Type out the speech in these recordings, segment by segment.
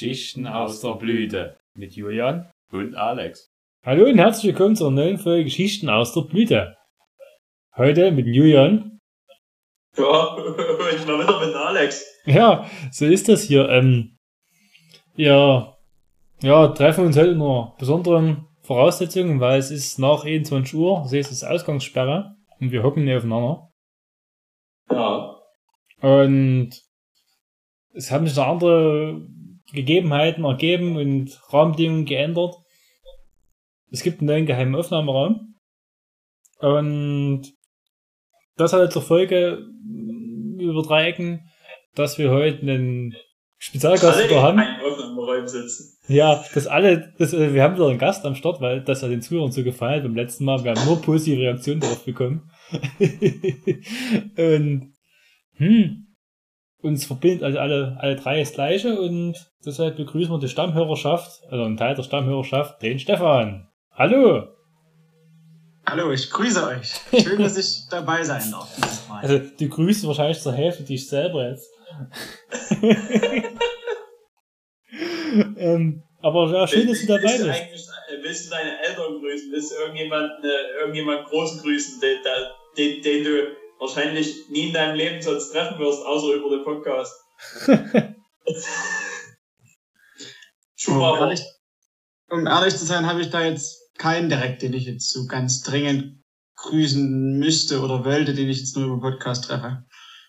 Geschichten aus der Blüte mit Julian und Alex. Hallo und herzlich willkommen zur neuen Folge Geschichten aus der Blüte. Heute mit Julian. Ja, ich mal wieder mit Alex. Ja, so ist das hier. Ähm, ja, ja, treffen uns heute unter besonderen Voraussetzungen, weil es ist nach 21 Uhr, so ist es Ausgangssperre und wir hocken nicht aufeinander. Ja. Und es haben sich noch andere Gegebenheiten ergeben und Rahmenbedingungen geändert. Es gibt einen neuen geheimen Aufnahmeraum. Und das hat zur Folge über drei Ecken, dass wir heute einen Spezialgast Alle haben. Aufnahmeräumen sitzen. Ja, dass alle, das, äh, wir haben wieder einen Gast am Start, weil das ja den Zuhörern so gefallen hat beim letzten Mal. Wir haben nur positive Reaktionen darauf bekommen. und, hm, uns verbindet also alle, alle drei das Gleiche und deshalb begrüßen wir die Stammhörerschaft, also einen Teil der Stammhörerschaft, den Stefan. Hallo! Hallo, ich grüße euch. Schön, dass ich dabei sein darf. Also, du grüßt wahrscheinlich zur Hälfte dich selber jetzt. ähm, aber ja, schön, dass du dabei du bist. eigentlich, äh, willst du deine Eltern grüßen? Willst du irgendjemand, äh, irgendjemand großen grüßen, den, den, den du wahrscheinlich nie in deinem Leben sonst treffen wirst, außer über den Podcast? um, Schumacher. ehrlich, um ehrlich zu sein, habe ich da jetzt keinen direkt, den ich jetzt so ganz dringend grüßen müsste oder wollte, den ich jetzt nur über Podcast treffe.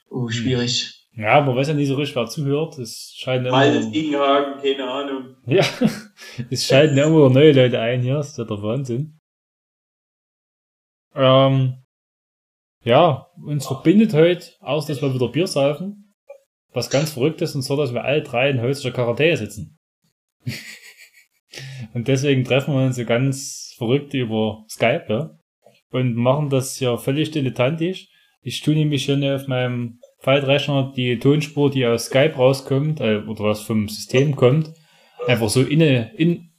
Oh, schwierig. Ja, man weiß ja nicht so richtig, wer zuhört. Es scheint immer, Altes Gegenhagen, keine Ahnung. ja, es schalten ja immer neue Leute ein hier. Das ist ja der Wahnsinn. Ähm, ja, uns verbindet heute, außer dass wir wieder Bier saufen, was ganz verrückt ist, und zwar, dass wir alle drei in häuslicher Quarantäne sitzen. und deswegen treffen wir uns so ganz verrückt über Skype, ja, und machen das ja völlig dilettantisch. Ich tue nämlich schon auf meinem Faltrechner die Tonspur, die aus Skype rauskommt, äh, oder was vom System kommt, einfach so in, in,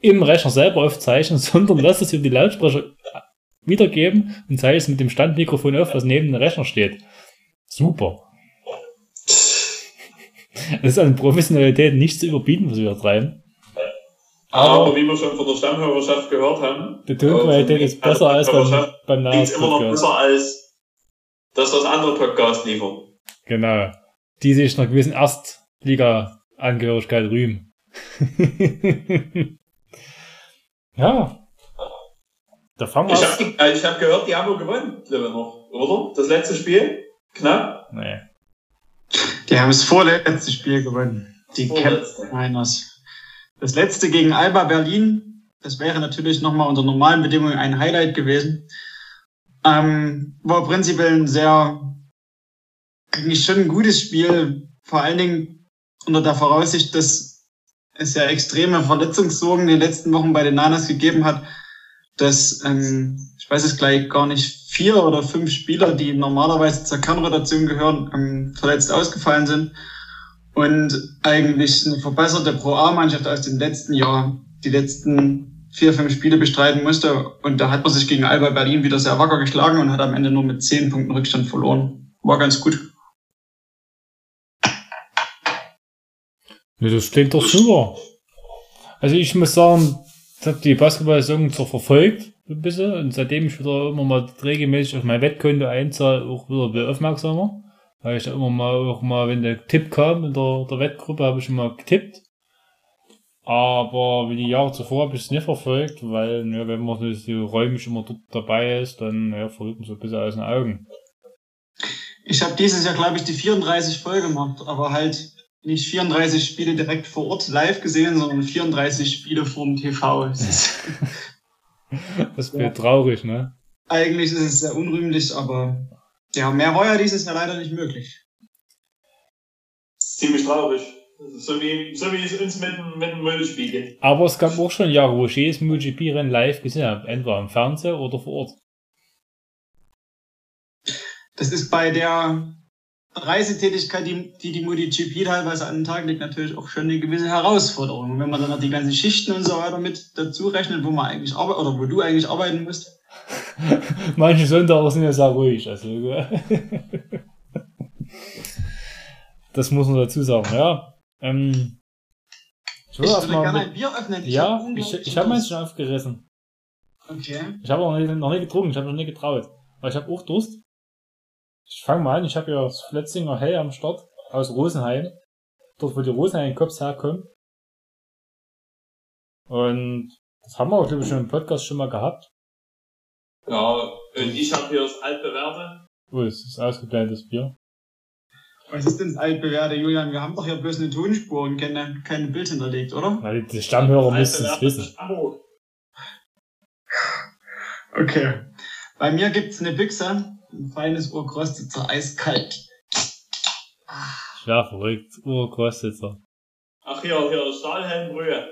im Rechner selber aufzeichnen, sondern lass es über die Lautsprecher wiedergeben und zeige es mit dem Standmikrofon auf, was neben dem Rechner steht. Super. Das ist an Professionalität nicht zu überbieten, was wir treiben. Aber wie wir schon von der Stammhörerschaft gehört haben, Die Tonqualität ist besser als beim, beim liegt immer noch besser als das, was andere Podcasts liefern. Genau. Die sich einer gewissen Erstliga-Angehörigkeit rühmen. ja. Da fangen wir Ich habe hab gehört, die haben wir gewonnen, glaube ich noch, oder? Das letzte Spiel? Knapp? Nee. Die haben das vorletzte Spiel gewonnen. Die Vorletzte. Cap Niners. Das letzte gegen Alba Berlin. Das wäre natürlich nochmal unter normalen Bedingungen ein Highlight gewesen. Ähm, war prinzipiell ein sehr, eigentlich schon ein gutes Spiel. Vor allen Dingen unter der Voraussicht, dass es ja extreme Verletzungssorgen in den letzten Wochen bei den Nanas gegeben hat, dass, ähm, ich weiß es gleich gar nicht, vier oder fünf Spieler, die normalerweise zur Kernrotation gehören, ähm, verletzt ausgefallen sind. Und eigentlich eine verbesserte Pro A-Mannschaft aus dem letzten Jahr die letzten vier, fünf Spiele bestreiten musste. Und da hat man sich gegen Alba Berlin wieder sehr wacker geschlagen und hat am Ende nur mit zehn Punkten Rückstand verloren. War ganz gut. Ja, das klingt doch super. Also ich muss sagen, ich habe die Basketball-Saison zwar verfolgt, ein bisschen, und seitdem ich wieder immer mal regelmäßig auf mein Wettkonto einzahle, auch wieder aufmerksamer. Weil ich da immer mal, auch mal, wenn der Tipp kam in der, der Wettgruppe, habe ich immer getippt. Aber wie die Jahre zuvor habe ich es nicht verfolgt, weil, ja, wenn man so- so räumlich immer dort dabei ist, dann ja, verliert man so ein bisschen aus den Augen. Ich habe dieses Jahr, glaube ich, die 34 voll gemacht, aber halt nicht 34 Spiele direkt vor Ort live gesehen, sondern 34 Spiele vom TV. Das wäre traurig, ne? eigentlich ist es sehr unrühmlich, aber ja, mehr war ja dieses Jahr leider nicht möglich. Ziemlich traurig. So wie, so wie es uns mit, dem- mit dem Multispiel geht. Aber es gab auch schon Jahre, wo ich jedes MotoGP-Rennen live gesehen habe. Entweder im Fernsehen oder vor Ort. Das ist bei der Reisetätigkeit, die die, die MotoGP teilweise an den Tag legt, natürlich auch schon eine gewisse Herausforderung. Und wenn man dann noch die ganzen Schichten und so weiter mit dazu rechnet, wo man eigentlich arbeitet, oder wo du eigentlich arbeiten musst. Manche Sonntage sind ja sehr ruhig. Also, das muss man dazu sagen, ja. Ähm, Ich Ich will würde gerne mit, ein Bier öffnen. ja, hab ich, ich habe meins schon aufgerissen. Okay. Ich habe auch noch nicht, noch nicht getrunken, ich habe noch nicht getraut. Aber ich habe auch Durst. Ich fange mal an, ich habe ja das Flötzinger Hell am Start aus Rosenheim. Dort, wo die Rosenheim-Cops herkommen. Und das haben wir auch, glaube ich, schon im Podcast schon mal gehabt. Ja, und ich habe hier das altbewährte. Oh, es ist ausgeblendetes Bier. Was ist denn das altbewährte, Julian? Wir haben doch hier bloß eine Tonspur und keine, kein Bild hinterlegt, oder? Na, die, die Stammhörer müssten es wissen. Okay. Bei mir gibt's eine Büchse, ein feines Urkrostitzer, eiskalt. Ja, verrückt. Urkostitzer. Ach hier, hier, Stahlhelmbrühe.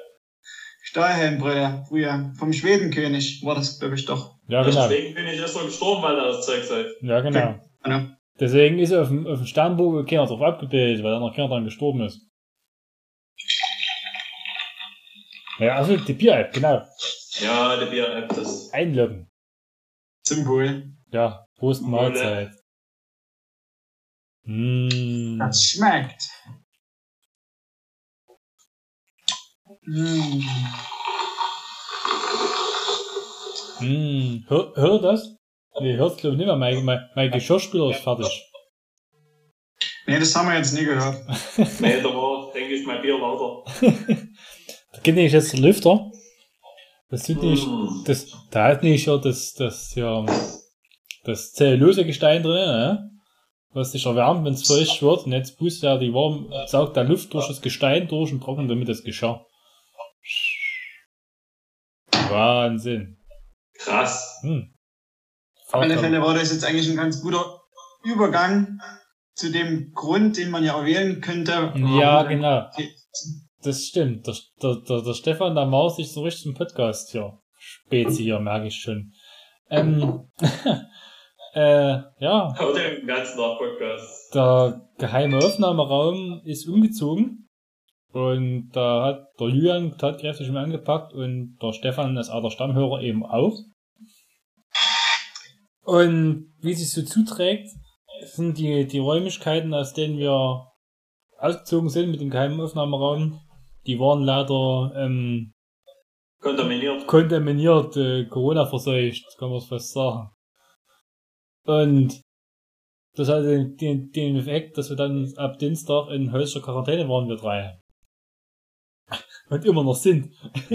Stahlhelmbrille, früher. Vom Schwedenkönig war das, glaube ich, doch. Ja, genau. Deswegen bin ich erst so gestorben, weil er das Zeug sei. Ja, genau. Ja. Deswegen ist auf dem, auf dem Sternbogen keiner drauf abgebildet, weil da noch keiner dran gestorben ist. Ja, also die Bier-App, genau. Ja, die Bier-App, das. Einloggen. Symbol. Ja, Prost Mahlzeit. Mmh. Das schmeckt. Mm. Mmh. Hör, hör das? Nee, hört glaube ich nicht mehr. Mein, mein, mein Geschirrspüler ist fertig. Nee, das haben wir jetzt nie gehört. Nee, da war, denke ich, mein Bier lauter. Da geht nämlich jetzt der Lüfter. Das tut nicht, das, da hat nicht ja das, das, ja, das Zellulosegestein drin, ne? Was sich erwärmt, wenn es feucht wird, und jetzt pustet er die warm, saugt der Luft durch das Gestein durch und trocknet damit das Geschirr. Wahnsinn. Krass. Hm. Auf alle Fälle war das jetzt eigentlich ein ganz guter Übergang zu dem Grund, den man ja erwähnen könnte. Ja, genau. Das stimmt. Der, der, der, der Stefan, der maust sich so richtig im Podcast hier. Spezi hier, merke ich schon. Ähm, äh, ja, Hört den ganzen Tag Podcast. der geheime Aufnahmeraum ist umgezogen. Und da hat der Julian tatkräftig schon angepackt und der Stefan als alter Stammhörer eben auch. Und wie sich so zuträgt, sind die, die Räumlichkeiten, aus denen wir ausgezogen sind mit dem geheimen Aufnahmeraum, die waren leider ähm, Kontaminiert. kontaminiert, äh, Corona verseucht, kann man es fast sagen. Und das hatte den, den, den Effekt, dass wir dann ab Dienstag in häuslicher Quarantäne waren, wir drei. Und immer noch sind.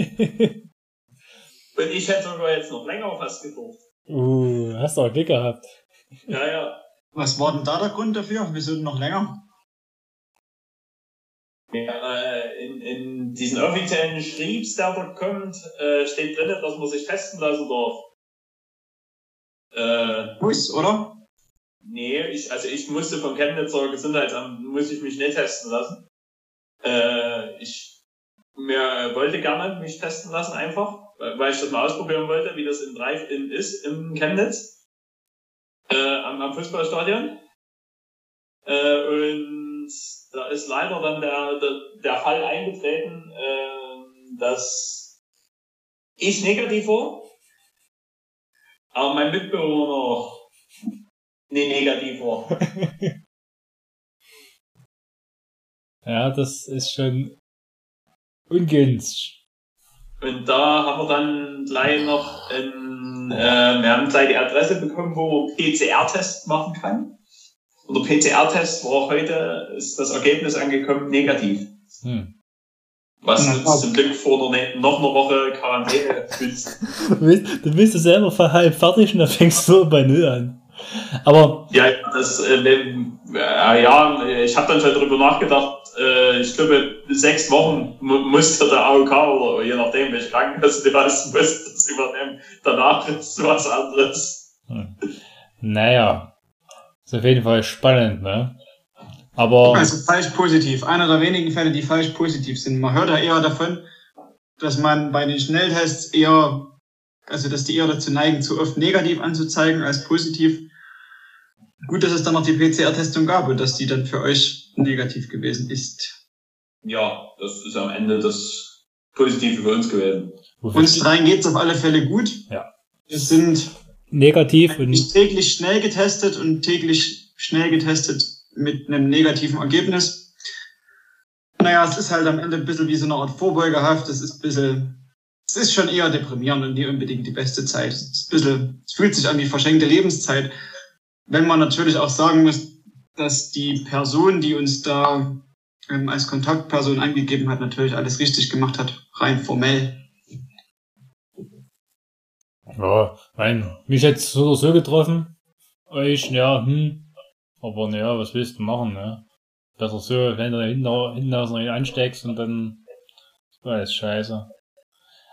Und ich hätte sogar jetzt noch länger fast gedurft. uh, hast du auch Glück gehabt. Ja, ja. Was war denn da der Grund dafür? Wieso noch länger? ja äh, in, in diesen offiziellen Schriebs, der da kommt, äh, steht drin, dass man sich testen lassen darf. Äh, Muss, oder? nee, ich, also ich musste vom Chemnitzer Gesundheitsamt, muss ich mich nicht testen lassen. Äh, ich mir wollte gerne mich testen lassen einfach, weil ich das mal ausprobieren wollte, wie das im Drive-In ist im Chemnitz. Äh, am, am Fußballstadion. Äh, und da ist leider dann der, der, der Fall eingetreten, äh, dass ich negativ war, aber mein Mitbewohner nee, negativ war. Ja, das ist schon ungünstig. Und da haben wir dann gleich noch ein, äh, wir haben gleich die Adresse bekommen, wo man PCR-Test machen kann. Und der PCR-Test war heute, ist das Ergebnis angekommen, negativ. Hm. Was uns zum Glück vor der, noch einer Woche Quarantäne. Du bist, du selber halb fertig und dann fängst du bei Null an. Aber, Ja, das, äh, äh, ja, ich habe dann schon drüber nachgedacht. Äh, ich glaube, sechs Wochen mu musste der AOK oder je nachdem, welche Krankenkasse du hast, musste das übernehmen. Danach ist was anderes. hm. naja, ist auf jeden Fall spannend, ne? Aber, Also falsch positiv. Einer der wenigen Fälle, die falsch positiv sind. Man hört ja eher davon, dass man bei den Schnelltests eher, also dass die eher dazu neigen, zu oft negativ anzuzeigen als positiv. Gut, dass es dann noch die PCR-Testung gab und dass die dann für euch negativ gewesen ist. Ja, das ist am Ende das Positive für uns gewesen. Uns dreien geht's auf alle Fälle gut. Ja. Wir sind negativ und nicht täglich schnell getestet und täglich schnell getestet mit einem negativen Ergebnis. naja, es ist halt am Ende ein bisschen wie so eine Art Vorbeugehaft. Es ist ein bisschen, es ist schon eher deprimierend und nie unbedingt die beste Zeit. Es, ist ein bisschen, es fühlt sich an wie verschenkte Lebenszeit. Wenn man natürlich auch sagen muss, dass die Person, die uns da ähm, als Kontaktperson angegeben hat, natürlich alles richtig gemacht hat, rein formell. Ja, mein, mich jetzt so oder so getroffen. Euch, ja, hm. Aber naja, was willst du machen, ne? Besser so, wenn du hinten, hinten aus noch ansteckst und dann ist alles scheiße.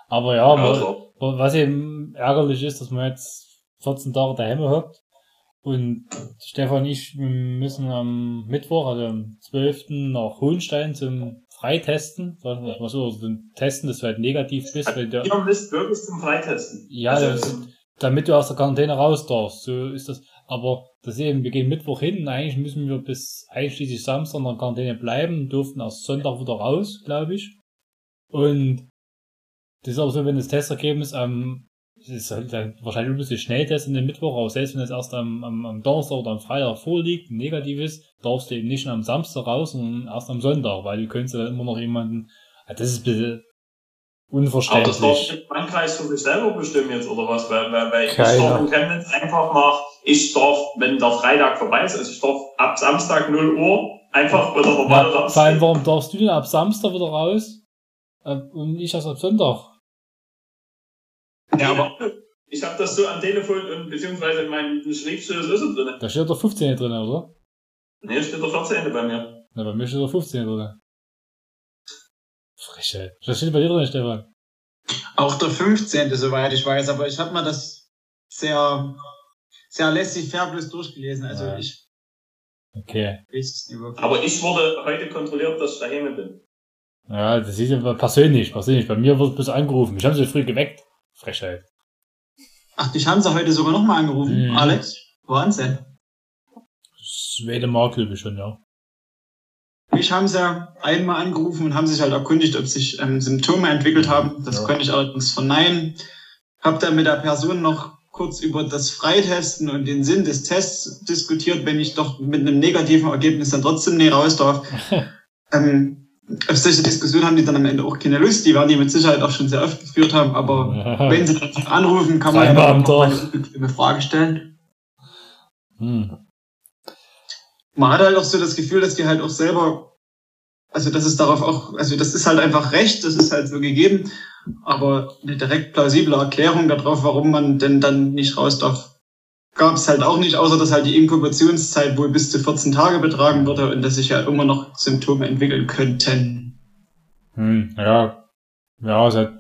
Aber ja, Also, wa- was eben ärgerlich ist, dass man jetzt 14 Tage daheim hockt und Stefan und ich wir müssen am Mittwoch, also am 12. nach Hohenstein zum Freitesten, was, was so, also zum Testen, dass du halt negativ bist, weil der, ihr müsst wirklich zum Freitesten. ja, Also, damit du aus der Quarantäne raus darfst. So ist das. Aber das eben, wir gehen Mittwoch hin und eigentlich müssen wir bis einschließlich Samstag in der Quarantäne bleiben, durften erst Sonntag wieder raus, glaube ich. Und das ist auch so, wenn das Testergebnis am, es ist halt dann wahrscheinlich ein bisschen Schnelltest in den Mittwoch, aber selbst wenn es erst am, am, am Donnerstag oder am Freitag vorliegt, negativ ist, darfst du eben nicht schon am Samstag raus, sondern erst am Sonntag, weil du könntest ja dann immer noch jemanden, ah, das ist ein bisschen aber das darf unverständlich. Landkreis für sich selber bestimmen jetzt, oder was? Weil, weil, weil ich Keiner. darf in Chemnitz einfach nach, ich darf, wenn der Freitag vorbei ist, also ich darf ab Samstag 0 Uhr einfach wieder normal Ja, raus. vor allem, warum darfst du denn ab Samstag wieder raus? Äh, Und ich erst ab Sonntag. Ja, aber Ich habe das so am Telefon und beziehungsweise in meinem Schriftstück ist drin. Da steht der 15 drin, oder? Nee, steht der 14. bei mir. Na, bei mir steht der 15 drin. Frechheit. Was steht bei dir drin, Stefan? auch der 15. soweit ich weiß, aber ich habe mal das sehr, sehr laissez-faire bloß durchgelesen. Also Ja. ich Okay. Aber ich wurde heute kontrolliert, dass ich daheim bin. Ja, das ist ja persönlich, persönlich. Bei mir wird bloß angerufen. Ich habe sie früh geweckt. Frechheit. Ach, dich haben sie heute sogar nochmal angerufen, Mhm. Alex. Wahnsinn. Schwede Mark, glaube ich schon, ja. Mich haben sie einmal angerufen und haben sich halt erkundigt, ob sich ähm, Symptome entwickelt haben. Das Ja. konnte ich allerdings verneinen. Hab dann mit der Person noch kurz über das Freitesten und den Sinn des Tests diskutiert, wenn ich doch mit einem negativen Ergebnis dann trotzdem nicht raus darf. ähm, auf solche Diskussionen haben die dann am Ende auch keine Lust. Die werden die mit Sicherheit auch schon sehr oft geführt haben, aber Ja. wenn sie dann anrufen, kann man ja auch eine Frage stellen. Hm. man hat halt auch so das Gefühl, dass die halt auch selber, also das ist darauf auch, also das ist halt einfach recht, das ist halt so gegeben, aber eine direkt plausible Erklärung darauf, warum man denn dann nicht raus darf, gab es halt auch nicht, außer dass halt die Inkubationszeit wohl bis zu 14 Tage betragen würde und dass sich ja immer noch Symptome entwickeln könnten. Hm, ja. Ja, es hat,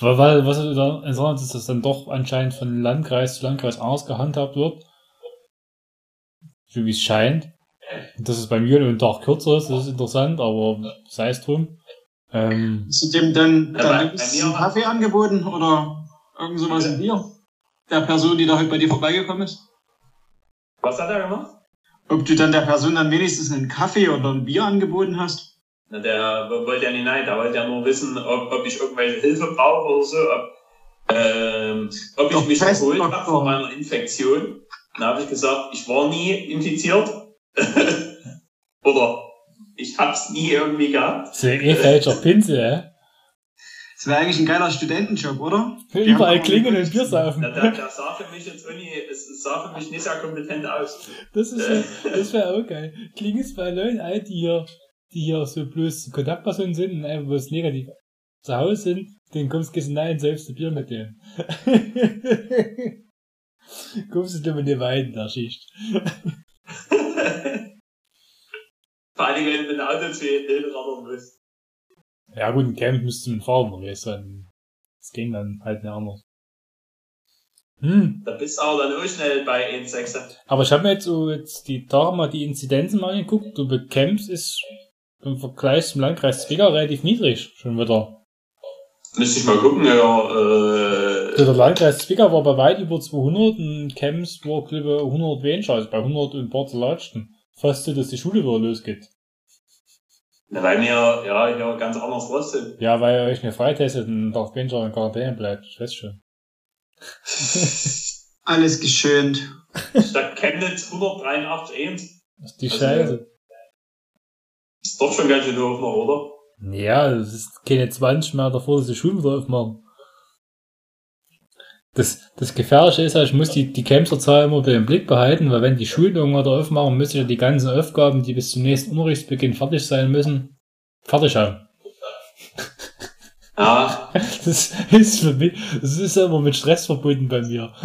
weil, was interessant ist, dass das dann doch anscheinend von Landkreis zu Landkreis anders gehandhabt wird. So wie es scheint. Dass es bei mir nur ein Tag kürzer ist, das ist interessant, aber sei es drum. Ähm, Hast du dem dann, Ja, dann bei mir einen Kaffee angeboten oder irgend sowas in Bier? Der Person, die da heute bei dir vorbeigekommen ist? Was hat er gemacht? Ob du dann der Person dann wenigstens einen Kaffee oder ein Bier angeboten hast? Na, der wollte ja nicht nein, der wollte ja nur wissen, ob, ob ich irgendwelche Hilfe brauche oder so, ob, ähm, ob ich Doch, mich erholt habe von meiner Infektion. Dann habe ich gesagt, ich war nie infiziert. oder ich hab's nie irgendwie gehabt. ist ja eh falscher Pinsel, hä? Das wäre eigentlich ein geiler Studentenjob, oder? Überall klingeln und Bier saufen. Der, der, der sah für mich jetzt irgendwie, es, sah für mich nicht sehr kompetent aus. Das ist ja, das wäre auch geil. Klingelst bei Leuten ein, die hier, die hier so bloß Kontaktpersonen sind und einfach bloß negativ zu Hause sind, den kommst du und selbst ein Bier mit denen. kommst du dir mit dem Wein in der Schicht. Vor allem, wenn du dem Auto zu musst. Ja gut, ein Camp müsste man fahren, aber jetzt dann, das ging dann halt nicht anders. Hm, Da bist du aber dann auch schnell bei 1,6. aber ich habe mir jetzt so jetzt die Tage mal die Inzidenzen mal angeguckt. Du bekämpfst ist im Vergleich zum Landkreis Zwickau relativ niedrig schon wieder. Müsste ich mal gucken, ja, äh, der Landkreis Zwickau war bei weit über 200 und Chems war, glaube ich, 100 weniger, also bei 100 und ein paar Zerlatschen. Fast so, dass die Schule wieder losgeht. na, weil wir ja hier ganz anders los sind. Ja, weil ihr euch nicht freitestet und darf weniger in Quarantäne bleibt. Ich weiß schon. Alles geschönt. Statt Chemnitz 183 1. Das ist die Also, Scheiße. Ist doch schon ganz schön hoch noch, oder? Ja, es ist keine 20 mehr davor, dass die Schulen wieder aufmachen. Das, das Gefährliche ist, halt, ich muss die, die Campserzahl immer im Blick behalten, weil wenn die Schulen irgendwann wieder aufmachen, müssen ja die ganzen Aufgaben, die bis zum nächsten Unterrichtsbeginn fertig sein müssen, fertig haben. Ja, Das ist für mich, das ist ja immer mit Stress verbunden bei mir.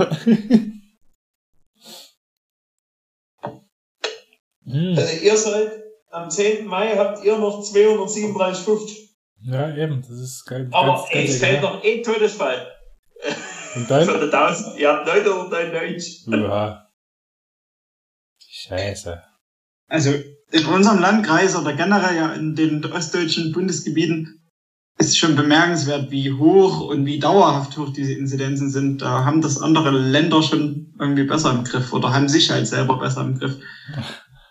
hm. also ihr seid am 10. Mai habt ihr noch 237,50. Ja, eben, das ist geil. Aber ganz- ey, ganz es fällt egal. noch eh Todesfall. Und dann? die 1000, ihr habt 999. Ja. Scheiße. Also in unserem Landkreis oder generell ja in den ostdeutschen Bundesgebieten ist schon bemerkenswert, wie hoch und wie dauerhaft hoch diese Inzidenzen sind. Da haben das andere Länder schon irgendwie besser im Griff oder haben sich halt selber besser im Griff.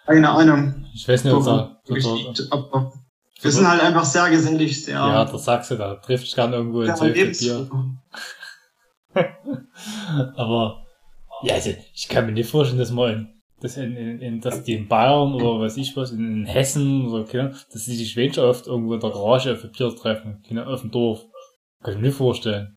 Keine Ahnung. Ich weiß nicht, ob da, liegt, aber wir sind halt einfach sehr gesellig, sehr, ja, der Sachse, da trifft sich gern irgendwo in Bier. Aber, ja, also, ich kann mir nicht vorstellen, dass man dass, in, in, in, dass die in Bayern oder weiß ich was, in Hessen oder, keine, dass die sich weniger oft irgendwo in der Garage für Bier treffen, keine, auf dem Dorf. Kann ich mir nicht vorstellen.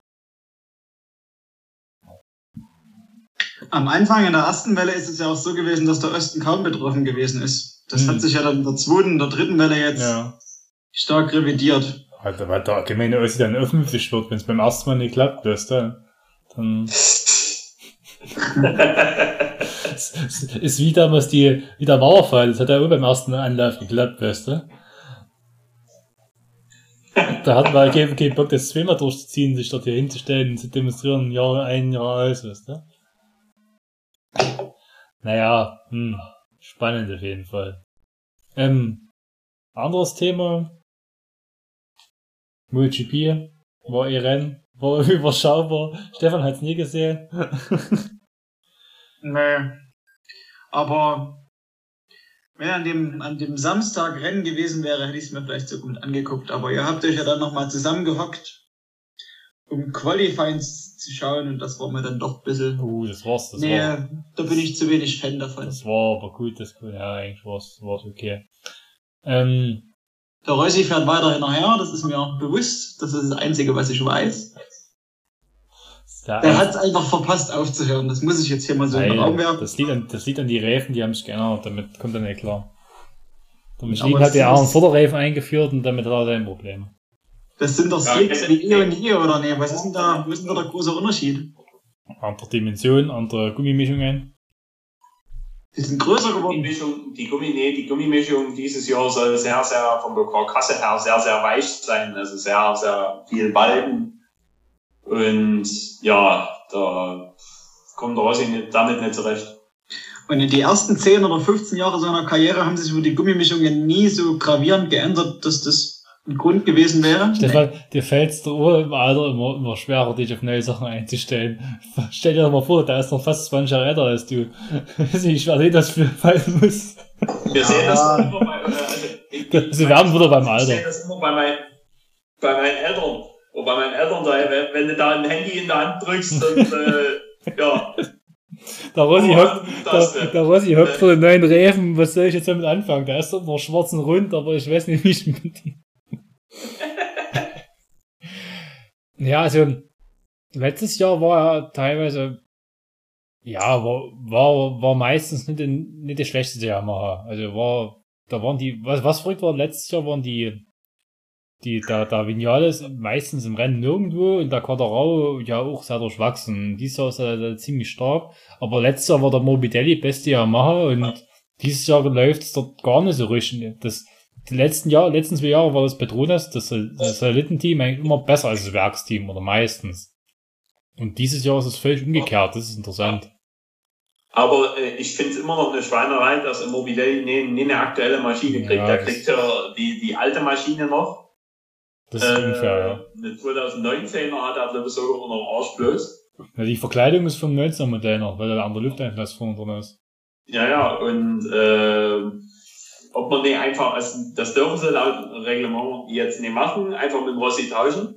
Am Anfang in der ersten Welle ist es ja auch so gewesen, dass der Osten kaum betroffen gewesen ist. Das Hm. hat sich ja dann in der zweiten, der dritten Welle jetzt Ja. stark revidiert. Alter, weil der allgemeine Ossi dann öffentlich wird, wenn es beim ersten Mal nicht klappt, weißt du, dann es, es ist wie damals die, wie der Mauerfall, das hat ja auch beim ersten Anlauf geklappt, weißt du. Da hatten wir keinen, keinen Bock, das zweimal durchzuziehen, sich dort hier hinzustellen und zu demonstrieren, Jahr ein, Jahr aus, weißt du. Naja, hm, spannend auf jeden Fall. Ähm, anderes Thema. MotoGP war ihr Rennen, war überschaubar. Stefan hat's nie gesehen. Nee. Aber wenn an dem, an dem Samstag Rennen gewesen wäre, hätte ich es mir vielleicht so gut angeguckt. Aber ihr habt euch ja dann nochmal zusammengehockt, um Qualifyings zu schauen und das war mir dann doch ein bisschen. Uh, das war's, das nee, war, da bin ich zu wenig Fan davon. das war aber gut, das, ja, eigentlich war's, war's okay. Ähm, Der Rossi fährt weiter hinterher, das ist mir bewusst. Das ist das Einzige, was ich weiß. der, Der hat es einfach verpasst aufzuhören. Das muss ich jetzt hier mal so in den Raum werfen. das liegt an, das liegt an die Reifen, die haben sich geändert, damit kommt er nicht klar. Der Michelin hat ja auch einen Vorderreifen eingeführt und damit hat er sein Problem. Das sind doch Ja, Slicks okay. wie E und I oder nee? Was ist denn da, wo ist denn da der große Unterschied? Andere Dimension, andere Gummimischungen. Die sind größer Die geworden. Mischung, die Gummi, nee, die Gummimischung dieses Jahr soll sehr, sehr vom Karkasse her sehr, sehr weich sein. Also sehr, sehr viel Balken. Und ja, da kommt der Rossi nicht, damit nicht zurecht. Und in die ersten 10 oder 15 Jahre seiner Karriere haben sich über die Gummimischungen nie so gravierend geändert, dass das ein Grund gewesen wäre. Stefan, dir fällt's der Uhr im Alter immer, immer schwerer, dich auf neue Sachen einzustellen. Stell dir doch mal vor, der ist noch fast 20 Jahre älter als du. Wie schwer dir das fallen muss. Wir sehen das immer bei, also, ich, ich- Sie werden wieder beim Ich Alter. sehe das immer bei, mein, bei meinen Eltern. Oder bei meinen Eltern, da, wenn, wenn du da ein Handy in der Hand drückst und äh, ja, Der Rossi hockt, das, der, der Rossi hockt vor den neuen Reifen. Was soll ich jetzt damit anfangen? Der ist doch noch schwarz und rund, aber ich weiß nicht, wie ich mit ihm. Ja, also, letztes Jahr war er teilweise, ja, war, war, war meistens nicht, den, nicht das schlechteste Yamaha. Also war, da waren die, was, was verrückt war, letztes Jahr waren die, die, da, da Vinales meistens im Rennen nirgendwo und der Quadrao ja auch sehr durchwachsen. Dieses Jahr ist er, er ziemlich stark. Aber letztes Jahr war der Morbidelli beste Yamaha und dieses Jahr läuft es dort gar nicht so richtig. Das, die letzten Jahr, letzten zwei Jahre war das Petronas, das, das Satellitenteam eigentlich immer besser als das Werksteam oder meistens. Und dieses Jahr ist es völlig umgekehrt. Das ist interessant. aber äh, ich finde es immer noch eine Schweinerei, dass Immobilien nie, nie eine aktuelle Maschine kriegt. Ja, Der das- kriegt ja die, die alte Maschine noch. Das ist unfair, ja. Eine 2019er hat er sogar noch Arsch bloß. ja. Die Verkleidung ist vom 19er Modell noch, weil da der andere Lufteinfluss vorne drin ist. Ja, ja, und äh, ob man nicht einfach, also das dürfen sie laut Reglement jetzt nicht machen, einfach mit dem Rossi tauschen.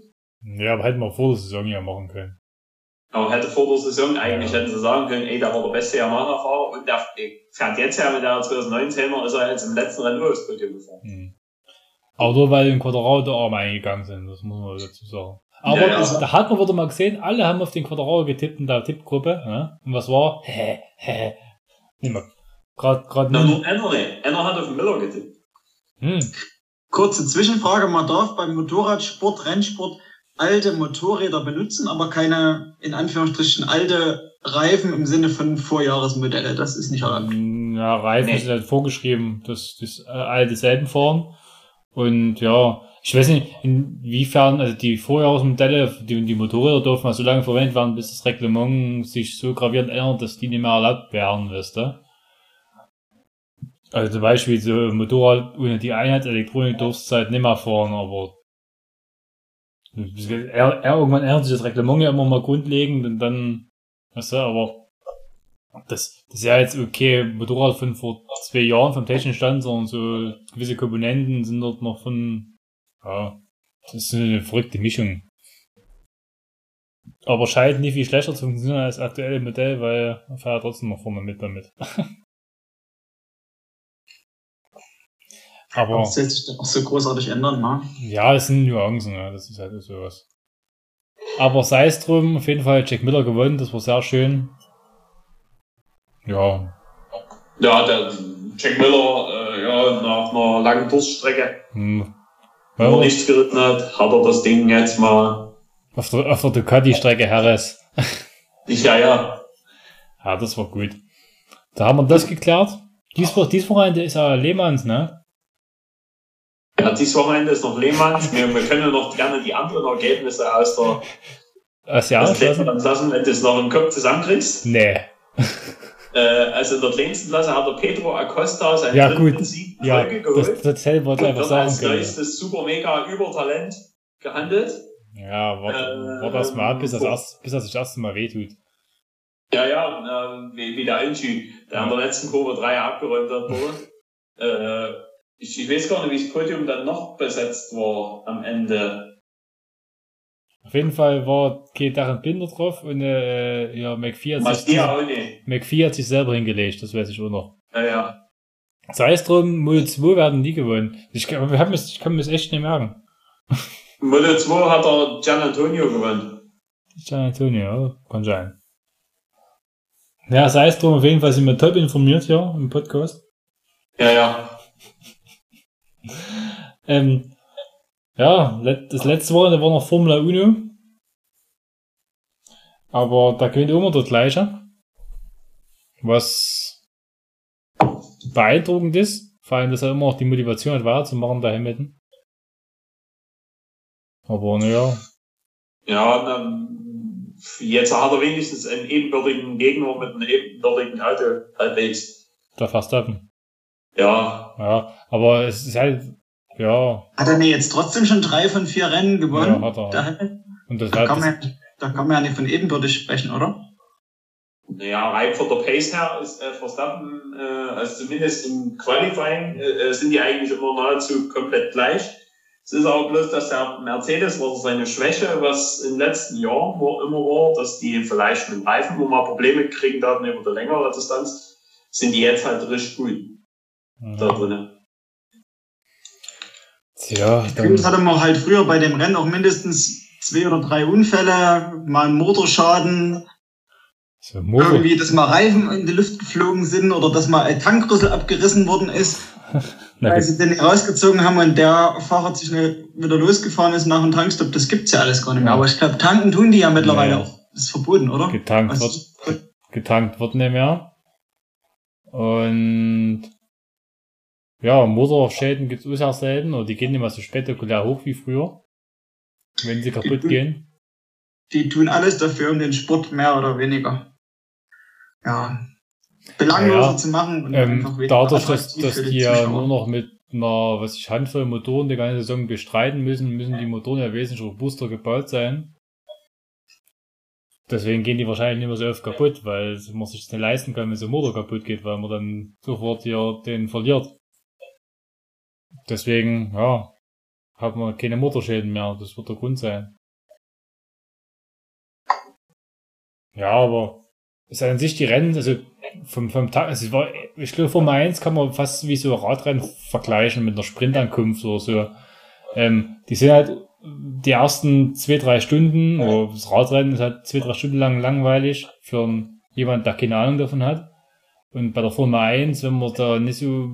Ja, aber hätten wir vor der Saison ja machen können. Aber hätte vor der Saison eigentlich Ja. hätten sie sagen können, ey, der war der beste Yamaha-Fahrer und der fährt jetzt ja mit der 2019er, ist er jetzt im letzten Rennen das Podium gefahren. Hm. Aber nur weil in Quadraro der Arme eingegangen sind, das muss man dazu sagen. Aber Ja, ja. das- da hat man wieder mal gesehen, alle haben auf den Quadraro getippt in der Tippgruppe. Ja? Und was war? Hä, hä. Niemand. Gerade, gerade Na, nur. einer nicht. Einer hat auf den Miller getippt. Hm. Kurze Zwischenfrage, man darf beim Motorradsport, Rennsport alte Motorräder benutzen, aber keine, in Anführungsstrichen, alte Reifen im Sinne von Vorjahresmodelle. Das ist nicht erlaubt. Ja, Reifen Nee. ist halt vorgeschrieben, dass das äh, alte selben fahren. Und ja, ich weiß nicht, inwiefern, also die Vorjahresmodelle, die, die Motorräder dürfen mal so lange verwendet werden, bis das Reglement sich so gravierend ändert, dass die nicht mehr erlaubt werden, weißt du? Also zum Beispiel so Motorrad ohne die Einheitselektronik durfst du halt nicht mehr fahren, aber er, er, irgendwann ändert sich das Reglement ja immer mal grundlegend und dann, weißt du, aber das, das ist ja jetzt okay, Motorrad von vor zwei Jahren vom technischen Stand, sondern so gewisse Komponenten sind dort noch von, ja, das ist eine verrückte Mischung. Aber scheint nicht viel schlechter zu funktionieren als das aktuelle Modell, weil er fährt trotzdem noch vorne mit damit. Aber Das soll sich dann auch so großartig ändern, ne? ja, es sind Nuancen, ja, das ist halt sowas. Aber sei es drum, auf jeden Fall Jack Miller gewonnen, das war sehr schön. Ja, Ja, der Jack Miller, äh, ja, nach einer langen Durststrecke, hm. wo er nichts geritten hat, hat er das Ding jetzt mal, auf der, auf der Ducati-Strecke Harris. ich, ja, ja, Ja, das war gut. Da haben wir das geklärt. Dies Wochenende ist ja Lehmanns, ne? Ja, dieses Wochenende ist noch Lehmanns. Wir, wir können ja noch gerne die anderen Ergebnisse aus der Als aus der Klassen, wenn du es noch im Kopf zusammenkriegst. Nee. Äh, also in der kleinsten Klasse hat der Pedro Acosta seinen Ja, dritten gut. Sieg in Ja, Folge das, geholt. das hätte Und einfach wird sagen als können. neuestes super mega Übertalent gehandelt. Ja, warte, Äh, warte erst mal ab, bis das, erst, bis das das erste Mal wehtut. Ja, ja, äh, wie, wie der Inchi, der an der letzten Kurve 3 abgeräumt hat wurde. äh, ich, ich weiß gar nicht, wie das Podium dann noch besetzt war am Ende. Auf jeden Fall war kein Darren Binder drauf und äh, ja, McPhee hat, sich. McPhee hat sich selber hingelegt, das weiß ich auch noch. Ja, ja. Sei es drum, Mode 2 werden nie gewonnen. Ich, kann- wir haben es, ich kann mir das echt nicht merken. Moto 2 hat der Gian Antonio gewonnen. Gian Antonio, kann sein. Ja, sei es drum, auf jeden Fall sind wir top informiert hier im Podcast. Ja, ja. Ähm, ja, das letzte Wochenende war noch Formula Uno. Aber da gewinnt immer der gleiche. Was beeindruckend ist. Vor allem, dass er immer noch die Motivation hat, weiterzumachen, da Hamilton. Aber naja, Ja, dann, jetzt hat er wenigstens einen ebenbürtigen Gegner mit einem ebenbürtigen Auto halbwegs. da Verstappen. Ja, Ja, aber es ist halt, ja, Hat er nicht jetzt trotzdem schon drei von vier Rennen gewonnen? Ja, hat er. Da, und das da, kann das, man, ja- da kann man ja nicht von ebenbürtig sprechen, oder? naja, rein von der Pace her ist äh, Verstappen, äh, also zumindest im Qualifying, äh, äh, sind die eigentlich immer nahezu komplett gleich. Es ist aber bloß, dass der Mercedes war seine Schwäche, was in den letzten Jahren war, immer war, dass die vielleicht mit dem Reifen, wo mal Probleme kriegen hatten über die längere Distanz, sind die jetzt halt richtig gut da ja, drinnen. Tja, dann, hatte man halt früher bei dem Rennen auch mindestens zwei oder drei Unfälle, mal einen Motorschaden, so Motor, irgendwie, dass mal Reifen in die Luft geflogen sind oder dass mal ein Tankrüssel abgerissen worden ist, weil sie den rausgezogen haben und der Fahrer sich schnell wieder losgefahren ist nach dem Tankstopp. Das gibt's ja alles gar nicht mehr. Ja. Aber ich glaube, tanken tun die ja mittlerweile Nee. auch. Das ist verboten, oder? getankt wird, Also, getankt wird nicht mehr. Und ja, Motorschäden gibt's auch sehr selten oder die gehen nicht mehr so spektakulär hoch wie früher. Wenn sie kaputt Mhm. gehen. die tun alles dafür, um den Sport mehr oder weniger ja, belangloser Ja, zu machen und Ähm, einfach dadurch, dass, dass die ja Zuschauer. nur noch mit einer, was ich, Handvoll Motoren die ganze Saison bestreiten müssen, müssen die Motoren ja wesentlich robuster gebaut sein. Deswegen gehen die wahrscheinlich nicht mehr so oft kaputt, weil man sich das nicht leisten kann, wenn so ein Motor kaputt geht, weil man dann sofort hier den verliert. Deswegen, ja, hat man keine Motorschäden mehr. Das wird der Grund sein. Ja, aber ist an sich die Rennen, also vom, vom Tag, also es war, ich glaube, Formel 1 kann man fast wie so Radrennen vergleichen mit einer Sprintankunft oder so. Ähm, die sind halt die ersten zwei, drei Stunden, oder das Radrennen ist halt zwei, drei Stunden lang langweilig für einen, jemand, der keine Ahnung davon hat. Und bei der Formel 1, wenn man da nicht so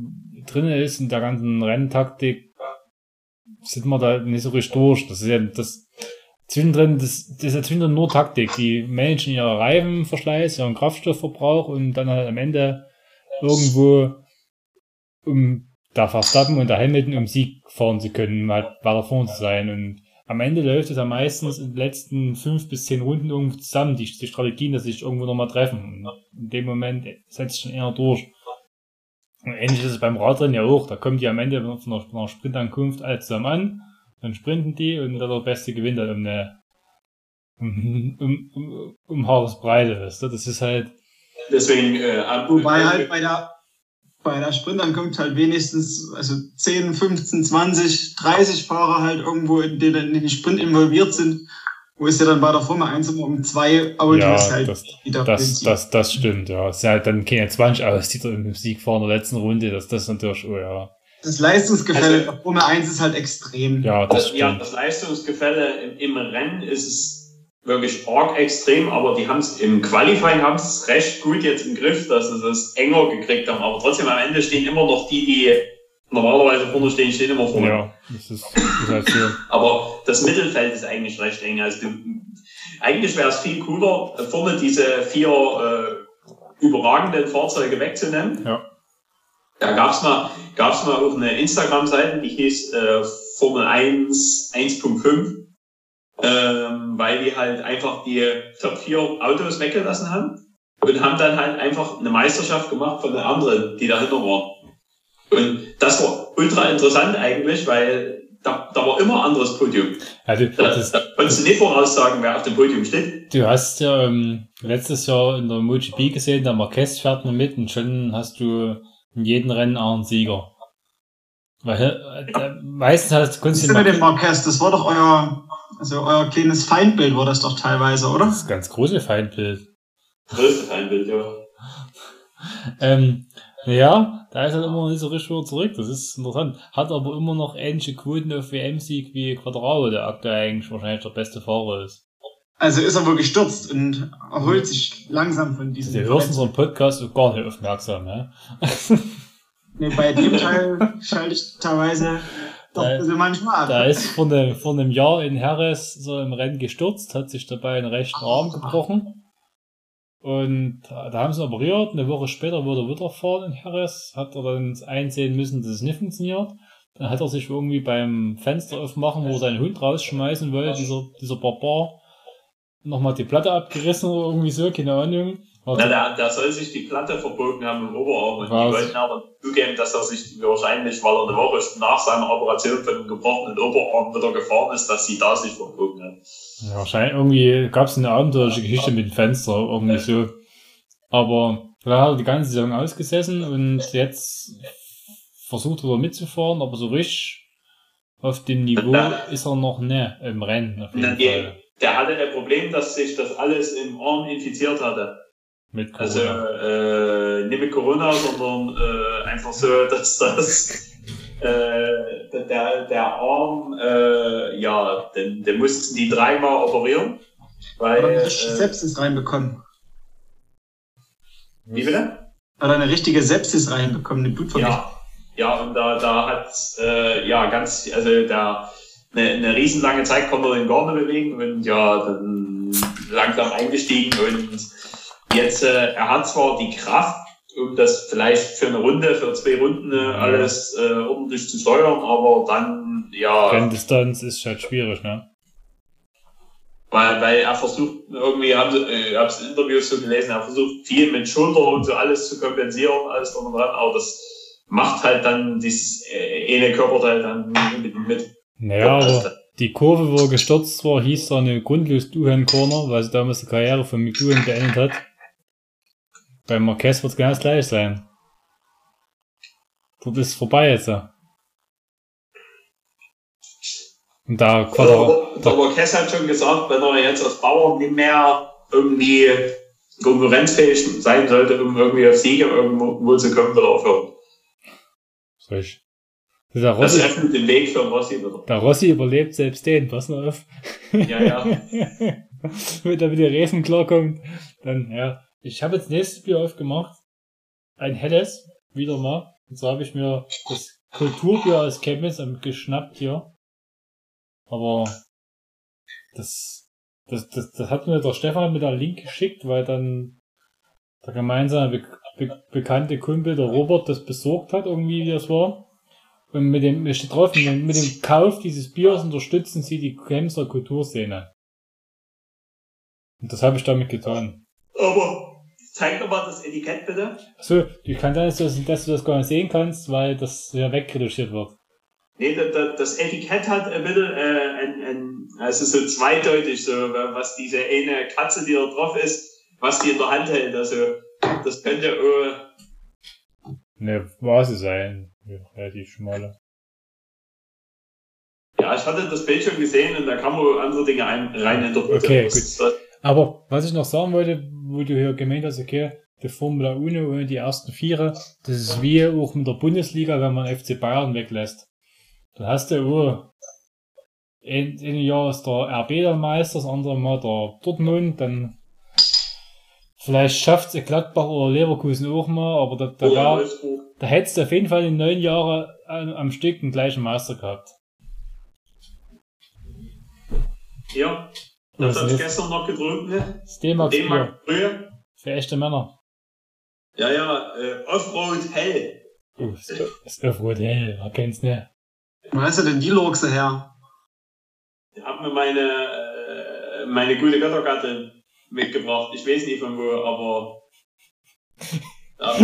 drin ist in der ganzen Renntaktik, sind wir da nicht so richtig durch. Das ist ja das zwischendrin, das, das ist ja zwischendrin nur Taktik. Die managen ihren Reifenverschleiß, ihren Kraftstoffverbrauch und dann halt am Ende irgendwo um da Verstappen und der Hamilton um Sieg fahren zu können, um halt weiter vorne zu sein. Und am Ende läuft es ja meistens in den letzten fünf bis zehn Runden irgendwo zusammen, die, die Strategien, dass sich irgendwo nochmal treffen. Und in dem Moment setzt schon eher durch. Ähnlich ist es beim Radrennen ja auch. Da kommt die am Ende von einer, Sprintankunft alle zusammen an, dann sprinten die und dann der Beste gewinnt dann um eine um, um, um, um Haaresbreite. Weißt du? Das ist halt. Deswegen, äh, ab- Wobei halt bei der, bei der Sprintankunft halt wenigstens, also 10, 15, 20, 30 Fahrer halt irgendwo, in den, in den Sprint involviert sind, wo es ja dann bei der Formel 1 immer um zwei Autos Ja, halt das- wieder Das, das, das stimmt, ja. Es sind halt dann keine 20 aus, die da im Sieg in der letzten Runde. Das, das ist natürlich, oh ja. Das Leistungsgefälle Also- Formel 1 ist halt extrem. Ja, das Also, ja, das Leistungsgefälle im, im Rennen ist es wirklich arg extrem, aber die haben es im Qualifying haben es recht gut jetzt im Griff, dass sie das enger gekriegt haben. Aber trotzdem am Ende stehen immer noch die, die normalerweise vorne stehen, stehen immer vorne. Ja, das ist, das halt so. Aber das Mittelfeld ist eigentlich recht eng. Also du, eigentlich wäre es viel cooler, vorne diese vier äh, überragenden Fahrzeuge wegzunehmen. Ja. Da gab's mal, gab's mal auch eine Instagram-Seite, die hieß äh, Formel 1 1.5, ähm, weil die halt einfach die Top 4 Autos weggelassen haben und haben dann halt einfach eine Meisterschaft gemacht von den anderen, die dahinter waren. Und das war ultra interessant eigentlich, weil da, da war immer ein anderes Podium. Also, Da, das, da konntest du nicht voraussagen, wer auf dem Podium steht. du hast ja ähm, letztes Jahr in der MotoGP gesehen, der Marquez fährt noch mit und schon hast du in jedem Rennen auch einen Sieger. Weil äh, meistens hast, Was konntest ist du denn mit den dem Marquez? Das war doch euer, also euer kleines Feindbild war das doch teilweise, oder? das ganz große Feindbild. Größte Feindbild, ja. Ähm, ja, da ist er immer noch nicht so richtig wieder zurück. Das ist interessant. Hat aber immer noch ähnliche Quoten auf WM-Sieg wie Quadraro, der aktuell eigentlich wahrscheinlich der beste Fahrer ist. Also ist er wohl gestürzt und erholt sich langsam von diesem. Der hörst unseren Podcast gar nicht aufmerksam, ja? Nee, bei dem Teil schalte ich teilweise doch Da- bisschen manchmal ab. Da ist vor, ne, vor einem Jahr in Harris so im Rennen gestürzt, hat sich dabei einen rechten Arm gebrochen. Und da da haben sie operiert. Eine Woche später wurde er wieder fahren in Harris. Hat er dann einsehen müssen, dass es nicht funktioniert. Dann hat er sich irgendwie beim Fenster aufmachen, wo er seinen Hund rausschmeißen wollte, dieser, dieser Barbar, nochmal die Platte abgerissen oder irgendwie so, keine Ahnung. Na, der, der soll sich die Platte verbogen haben im Oberarm und Was? die wollten aber zugeben, dass er sich wahrscheinlich, weil er eine Woche nach seiner Operation von dem gebrochenen Oberarm wieder gefahren ist, dass sie da sich verbogen hat. Ja, wahrscheinlich irgendwie gab es eine abenteuerliche Geschichte mit dem Fenster, irgendwie so. Aber da hat er die ganze Saison ausgesessen und jetzt versucht er mitzufahren, aber so richtig auf dem Niveau ist er noch ne im Rennen auf jeden Nee. Fall. Der hatte ein Problem, dass sich das alles im Arm infiziert hatte. Mit Corona. Also äh, nicht mit Corona, sondern äh, einfach so, dass das äh, der, der Arm, äh, ja, den, den mussten die dreimal operieren. Weil, Hat er eine äh, richtige Sepsis reinbekommen. wie bitte? Hat er eine richtige Sepsis reinbekommen, eine Blutvergiftung. Ja, ja, und da, da hat äh, ja ganz, also da eine, eine riesenlange Zeit konnte er den nicht bewegen und ja, dann langsam eingestiegen und jetzt, äh, er hat zwar die Kraft, um das vielleicht für eine Runde, für zwei Runden äh, alles äh, ordentlich zu steuern, aber dann, ja, Renndistanz ist halt schwierig, ne? weil, weil er versucht, irgendwie, haben sie, äh, ich habe es in Interviews so gelesen, er versucht viel mit Schulter und so alles zu kompensieren, alles drum und dran, aber das macht halt dann dieses äh, eine Körperteil dann mit. mit. Naja, aber die Kurve, wo er gestürzt war, hieß da eine grundlos Duhan Corner, weil sie damals die Karriere von McDuhan beendet hat. Bei Marquez wird es genau das gleich sein. Dort ist es vorbei jetzt. ja. Und da Quadra Der, der Marquez hat schon gesagt, wenn er jetzt als Bauer nicht mehr irgendwie konkurrenzfähig sein sollte, um irgendwie auf Siege irgendwo zu kommen, wird aufhören. Frisch. Der Das Rossi, öffnet den Weg für Rossi wieder. der Rossi überlebt selbst den, pass mal auf. Ja, ja. Wenn er mit den Reifen klarkommt, dann, ja. Ich habe jetzt nächstes Bier aufgemacht. Ein helles, wieder mal. Und so habe ich mir das Kulturbier aus Chemnitz geschnappt hier. Aber das, das, das, das hat mir der Stefan mit der Link geschickt, weil dann der gemeinsame be be bekannte Kumpel, der Robert, das besorgt hat, irgendwie wie das war. Und mit dem, steht drauf, mit dem, mit dem Kauf dieses Biers unterstützen sie die Chemser Kulturszene. Und das habe ich damit getan. Aber zeig doch mal das Etikett bitte. Achso, ich kann sein, dass du, das- dass du das gar nicht sehen kannst, weil das ja wegretuschiert wird. Nee, da- da- das Etikett hat ein bisschen, äh, ein, ein, also so zweideutig, so, was diese eine Katze, die da drauf ist, was die in der Hand hält. Also, das könnte, äh, Ne, Vase sein. Relativ schmale. ja, ich hatte das Bild schon gesehen und da kann man andere Dinge ein, rein interpretieren. Okay, Das- das- Aber was ich noch sagen wollte, wo du hier gemeint hast, okay, die Formula Uno und die ersten Viere, das ist wie auch mit der Bundesliga, wenn man FC Bayern weglässt. Dann hast du, oh, ein, ein Jahr ist der RB der Meister, das andere Mal der Dortmund, dann vielleicht schafft es Gladbach oder Leverkusen auch mal, aber da, da, Wolfsburg. da hättest du auf jeden Fall in neun Jahren am, am Stück den gleichen Meister gehabt. Ja, Das das habe ich gestern noch getrunken. Ne? das D-Max Brühe. für echte Männer. Ja, ja, äh, Offroad Hell. Oh, das ist Offroad hell, man kennt's nicht. Wo hast du denn die Lurkse her? Ich habe mir meine, äh, meine gute Göttergattin mitgebracht. Ich weiß nicht von wo, aber. Ja,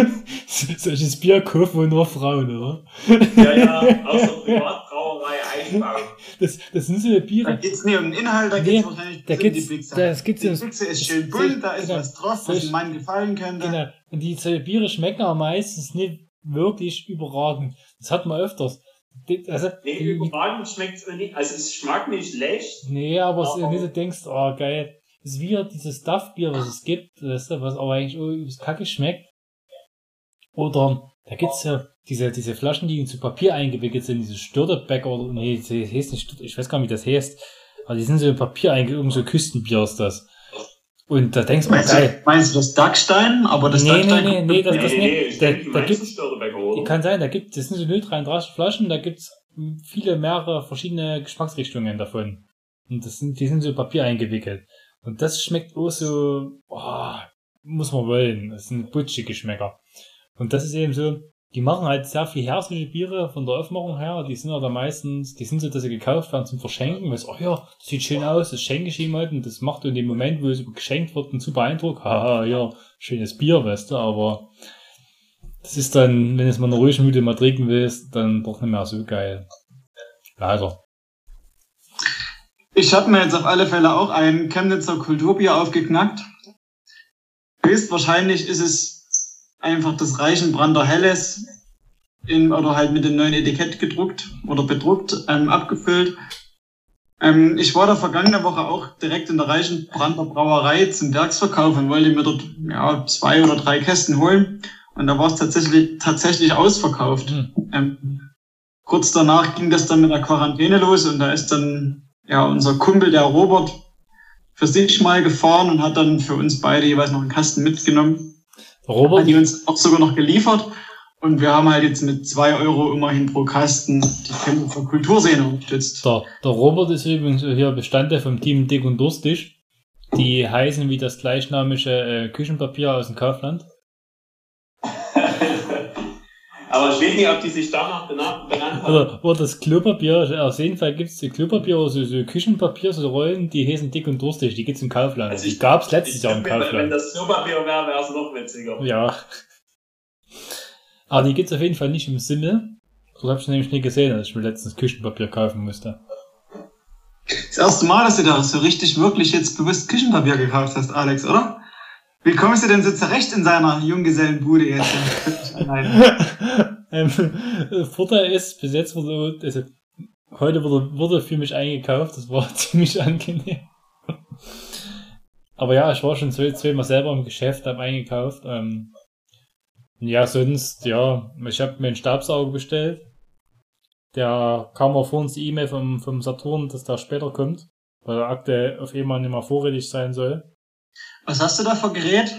Solches Bier kaufen wohl nur Frauen, oder? ja, ja aus der Privatbrauerei Eichbau. Das, das sind so eine Da Biere. geht's nicht um den Inhalt, da Nee, geht's Da gibt's, die Pizza. das gibt's die Pizza ist schön bunt, da ist Genau. was drauf, was dem Mann gefallen könnte. genau. Und die Biere schmecken aber meistens nicht wirklich überragend. Das hat man öfters. Also, Nee, überragend schmeckt es nicht. Also, es schmeckt nicht schlecht. nee, aber es Aber- nicht so denkst, oh geil. Das ist wie dieses Duff-Bier, was es gibt, weißt du, was aber eigentlich übelst kacke schmeckt. Oder, da gibt's ja diese, diese Flaschen, die in zu Papier eingewickelt sind, diese Störtebäcker oder, nee, das heißt nicht, Störte- ich weiß gar nicht, wie das heißt. Aber die sind so in Papier eingewickelt, irgend so Küstenbier ist das. Und da denkst du, Meinst du, geil. meinst du das Dachstein? Aber das Nee, Dachstein nee, nee, nee, das- Nee, das nee, nicht. nee, ich Da- da gibt's- kann sein, da gibt, das sind so 0,33 Flaschen, da gibt's viele, mehrere verschiedene Geschmacksrichtungen davon. Und das sind, die sind so in Papier eingewickelt. Und das schmeckt auch so, oh, muss man wollen. Das sind butschige Geschmäcker. Und das ist eben so, die machen halt sehr viel herzliche Biere von der Aufmachung her. Die sind aber meistens, die sind so, dass sie gekauft werden zum Verschenken. Weil oh ja, das sieht schön aus, das schenke ich ihm halt. Und das macht in dem Moment, wo es geschenkt wird, einen super Eindruck. Haha, ja, schönes Bier, weißt du, aber das ist dann, wenn es mal eine ruhige Müde mal trinken willst, dann doch nicht mehr so geil. Leider. Ich habe mir jetzt auf alle Fälle auch ein Chemnitzer Kulturbier aufgeknackt. Höchstwahrscheinlich ist es einfach das Reichenbrander Helles in, oder halt mit dem neuen Etikett gedruckt oder bedruckt, ähm, abgefüllt. Ähm, ich war da vergangene Woche auch direkt in der Reichenbrander Brauerei zum Werksverkauf und wollte mir dort ja, zwei oder drei Kästen holen. Und da war es tatsächlich, tatsächlich ausverkauft. Hm. Ähm, kurz danach ging das dann mit der Quarantäne los und da ist dann ja unser Kumpel, der Robert, für sich mal gefahren und hat dann für uns beide jeweils noch einen Kasten mitgenommen. Der Hat Robert, die uns auch sogar noch geliefert. Und wir haben halt jetzt mit zwei Euro immerhin pro Kasten die Chemnitzer Kulturszene unterstützt. der, der Robert ist übrigens hier Bestandteil vom Team Dick und Durstig. Die heißen wie das gleichnamige äh, Küchenpapier aus dem Kaufland. Aber ich weiß nicht, ob die sich danach benannt, benannt haben. Oder, oder das Klopapier, auf jeden Fall gibt's die Klopapier oder so, so Küchenpapier, so Rollen, die heißen Dick und Durstig. Die gibt's im Kaufland. Also die ich- gab's letztes Ich Jahr im glaub, wenn, wenn Kaufland. das Klopapier wäre, wäre es noch witziger. Ja. Aber die gibt's auf jeden Fall nicht im Sinne. So habe ich nämlich nie gesehen, als ich mir letztens Küchenpapier kaufen musste. Das erste Mal, dass du da so richtig, wirklich jetzt bewusst Küchenpapier gekauft hast, Alex, oder? Wie kommst du denn so zurecht in seiner Junggesellenbude jetzt? Ähm, Vorteil ist, bis jetzt wurde, also, heute wurde, wurde für mich eingekauft, das war ziemlich angenehm. aber ja, ich war schon zwei, zweimal selber im Geschäft, hab eingekauft. Ähm, ja, sonst, ja, ich habe mir einen Staubsauger bestellt. Der kam auch vor uns die E-Mail vom, vom Saturn, dass der später kommt, weil er aktuell auf einmal nicht mehr vorrätig sein soll. Was hast du da für Gerät?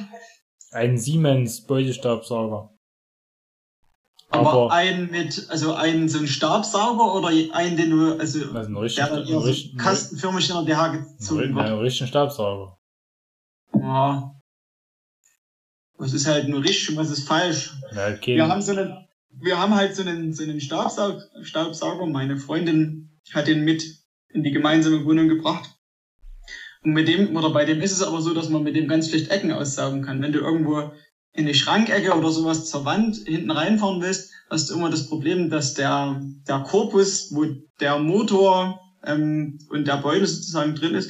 Ein Siemens Beutestaubsauger. Aber, Aber- einen mit, also einen so einen Staubsauger oder einen, den du, also, Also einen richtigen, der dann eher so kastenförmig in der DH gezogen wird. einen richtigen Staubsauger. Ja. Was ist halt nur richtig und was ist falsch? Ja, okay. Wir haben so einen, wir haben halt so einen, so einen Staubsaug, Staubsauger. Meine Freundin hat den mit in die gemeinsame Wohnung gebracht. Und mit dem, oder bei dem ist es aber so, dass man mit dem ganz schlecht Ecken aussaugen kann. Wenn du irgendwo in die Schrankecke oder sowas zur Wand hinten reinfahren willst, hast du immer das Problem, dass der, der Korpus, wo der Motor ähm, und der Beutel sozusagen drin ist,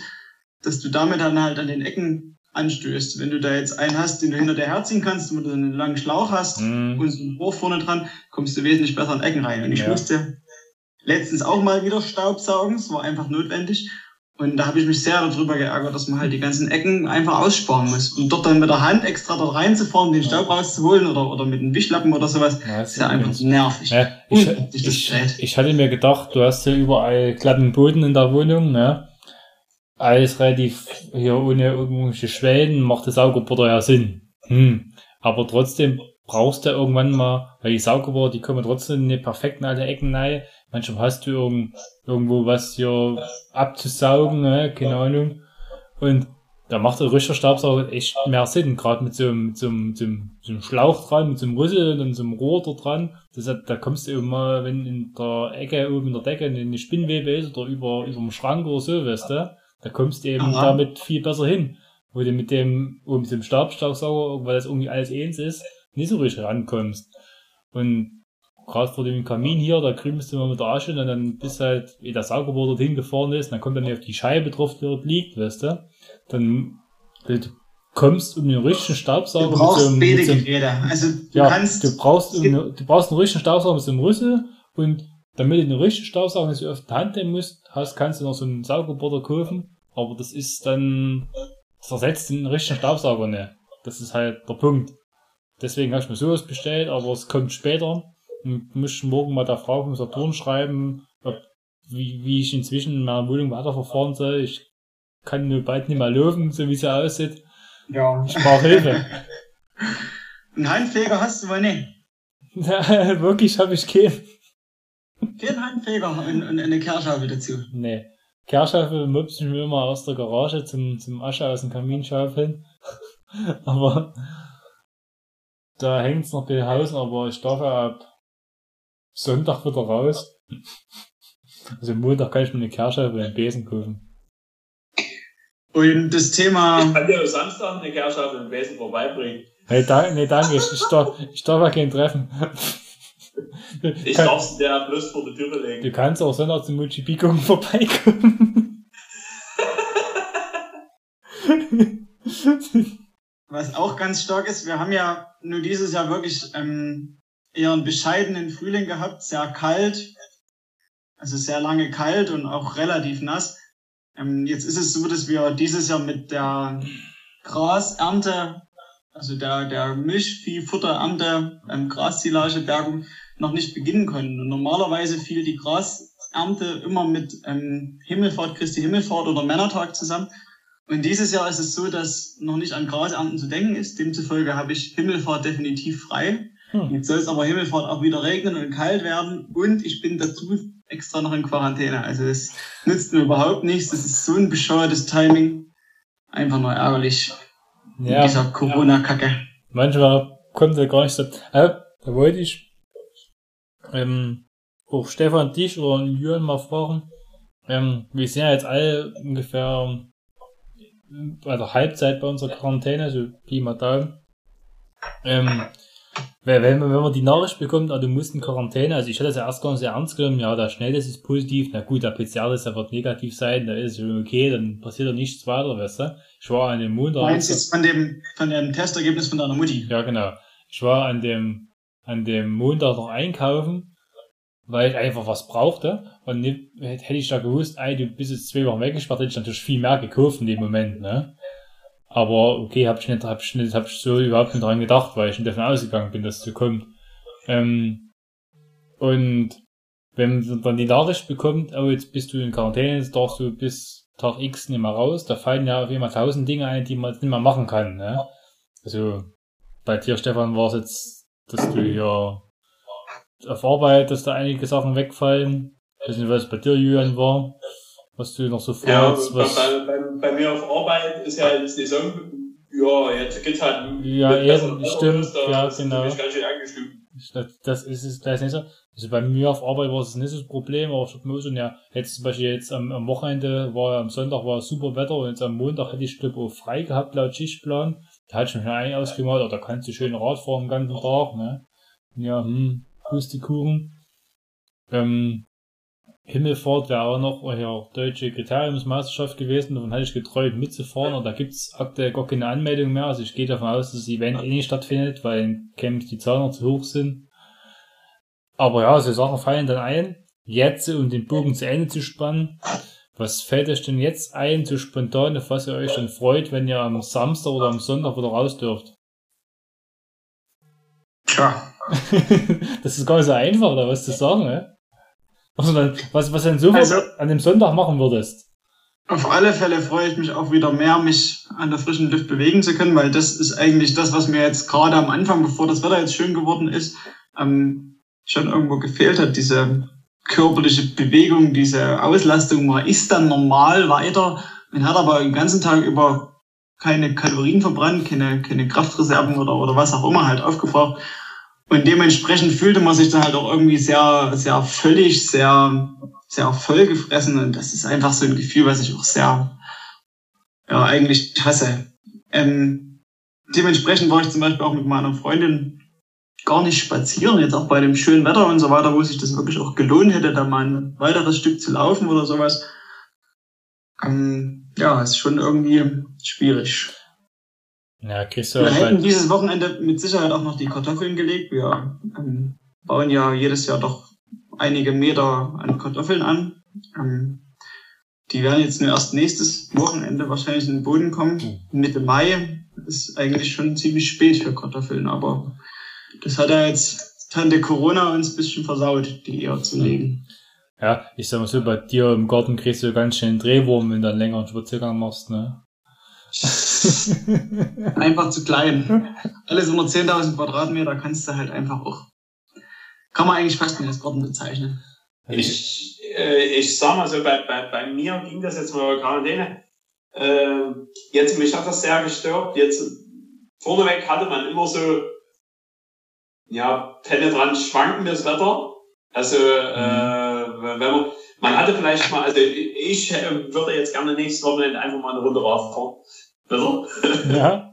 dass du damit dann halt an den Ecken anstößt. Wenn du da jetzt einen hast, den du hinter dir herziehen kannst, wo du einen langen Schlauch hast, Hm. und so ein Rohr vorne dran, kommst du wesentlich besser in Ecken rein. Und ich Ja. musste letztens auch mal wieder Staubsaugen, es war einfach notwendig. Und da habe ich mich sehr darüber geärgert, dass man halt die ganzen Ecken einfach aussparen muss. Und dort dann mit der Hand extra dort reinzufahren, den Staub rauszuholen oder, oder mit einem Wischlappen oder sowas, Ja, das ist ja einfach nervig. Ja, ich, das ich, ich hatte mir gedacht, du hast ja überall glatten Boden in der Wohnung, ne? Alles relativ hier ohne irgendwelche Schwellen, macht der Saugerbohrer ja Sinn. Hm. Aber trotzdem brauchst du irgendwann mal, weil die Saugerbohrer, die kommen trotzdem nicht perfekt in alle Ecken rein. Manchmal hast du irgend, irgendwo was hier abzusaugen, ne? Keine Ahnung. Und da macht der richtige Staubsauger echt mehr Sinn, gerade mit so einem, so einem, so einem, so einem Schlauch dran, mit so einem Rüssel und so einem Rohr da dran. Das hat, da kommst du eben mal, wenn in der Ecke, oben in der Decke eine Spinnwebe ist oder über, über dem Schrank oder so, weißt du, da kommst du eben Aha. damit viel besser hin. Wo du mit dem, wo mit dem Stabstaubsauger, weil das irgendwie alles eins ist, nicht so richtig rankommst. Und gerade vor dem Kamin hier, da krümst du mal mit der Asche und dann bist halt, wie der Saugerbohrer dorthin gefahren ist, dann kommt dann auf die Scheibe drauf, die dort liegt, weißt du. Dann du kommst um den richtigen Staubsauger Du brauchst mit beide so Geräte. Also du ja, kannst, du brauchst, um, du brauchst einen richtigen Staubsauger mit so einem Rüssel und damit du den richtigen Staubsauger nicht so auf die Hand nehmen musst, hast, kannst du noch so einen Saugerbohrer kaufen, aber das ist dann, das ersetzt den richtigen Staubsauger nicht. Das ist halt der Punkt. Deswegen habe ich mir sowas bestellt, aber es kommt später. Muss morgen mal der Frau vom Saturn schreiben, ob, wie, wie ich inzwischen in meiner Wohnung weiterverfahren soll. Ich kann nur bald nicht mehr laufen, so wie sie aussieht. ja. Ich brauche Hilfe. Einen Handfeger hast du wohl nicht. Wirklich habe ich keinen. Kein Handfeger und, und eine Kehrschaufel dazu. Nee. Kehrschaufeln mupse ich mir immer aus der Garage zum, zum Asche aus dem Kamin schaufeln. aber da hängt's noch bei Hausen, aber ich darf ja ab Sonntag wieder raus. Also Montag kann ich mir eine Kehrschaufeln und einen Besen kaufen. Und das Thema, Ich kann dir am Samstag eine Kehrschaufel im Besen vorbeibringen. Hey, da, nee, danke, ich, ich, darf, ich darf ja keinen treffen. Ich Kann- darf's dir bloß vor die Türe legen. Du kannst auch Sonntag zum Mujibi-Gucken vorbeikommen. was auch ganz stark ist, wir haben ja nur dieses Jahr wirklich ähm, eher einen bescheidenen Frühling gehabt, sehr kalt, also sehr lange kalt und auch relativ nass. Ähm, jetzt ist es so, dass wir dieses Jahr mit der Grasernte, also der, der Milchviehfutterernte, ähm, Graszilagebergung noch nicht beginnen können. Und normalerweise fiel die Grasernte immer mit ähm, Himmelfahrt, Christi Himmelfahrt oder Männertag zusammen. Und dieses Jahr ist es so, dass noch nicht an Grasernten zu denken ist. Demzufolge habe ich Himmelfahrt definitiv frei. Hm. Jetzt soll es aber Himmelfahrt auch wieder regnen und kalt werden. Und ich bin dazu extra noch in Quarantäne. Also das nützt mir überhaupt nichts. Das ist so ein bescheuertes Timing. Einfach nur ärgerlich. Mit Ja, dieser Corona-Kacke. manchmal kommt er gar nicht so. Äh, da wollte ich ähm, auch Stefan dich oder Jürgen mal fragen. Ähm, wir sind ja jetzt alle ungefähr bei der Halbzeit bei unserer Quarantäne, so Pi mal Daumen. Ähm, weil, wenn, man, wenn man die Nachricht bekommt, ah, du musst in Quarantäne, also ich hatte das ja erst gar nicht sehr ernst genommen, ja, der Schnelltest ist positiv, na gut, der PCR-Test, der wird negativ sein, da ist es schon okay, dann passiert ja nichts weiter, weißt du. Ich war an dem Montag. Meinst du jetzt von dem, von dem Testergebnis von deiner Mutti? Ja, genau. Ich war an dem, an dem Montag noch einkaufen, weil ich einfach was brauchte. Und nicht, hätte ich da gewusst, ey, du bist jetzt zwei Wochen weggesperrt, hätte ich natürlich viel mehr gekauft in dem Moment, ne? Aber okay, hab ich nicht, hab ich nicht, hab ich so überhaupt nicht dran gedacht, weil ich nicht davon ausgegangen bin, dass es so kommt. Ähm, und wenn man dann die Nachricht bekommt, oh, jetzt bist du in Quarantäne, jetzt darfst du bis Tag X nicht mehr raus, da fallen ja auf jeden Fall tausend Dinge ein, die man jetzt nicht mehr machen kann, ne? Also, bei dir, Stefan, war es jetzt, dass du ja auf Arbeit, dass da einige Sachen wegfallen. Ich weiß nicht, was bei dir, Julian, war. Was du noch so Ja, vorhast, bei, was. bei, bei, bei mir auf Arbeit ist ja die Saison, ja, jetzt geht's halt. Ja, besser, stimmt, besser, ja, das ist genau. nämlich ganz schön angestimmt. Das, das ist es gleich nicht so. Also bei mir auf Arbeit war es nicht so das Problem, aber ich hab mir schon, ja, jetzt zum Beispiel jetzt am, am Wochenende war ja am Sonntag war super Wetter und jetzt am Montag hätte ich glaube auch frei gehabt laut Schichtplan. Da hatte ich mich eigentlich ausgemalt, oder da kannst du schön Rad fahren den ganzen Tag, ne? Ja, hm, Pustekuchen. Ähm, Himmelfahrt wäre auch noch ja, deutsche Kriteriumsmeisterschaft gewesen, davon hatte ich getreut mitzufahren, aber da gibt's aktuell gar keine Anmeldung mehr, also ich gehe davon aus, dass das Event eh nicht stattfindet, weil in Camps die Zahlen noch zu hoch sind. Aber ja, so Sachen fallen dann ein. Jetzt, um den Bogen zu Ende zu spannen, was fällt euch denn jetzt ein, so spontan, auf was ihr euch dann freut, wenn ihr am Samstag oder am Sonntag wieder raus dürft? Tja, das ist gar nicht so einfach, da was zu sagen, ne? Dann, was, was denn so Also- an dem Sonntag machen würdest? auf alle Fälle freue ich mich auch wieder mehr, mich an der frischen Luft bewegen zu können, weil das ist eigentlich das, was mir jetzt gerade am Anfang, bevor das Wetter jetzt schön geworden ist, ähm, schon irgendwo gefehlt hat. Diese körperliche Bewegung, diese Auslastung. Man ist dann normal weiter und hat aber den ganzen Tag über keine Kalorien verbrannt, keine, keine Kraftreserven oder, oder was auch immer halt aufgebraucht. Und dementsprechend fühlte man sich dann halt auch irgendwie sehr, sehr völlig, sehr, sehr vollgefressen. Und das ist einfach so ein Gefühl, was ich auch sehr, ja, eigentlich hasse. Ähm, dementsprechend war ich zum Beispiel auch mit meiner Freundin gar nicht spazieren, jetzt auch bei dem schönen Wetter und so weiter, wo sich das wirklich auch gelohnt hätte, da mal ein weiteres Stück zu laufen oder sowas. Ähm, ja, ist schon irgendwie schwierig. Ja, kriegst du Wir hätten dieses Wochenende mit Sicherheit auch noch die Kartoffeln gelegt. Wir ähm, bauen ja jedes Jahr doch einige Meter an Kartoffeln an. Ähm, die werden jetzt nur erst nächstes Wochenende wahrscheinlich in den Boden kommen. Mitte Mai ist eigentlich schon ziemlich spät für Kartoffeln, aber das hat ja jetzt Tante Corona uns ein bisschen versaut, die eher zu legen. ja, ich sag mal so, bei dir im Garten kriegst du ganz schön einen Drehwurm, wenn du einen längeren Spaziergang machst, ne? Einfach zu klein. Alles unter 10.000 Quadratmeter kannst du halt einfach auch, kann man eigentlich fast nicht als Garten bezeichnen. Ich, äh, ich sag mal so, bei, bei, bei mir ging das jetzt mal Quarantäne. Äh, jetzt, mich hat das sehr gestört. Jetzt, vorneweg hatte man immer so, ja, penetrant schwankendes Wetter. Also, äh, wenn man, man hatte vielleicht mal, also ich äh, würde jetzt gerne nächstes Wochenende einfach mal eine Runde Rad Bitte? Ja?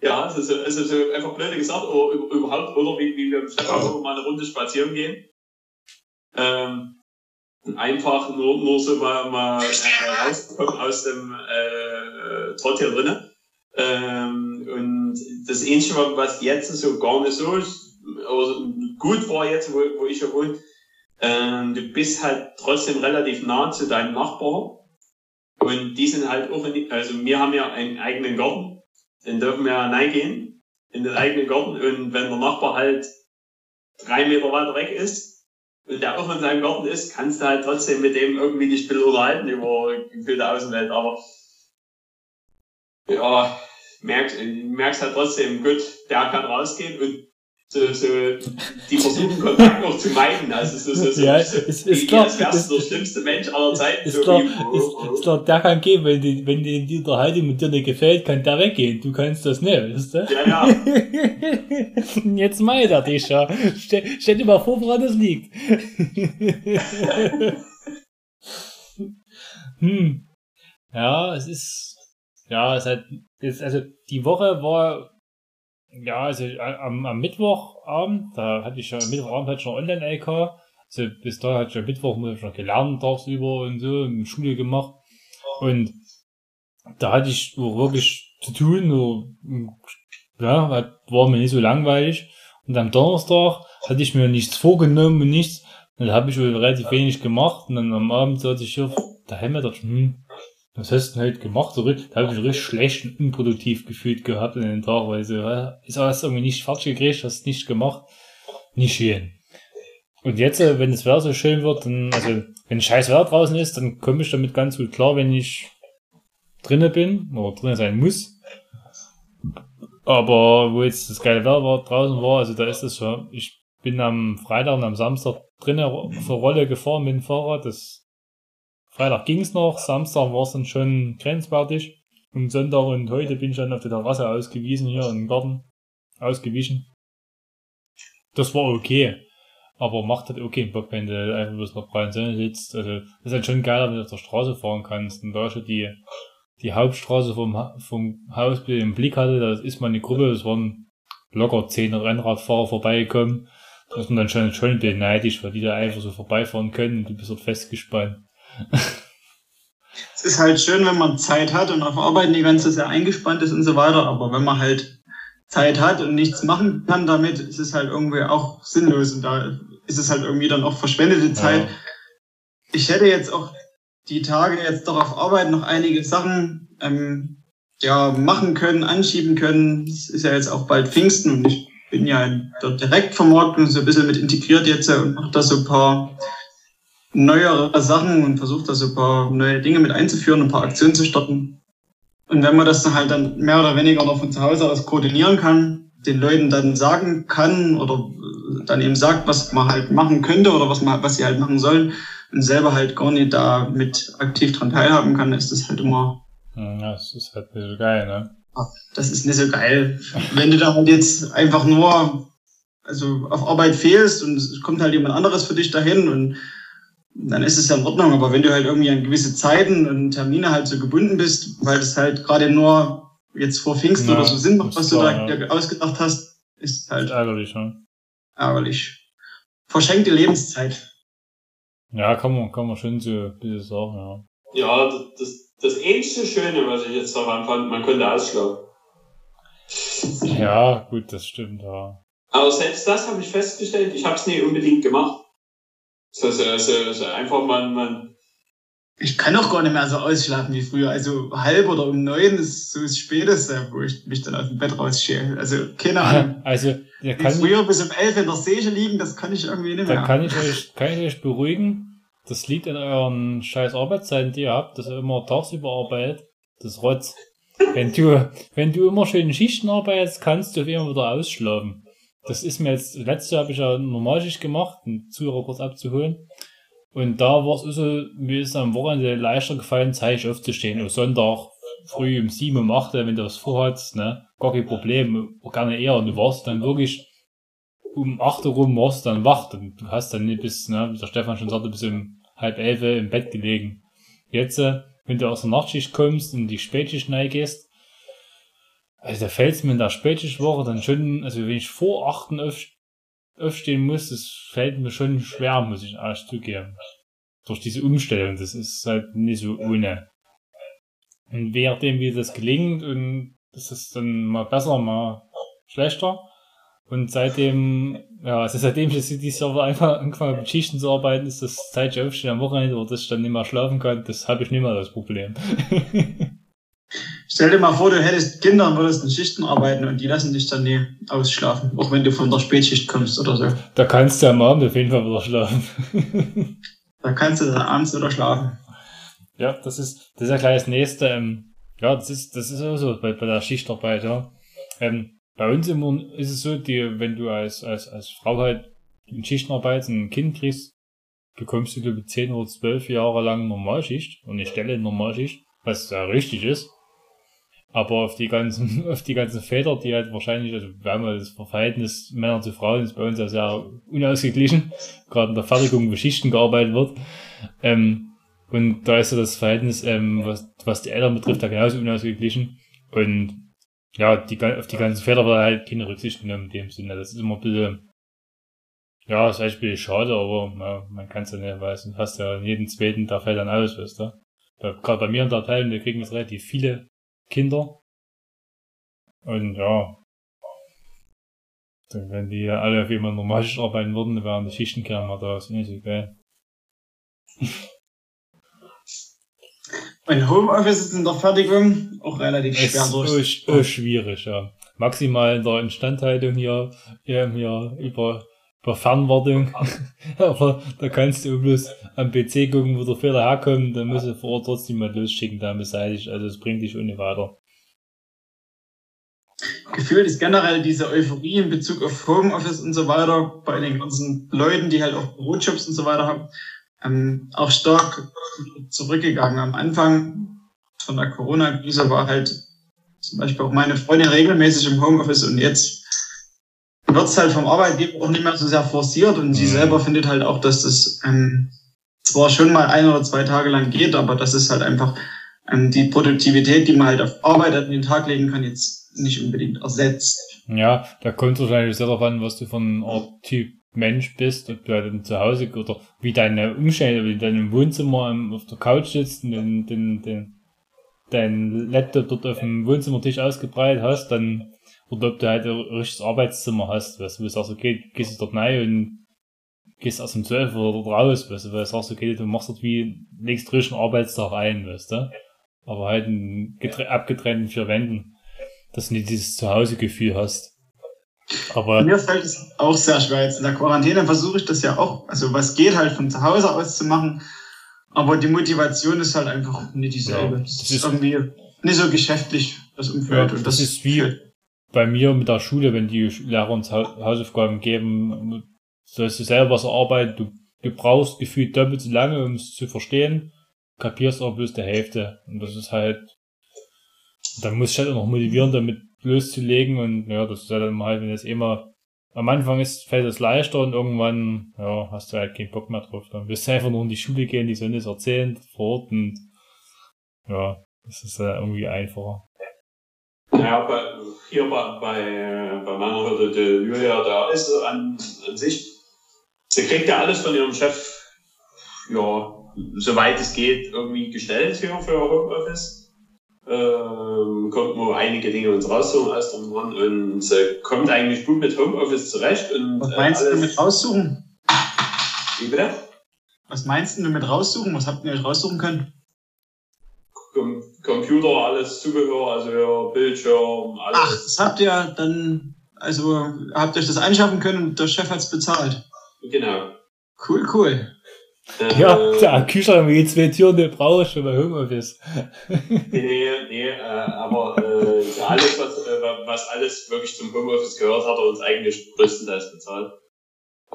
Ja, es ist, so- es ist einfach blöd gesagt, oder über- überhaupt, oder wie, wie wir im Stadtpark mal eine Runde spazieren gehen. Ähm, einfach nur, nur so mal, mal äh, rauskommen aus dem äh, Trott hier drinnen. Ähm, und das Ähnliche, was jetzt so gar nicht so ist, also gut war jetzt, wo, wo ich ja wohne, ähm, du bist halt trotzdem relativ nah zu deinem Nachbarn. Und die sind halt auch, in, also wir haben ja einen eigenen Garten den dürfen wir reingehen in den eigenen Garten. Und wenn der Nachbar halt drei Meter weiter weg ist und der auch in seinem Garten ist, kannst du halt trotzdem mit dem irgendwie dich bisschen unterhalten über gefühlte Außenwelt, aber ja, merkst, merkst halt trotzdem, gut, der kann rausgehen und so, so, die versuchen Kontakt noch zu meiden, also so, so, so, Ja, so ist- ist wie, klar, als wärst du ist- der schlimmste Mensch aller Zeiten, Ist so klar, wie, oh, ist, oh. ist klar, der kann gehen, wenn die, wenn die, die Unterhaltung mit dir nicht gefällt, kann der weggehen. Du kannst das nicht, weißt du? ja, ja, Jetzt meint er dich ja. Stell, stell dir mal vor, woran das liegt. hm. Ja, es ist, ja, es hat, es, also die Woche war, ja, also a- am, am Mittwochabend, da hatte ich ja, am Mittwochabend hatte ich noch Online-LK, also bis da hatte ich ja Mittwoch ich noch gelernt, tagsüber und so, in Schule gemacht. Und da hatte ich auch wirklich zu tun, so, ja, war mir nicht so langweilig. Und am Donnerstag hatte ich mir nichts vorgenommen und nichts. Und da habe ich wohl relativ wenig gemacht. Und dann am Abend hatte ich hier daheim gedacht, hm, was hast du denn heute gemacht? Da habe ich mich richtig schlecht und unproduktiv gefühlt gehabt in den Tag, weil so, ist du irgendwie nicht fertig gekriegt, hast nicht gemacht. Nicht schön. Und jetzt, äh, wenn das Wetter so schön wird, dann, also, wenn scheiß Wetter draußen ist, dann komme ich damit ganz gut klar, wenn ich drinnen bin oder drinnen sein muss. Aber wo jetzt das geile Wetter war, draußen war, also da ist es so, ich bin am Freitag und am Samstag drinnen der Rolle gefahren mit dem Fahrrad. Das Freitag ging's noch, Samstag war es dann schon grenzwertig. Und Sonntag und heute bin ich dann auf der Terrasse ausgewiesen, hier im Garten. Ausgewichen. Das war okay. Aber macht halt okay Bock, wenn du einfach bloß noch freien Sonne sitzt. Also, das ist halt schon geiler, wenn du auf der Straße fahren kannst. Und da schon die, die Hauptstraße vom, vom Haus im Blick hatte, da ist mal eine Gruppe, das waren locker zehn Rennradfahrer vorbeigekommen. Da ist man dann schon, schon ein bisschen neidisch, weil die da einfach so vorbeifahren können und du bist dort festgespannt. Es ist halt schön, wenn man Zeit hat und auf Arbeit die ganze Zeit eingespannt ist und so weiter, aber wenn man halt Zeit hat und nichts machen kann damit, ist es halt irgendwie auch sinnlos und da ist es halt irgendwie dann auch verschwendete Zeit. Ich hätte jetzt auch die Tage jetzt doch auf Arbeit noch einige Sachen ähm, ja, machen können, anschieben können. Es ist ja jetzt auch bald Pfingsten und ich bin ja in der Direktvermarktung so ein bisschen mit integriert jetzt und mache da so ein paar neuere Sachen und versucht da so ein paar neue Dinge mit einzuführen, ein paar Aktionen zu starten. Und wenn man das dann halt dann mehr oder weniger noch von zu Hause aus koordinieren kann, den Leuten dann sagen kann oder dann eben sagt, was man halt machen könnte oder was man, was sie halt machen sollen und selber halt gar nicht da mit aktiv dran teilhaben kann, ist das halt immer, Ja, das ist halt nicht so geil, ne? das ist nicht so geil. Wenn du da halt jetzt einfach nur, also auf Arbeit fehlst und es kommt halt jemand anderes für dich dahin und dann ist es ja in Ordnung. Aber wenn du halt irgendwie an gewisse Zeiten und Termine halt so gebunden bist, weil das halt gerade nur jetzt vor Pfingsten Ja, oder so Sinn macht, ist was du da ja. ausgedacht hast, ist Ist halt ärgerlich, ne? ärgerlich. Verschenkte Lebenszeit. Ja, kann man, kann man schon so ein bisschen sagen, ja. Ja, das, das, einzige Schöne, was ich jetzt daran fand, man konnte ausschlafen. Ja, gut, das stimmt, ja. Aber selbst das habe ich festgestellt, ich habe es nie unbedingt gemacht. So, so, so, so einfach man, man, Ich kann auch gar nicht mehr so ausschlafen wie früher. Also halb oder um neun ist so das Späteste, wo ich mich dann aus dem Bett rausschäle. Also keine Ahnung. Also, da Wie kann, früher bis um elf in der Säge liegen, das kann ich irgendwie nicht da mehr. kann ich euch, kann ich euch beruhigen. Das liegt an euren scheiß Arbeitszeiten, die ihr habt, dass ihr immer tagsüber arbeitet. Das Rotz. Wenn du, wenn du immer schön in Schichten arbeitest, kannst du auf immer wieder ausschlafen. Das ist mir jetzt, letztes Jahr habe ich ja Normalschicht gemacht, um Zuhörer kurz abzuholen. Und da war es so, mir ist am Wochenende leichter gefallen, zeitig aufzustehen. Am Sonntag früh um sieben, um acht, wenn du was vorhast, ne, gar kein Problem, auch gerne eher. Und du warst dann wirklich um acht Uhr rum warst dann wach. Und du hast dann nicht bis, ne, wie der Stefan schon sagte, bis um halb elf im Bett gelegen. Jetzt, äh, wenn du aus der Nachtschicht kommst und die Spätschicht gehst, also da fällt es mir in der Spätschichtwoche dann schon, also wenn ich vor achten auf, aufstehen muss, das fällt mir schon schwer, muss ich ehrlich zugeben. Durch diese Umstellung, das ist halt nicht so ohne. Und währenddem wie das gelingt und das ist dann mal besser, mal schlechter. Und seitdem, ja, also seitdem ich dieses Jahr einfach angefangen mit Schichten zu arbeiten, ist das zeitlich aufstehen am Wochenende, oder dass ich dann nicht mehr schlafen kann, das habe ich nicht mehr das Problem. Stell dir mal vor, du hättest Kinder und würdest in Schichten arbeiten und die lassen dich dann nie ausschlafen, auch wenn du von der Spätschicht kommst oder so. da kannst du am Abend auf jeden Fall wieder schlafen. Da kannst du dann abends wieder schlafen. ja, das ist, das ist ja gleich das nächste, ähm, ja, das ist, das ist auch so bei, bei der Schichtarbeit, ja. Ähm, bei uns immer ist es so, die, wenn du als, als, als Frau halt in Schichtenarbeit ein Kind kriegst, bekommst du, glaube ich, 10 oder 12 Jahre lang Normalschicht und eine Stelle in Normalschicht, was ja richtig ist. Aber auf die ganzen, auf die ganzen Väter, die halt wahrscheinlich, also wir haben ja das Verhältnis Männer zu Frauen ist bei uns ja sehr unausgeglichen, gerade in der Fertigung, wo Schichten gearbeitet wird. Ähm, und da ist ja das Verhältnis, ähm, was, was die Eltern betrifft, ja genauso unausgeglichen. Und ja, die, auf die ganzen Väter wird halt keine Rücksicht genommen in dem Sinne. Das ist immer ein bisschen, ja, ist eigentlich ein bisschen schade, aber ja, man kann es ja nicht, weil du hast ja jeden zweiten, der fällt dann aus, weißt du. Gerade bei mir in der Abteilung, wir kriegen jetzt relativ viele Kinder. Und ja, dann, wenn die alle auf jemand normal arbeiten würden, dann wären die Schichtenkerner da, ist nicht so geil. Mein Homeoffice ist in der Fertigung auch relativ Es schwer ist durch. oh, oh, schwierig, ja. Maximal in der Instandhaltung hier, hier, hier über, über Fernwartung. Aber da kannst du bloß am PC gucken, wo der Fehler herkommt, dann musst du vor Ort trotzdem mal losschicken, dann beseitigt. Also es bringt dich ohne weiter. Gefühlt ist generell diese Euphorie in Bezug auf Homeoffice und so weiter bei den ganzen Leuten, die halt auch Bürojobs und so weiter haben, ähm, auch stark zurückgegangen. Am Anfang von der Corona-Krise war halt zum Beispiel auch meine Freundin regelmäßig im Homeoffice und jetzt wird's halt vom Arbeitgeber auch nicht mehr so sehr forciert und sie Mhm. selber findet halt auch, dass das ähm, zwar schon mal ein oder zwei Tage lang geht, aber das ist halt einfach ähm, die Produktivität, die man halt auf Arbeit an den Tag legen kann, jetzt nicht unbedingt ersetzt. Ja, da kommt wahrscheinlich sehr darauf an, was du von Art Typ Mensch bist, ob du halt zu Hause oder wie deine Umstände, wie du dann im Wohnzimmer im- auf der Couch sitzt und den, den, den, dein Laptop dort auf dem Wohnzimmertisch ausgebreitet hast, dann, oder ob du halt ein richtiges Arbeitszimmer hast, weißt du, wo auch so geht, gehst du dort rein und gehst erst um 12 Uhr dort raus, weißt du, weil auch so geht, du machst dort wie, legst richtig einen Arbeitstag ein, weißt du, aber halt in getre- abgetrennten vier Wänden, dass du nicht dieses Zuhause-Gefühl hast. Aber Mir fällt es auch sehr schwer. Jetzt in der Quarantäne versuche ich das ja auch, also was geht halt von zu Hause aus zu machen. Aber die Motivation ist halt einfach nicht dieselbe. Ja, das das ist ist- irgendwie nicht so geschäftlich, das Ja, Umfeld. und das ist wie bei mir mit der Schule, wenn die Lehrer uns Hau- Hausaufgaben geben, sollst du selber was erarbeiten. Du, du brauchst gefühlt doppelt so lange, um es zu verstehen, kapierst aber bloß die Hälfte. Und das ist halt, dann musst du halt auch noch motivieren, damit loszulegen. Und ja, das ist halt dann halt, wenn es immer am Anfang ist, fällt es leichter und irgendwann, ja, hast du halt keinen Bock mehr drauf. Dann willst du einfach nur in die Schule gehen, die Sonne ist erzählen vor Ort und ja, das ist äh, irgendwie einfacher. Ja, bei, hier bei, bei, bei meiner Hütte, die Julia, da ist an, an sich, sie kriegt ja alles von ihrem Chef, ja, soweit es geht, irgendwie gestellt hier für Homeoffice. Ähm, kommt nur einige Dinge uns raussuchen aus dem Mann und sie kommt eigentlich gut mit Homeoffice zurecht und Was äh, meinst du alles- mit raussuchen? Wie bitte? Was meinst du mit raussuchen? Was habt ihr euch raussuchen können? Com Computer, alles Zubehör, also ja, Bildschirm, alles. Ach, das habt ihr dann, also habt ihr euch das anschaffen können und der Chef hat's bezahlt. Genau. Cool, cool. Äh, Ja, der Kühlschrank mit zwei Türen, den brauche ich schon bei Homeoffice. Nee, nee, äh, aber äh, ja, alles, was, äh, was alles wirklich zum Homeoffice gehört, hat er uns eigentlich größtenteils bezahlt.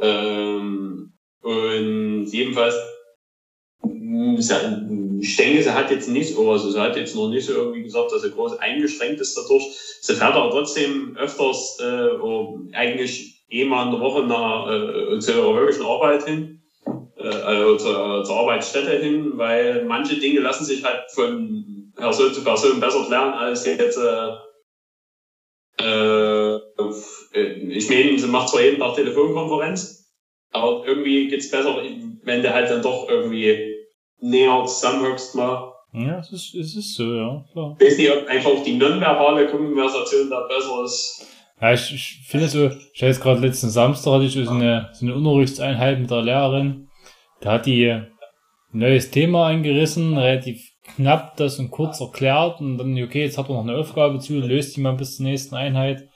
Ähm, und jedenfalls, ich denke, sie hat jetzt nicht, oh, also sie hat jetzt noch nicht so irgendwie gesagt, dass sie groß eingeschränkt ist dadurch. Sie fährt aber trotzdem öfters, äh, eigentlich einmal in der Woche nach, äh, zu ihrer wirklichen Arbeit hin äh, also zur, zur Arbeitsstätte hin, weil manche Dinge lassen sich halt von Person zu Person besser klären als jetzt äh, äh, ich meine, sie macht zwar jeden Tag Telefonkonferenz, aber irgendwie geht's besser, wenn du halt dann doch irgendwie näher zusammenhockst mal. Ja, es ist, es ist so, ja, klar. Ich weiß nicht, ob einfach die nonverbale Konversation da besser ist. Ja, ich, ich finde so, ich hatte jetzt gerade letzten Samstag hatte ich so eine, so eine Unterrichtseinheit mit der Lehrerin. Da hat die ein neues Thema eingerissen, relativ knapp das und kurz erklärt und dann, okay, jetzt hat er noch eine Aufgabe zu, löst die mal bis zur nächsten Einheit.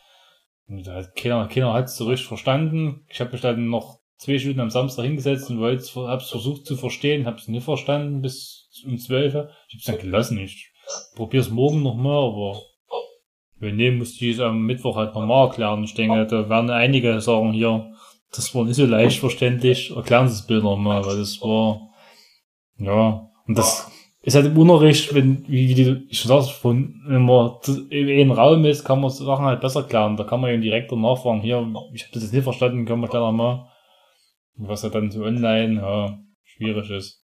Und da hat keiner, keiner hat es so richtig verstanden. Ich habe mich dann noch zwei Stunden am Samstag hingesetzt und wollte, hab's versucht zu verstehen, hab's nicht verstanden bis um zwölf. Ich hab's dann gelassen. Ich probier's morgen nochmal, aber wenn nee, musste ich es am Mittwoch halt nochmal erklären. Ich denke, da werden einige sagen hier, das war nicht so leicht verständlich. Erklären Sie das Bild nochmal, weil das war, ja, und das ist halt im Unterricht, wenn, wie, wie du schon sagst, von, wenn man in einem Raum ist, kann man Sachen halt besser klären. Da kann man eben direkt nachfragen, hier, ich habe das jetzt nicht verstanden, können wir gleich nochmal. Was ja dann so online, ja, schwierig ist.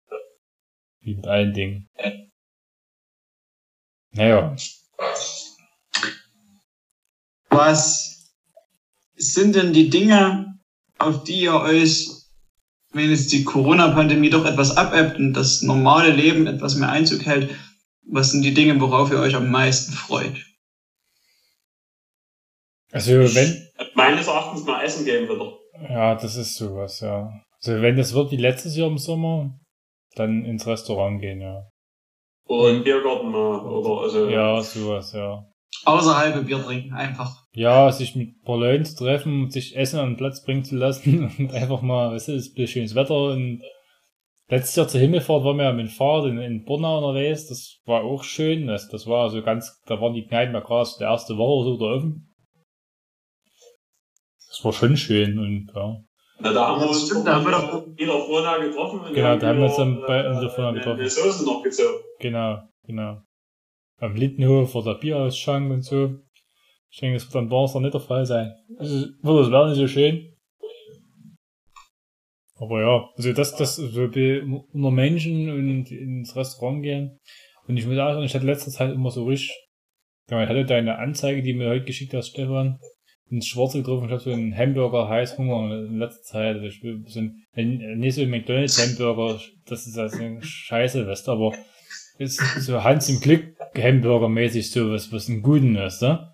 Wie mit allen Dingen. Naja. Was sind denn die Dinge, auf die ihr euch, wenn jetzt die Corona-Pandemie doch etwas abebbt und das normale Leben etwas mehr Einzug hält, was sind die Dinge, worauf ihr euch am meisten freut? Also wenn, Meines Erachtens mal essen gehen wieder. Ja, das ist sowas, ja. Also wenn das wird wie letztes Jahr im Sommer, dann ins Restaurant gehen, ja. Oder im Biergarten mal, oder, also. Ja, sowas, ja. Außerhalb Bier trinken, einfach. Ja, sich mit ein paar Leuten zu treffen, sich Essen an den Platz bringen zu lassen und einfach mal, weißt du, es ist schönes Wetter und letztes Jahr zur Himmelfahrt waren wir ja mit dem Fahrrad in, in Bornau unterwegs, das war auch schön, das, das war so ganz, da waren die Kneipen ja gerade so der erste Woche oder so da offen. Das war schon schön und ja. Na, da haben wir Das uns stimmt, da haben wir doch- wieder vorne getroffen. und Genau, da haben wir uns dann bei- in der Vorne äh, getroffen. Die Soßen noch gezogen. Genau, genau. Am Lindenhof vor der Bierausschank und so. Ich denke, das wird am Donnerstag nicht der Fall sein. Also, wird das wäre nicht so schön. Aber ja, also das, das, so unter Menschen und ins Restaurant gehen. Und ich muss auch sagen, ich hatte letzter Zeit immer so richtig, ich hatte deine Anzeige, die mir heute geschickt hast, Stefan, ins Schwarze getroffen. Ich habe so einen Hamburger Heißhunger in letzter Zeit. Also ich will ein bisschen, nicht so ein McDonalds Hamburger, das ist also scheiße, weißt du, aber ist so Hans im Glück Hamburger mäßig so was, was einen guten ist, ne?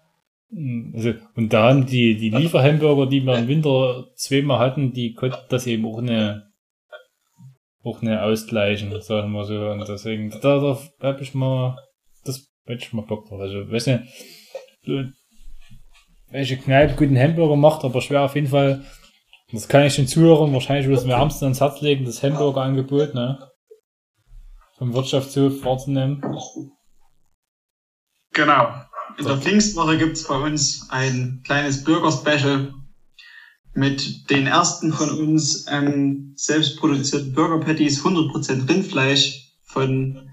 Also, und da haben die, die Lieferhamburger, die wir im Winter zweimal hatten, die konnten das eben auch eine, auch eine ausgleichen, sagen wir so. Und deswegen, da, da hab ich mal, das hätte ich mal Bock drauf. Also, weiß nicht, so, welche Kneipe guten Hamburger macht, aber schwer auf jeden Fall, das kann ich den Zuhörern wahrscheinlich bloß wärmsten ans Herz legen, das Hamburger-Angebot, ne? Vom Wirtschaftshof vorzunehmen. Genau. In der Pfingstwoche gibt's bei uns ein kleines Bürger-Special mit den ersten von uns ähm, selbst produzierten Burger Patties, 100% Rindfleisch von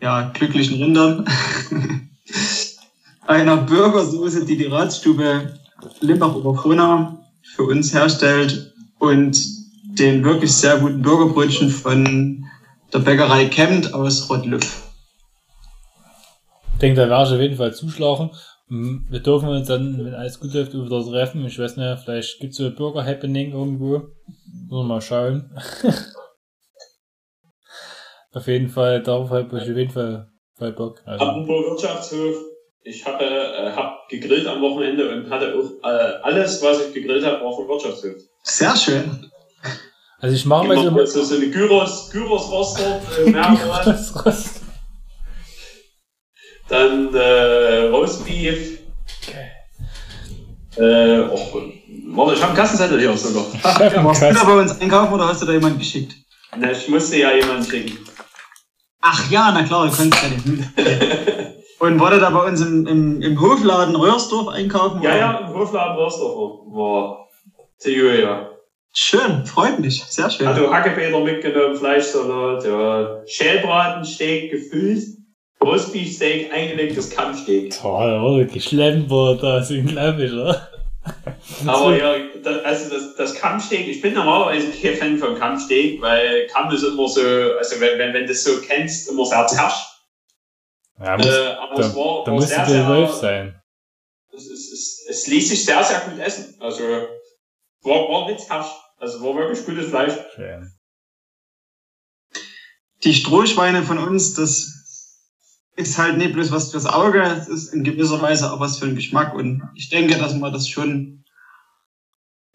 ja, glücklichen Rindern. Einer Burgersoße, die die Ratsstube Limbach-Oberfrohnau für uns herstellt und den wirklich sehr guten Burgerbrötchen von der Bäckerei Kemmt aus Rottlüff. Ich denke, da werde ich auf jeden Fall zuschlagen. Wir dürfen uns dann, wenn alles gut läuft, wieder treffen. Ich weiß nicht, vielleicht gibt's so ein Burger-Happening irgendwo. Müssen wir mal schauen. auf jeden Fall, darauf habe ich auf jeden Fall voll Bock. Also, Apropos Wirtschaftshof. Ich habe äh, hab gegrillt am Wochenende und hatte auch äh, alles, was ich gegrillt habe, war vom Wirtschaftshof. Sehr schön. also ich mache mal Immer so so, so eine Gyros, Gyros dort, äh, Rost. Dann äh, Roastbeef. Äh, och, warte, ich habe einen Kassenzettel hier sogar. Warst du da bei uns einkaufen oder hast du da jemanden geschickt? Na, ich musste ja jemanden schicken. Ach ja, na klar, du kannst ja nicht. Und war da bei uns im, im, im Hofladen Röhrsdorf einkaufen? Ja, oder? ja, im Hofladen Rostofer. War Theo, ja. Schön, freut mich. Sehr schön. Also Hackepeter mitgenommen, Fleischsalat, ja. Schälbratensteak gefüllt, Roastbeefsteak eingelegtes Kampfsteak. Toll, oder? Geschlempert, das ist unglaublich, oder? Aber ja, das, also das, das Kampfsteak, ich bin normalerweise kein Fan von Kampfsteak, weil Kampf ist immer so, also wenn, wenn, wenn du es so kennst, immer sehr zersch. Ja, muss, Äh, aber es da, war, da war sehr, der sehr, Wolf sein. es, es, es, es ließ sich sehr, sehr gut essen. Also war, war nicht zersch. Also war wirklich gutes Fleisch. Schön. Die Strohschweine von uns, das ist halt nicht bloß was fürs Auge, es ist in gewisser Weise auch was für den Geschmack. Und ich denke, dass man das schon,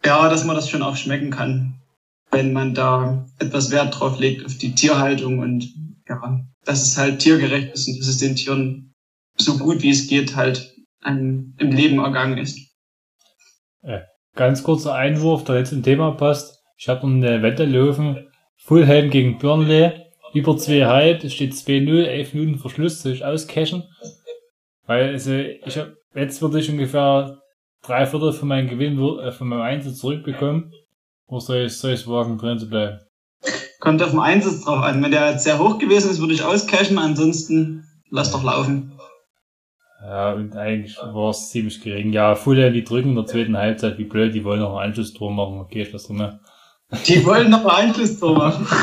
ja, dass man das schon auch schmecken kann, wenn man da etwas Wert drauf legt auf die Tierhaltung und ja, dass es halt tiergerecht ist und dass es den Tieren so gut wie es geht halt an, im Leben ergangen ist. Ganz kurzer Einwurf, der jetzt zum Thema passt. Ich habe noch eine Wette laufen. Fulham gegen Burnley. Über zwei Halb, es steht 2-0, 11 Minuten Verschluss, soll ich auscashen? Weil, also, ich hab, jetzt würde ich ungefähr drei Viertel von meinem Gewinn, äh, von meinem Einsatz zurückbekommen. Oder soll ich, ich wagen, drin zu bleiben? Kommt auf den Einsatz drauf an. Wenn der jetzt sehr hoch gewesen ist, würde ich auscashen, ansonsten lass doch laufen. Ja, und eigentlich war es ziemlich gering. Ja, Fulham, die drücken in der zweiten Halbzeit, wie blöd, die wollen noch einen Anschlusstor machen. Okay, ich lass drin. Die wollen noch Einfluss drauf machen.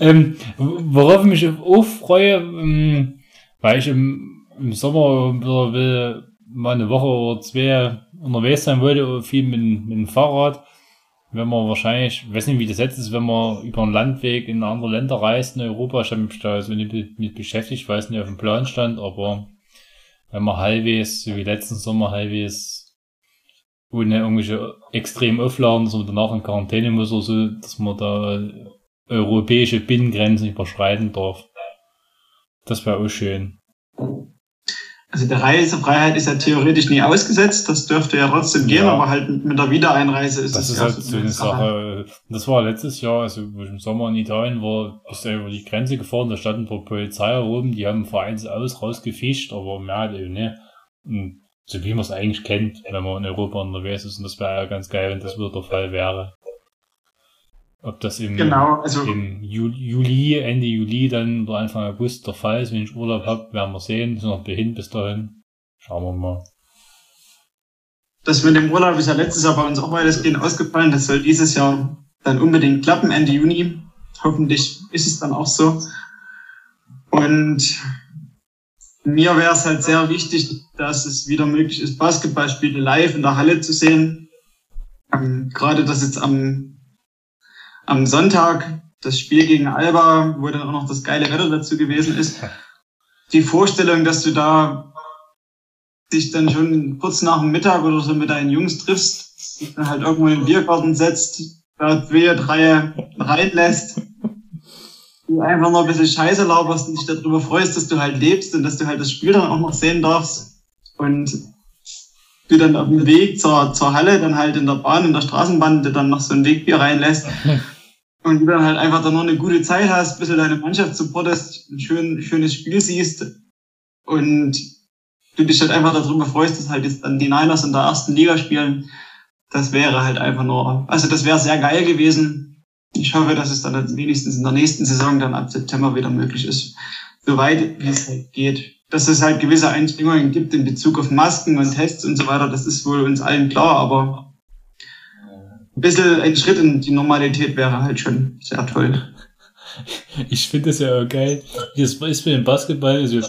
Ähm, worauf ich mich auch freue, ähm, weil ich im, im Sommer will, mal eine Woche oder zwei unterwegs sein wollte, viel mit, mit dem Fahrrad. Wenn man wahrscheinlich, ich weiß nicht, wie das jetzt ist, wenn man über einen Landweg in andere Länder reist in Europa, ich habe mich da so nicht mit beschäftigt, weiß nicht, auf dem Plan stand, aber wenn man halbwegs, so wie letzten Sommer, halbwegs ohne irgendwelche extremen Auflagen, dass man danach in Quarantäne muss oder so, dass man da europäische Binnengrenzen überschreiten darf. Das wäre auch schön. Also die Reisefreiheit ist ja theoretisch nie ausgesetzt, das dürfte ja trotzdem gehen, Ja. aber halt mit der Wiedereinreise ist Das es ist halt so eine Sache. Das war letztes Jahr, also wo ich im Sommer in Italien war, bist du über die Grenze gefahren, da standen vor Polizei herum, die haben Vereins aus rausgefischt, aber mehr halt eben nicht. Und so wie man es eigentlich kennt, wenn man in Europa unterwegs ist. Und das wäre ja ganz geil, wenn das wieder der Fall wäre. Ob das im, Genau, also im Ju- Juli, Ende Juli, dann oder Anfang August der Fall ist, wenn ich Urlaub habe, werden wir sehen. Sind noch hin bis dahin. Schauen wir mal. das mit dem Urlaub ist ja letztes Jahr bei uns auch weitestgehend ausgefallen. Das soll dieses Jahr dann unbedingt klappen, Ende Juni. Hoffentlich ist es dann auch so. Und mir wäre es halt sehr wichtig, dass es wieder möglich ist, Basketballspiele live in der Halle zu sehen. Ähm, gerade das jetzt am, am Sonntag, das Spiel gegen Alba, wo dann auch noch das geile Wetter dazu gewesen ist. Die Vorstellung, dass du da dich dann schon kurz nach dem Mittag oder so mit deinen Jungs triffst, dann halt irgendwo in den Biergarten setzt, da zwei, drei reinlässt, du einfach noch ein bisschen Scheiße laberst und dich darüber freust, dass du halt lebst und dass du halt das Spiel dann auch noch sehen darfst und du dann auf dem Weg zur, zur Halle dann halt in der Bahn, in der Straßenbahn dir dann noch so ein Wegbier reinlässt und du dann halt einfach dann noch eine gute Zeit hast, ein bisschen deine Mannschaft supportest, ein schön, schönes Spiel siehst und du dich halt einfach darüber freust, dass halt jetzt dann die Niners in der ersten Liga spielen. Das wäre halt einfach nur, also das wäre sehr geil gewesen. Ich hoffe, dass es dann wenigstens in der nächsten Saison dann ab September wieder möglich ist. Soweit wie es halt geht. Dass es halt gewisse Einschränkungen gibt in Bezug auf Masken und Tests und so weiter, das ist wohl uns allen klar, aber ein bisschen ein Schritt in die Normalität wäre halt schon sehr toll. Ich finde das ja geil. Das ist mit dem Basketball, also,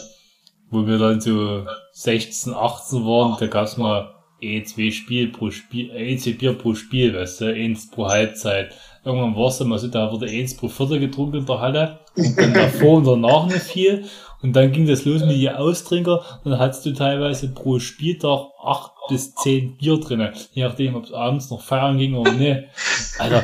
wo wir dann so 16, 18 waren, da gab's mal eh zwei Spiel pro Spiel, eh zwei Bier pro Spiel, weißt du, eins pro Halbzeit. Irgendwann war es dann mal so, da wurde eins pro Viertel getrunken in der Halle und dann davor und danach nicht viel. Und dann ging das los mit den Austrinker und dann hattest du teilweise pro Spieltag acht bis zehn Bier drinnen, je nachdem, ob es abends noch feiern ging oder nicht. Alter,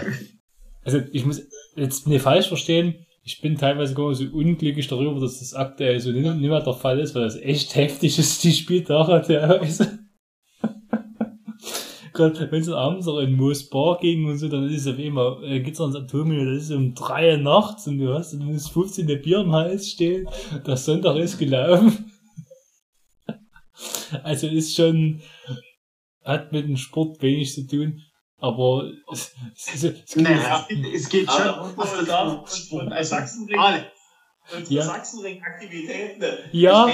also ich muss jetzt nicht falsch verstehen, ich bin teilweise gar nicht so unglücklich darüber, dass das aktuell so nicht mehr der Fall ist, weil das echt heftig ist, die Spieltage teilweise. Gerade wenn es abends auch in Moos Bar ging und so, dann ist es auf einmal, äh, geht's ans Atomio, das ist um drei Uhr nachts und du hast, du musst 15 Bier im Hals stehen, der Sonntag ist gelaufen. Also ist schon, hat mit dem Sport wenig zu tun, aber es, es, es, es Naja, es geht schon. Aber und, und, und, Sachsenring, unsere Ja. Sachsenring-Aktivitäten, Ja.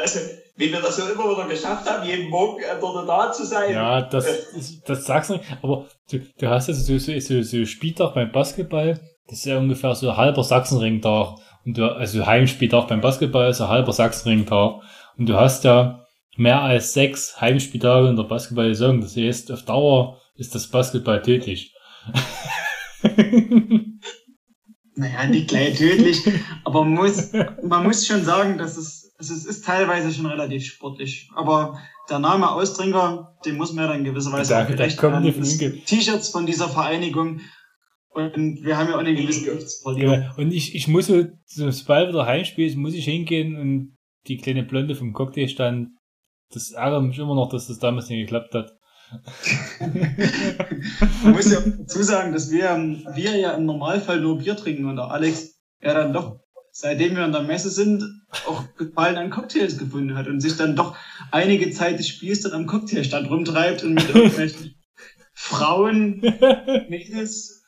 also, wie wir das so immer wieder geschafft haben, jeden Morgen äh, dort da zu sein. Ja, das, das, das sagst du nicht. Aber du, du hast ja so, so, so, so Spieltag beim Basketball, das ist ja ungefähr so ein halber Sachsenring-Tag. Und du, also Heimspieltag beim Basketball ist ein halber Sachsenring-Tag. Und du hast ja mehr als sechs Heimspieltage in der Basketball-Saison. Das heißt, auf Dauer ist das Basketball tödlich. Naja, nicht gleich tödlich, aber man muss, man muss schon sagen, dass es, also es ist teilweise schon relativ sportlich. Aber der Name Austrinker, den muss man ja dann in gewisser Weise Da- gerecht werden. T-Shirts von dieser Vereinigung und wir haben ja auch einen gewissen Ruf verlieren. Ja, und ich, ich muss so, so sobald wieder Heimspiel ist, muss ich hingehen und die kleine Blonde vom Cocktailstand, das ärgert mich immer noch, dass das damals nicht geklappt hat. Man muss ja dazu sagen, dass wir, wir ja im Normalfall nur Bier trinken und der Alex ja dann doch, seitdem wir an der Messe sind, auch Gefallen an Cocktails gefunden hat und sich dann doch einige Zeit des Spiels dann am Cocktailstand rumtreibt und mit irgendwelchen Frauen, Mädels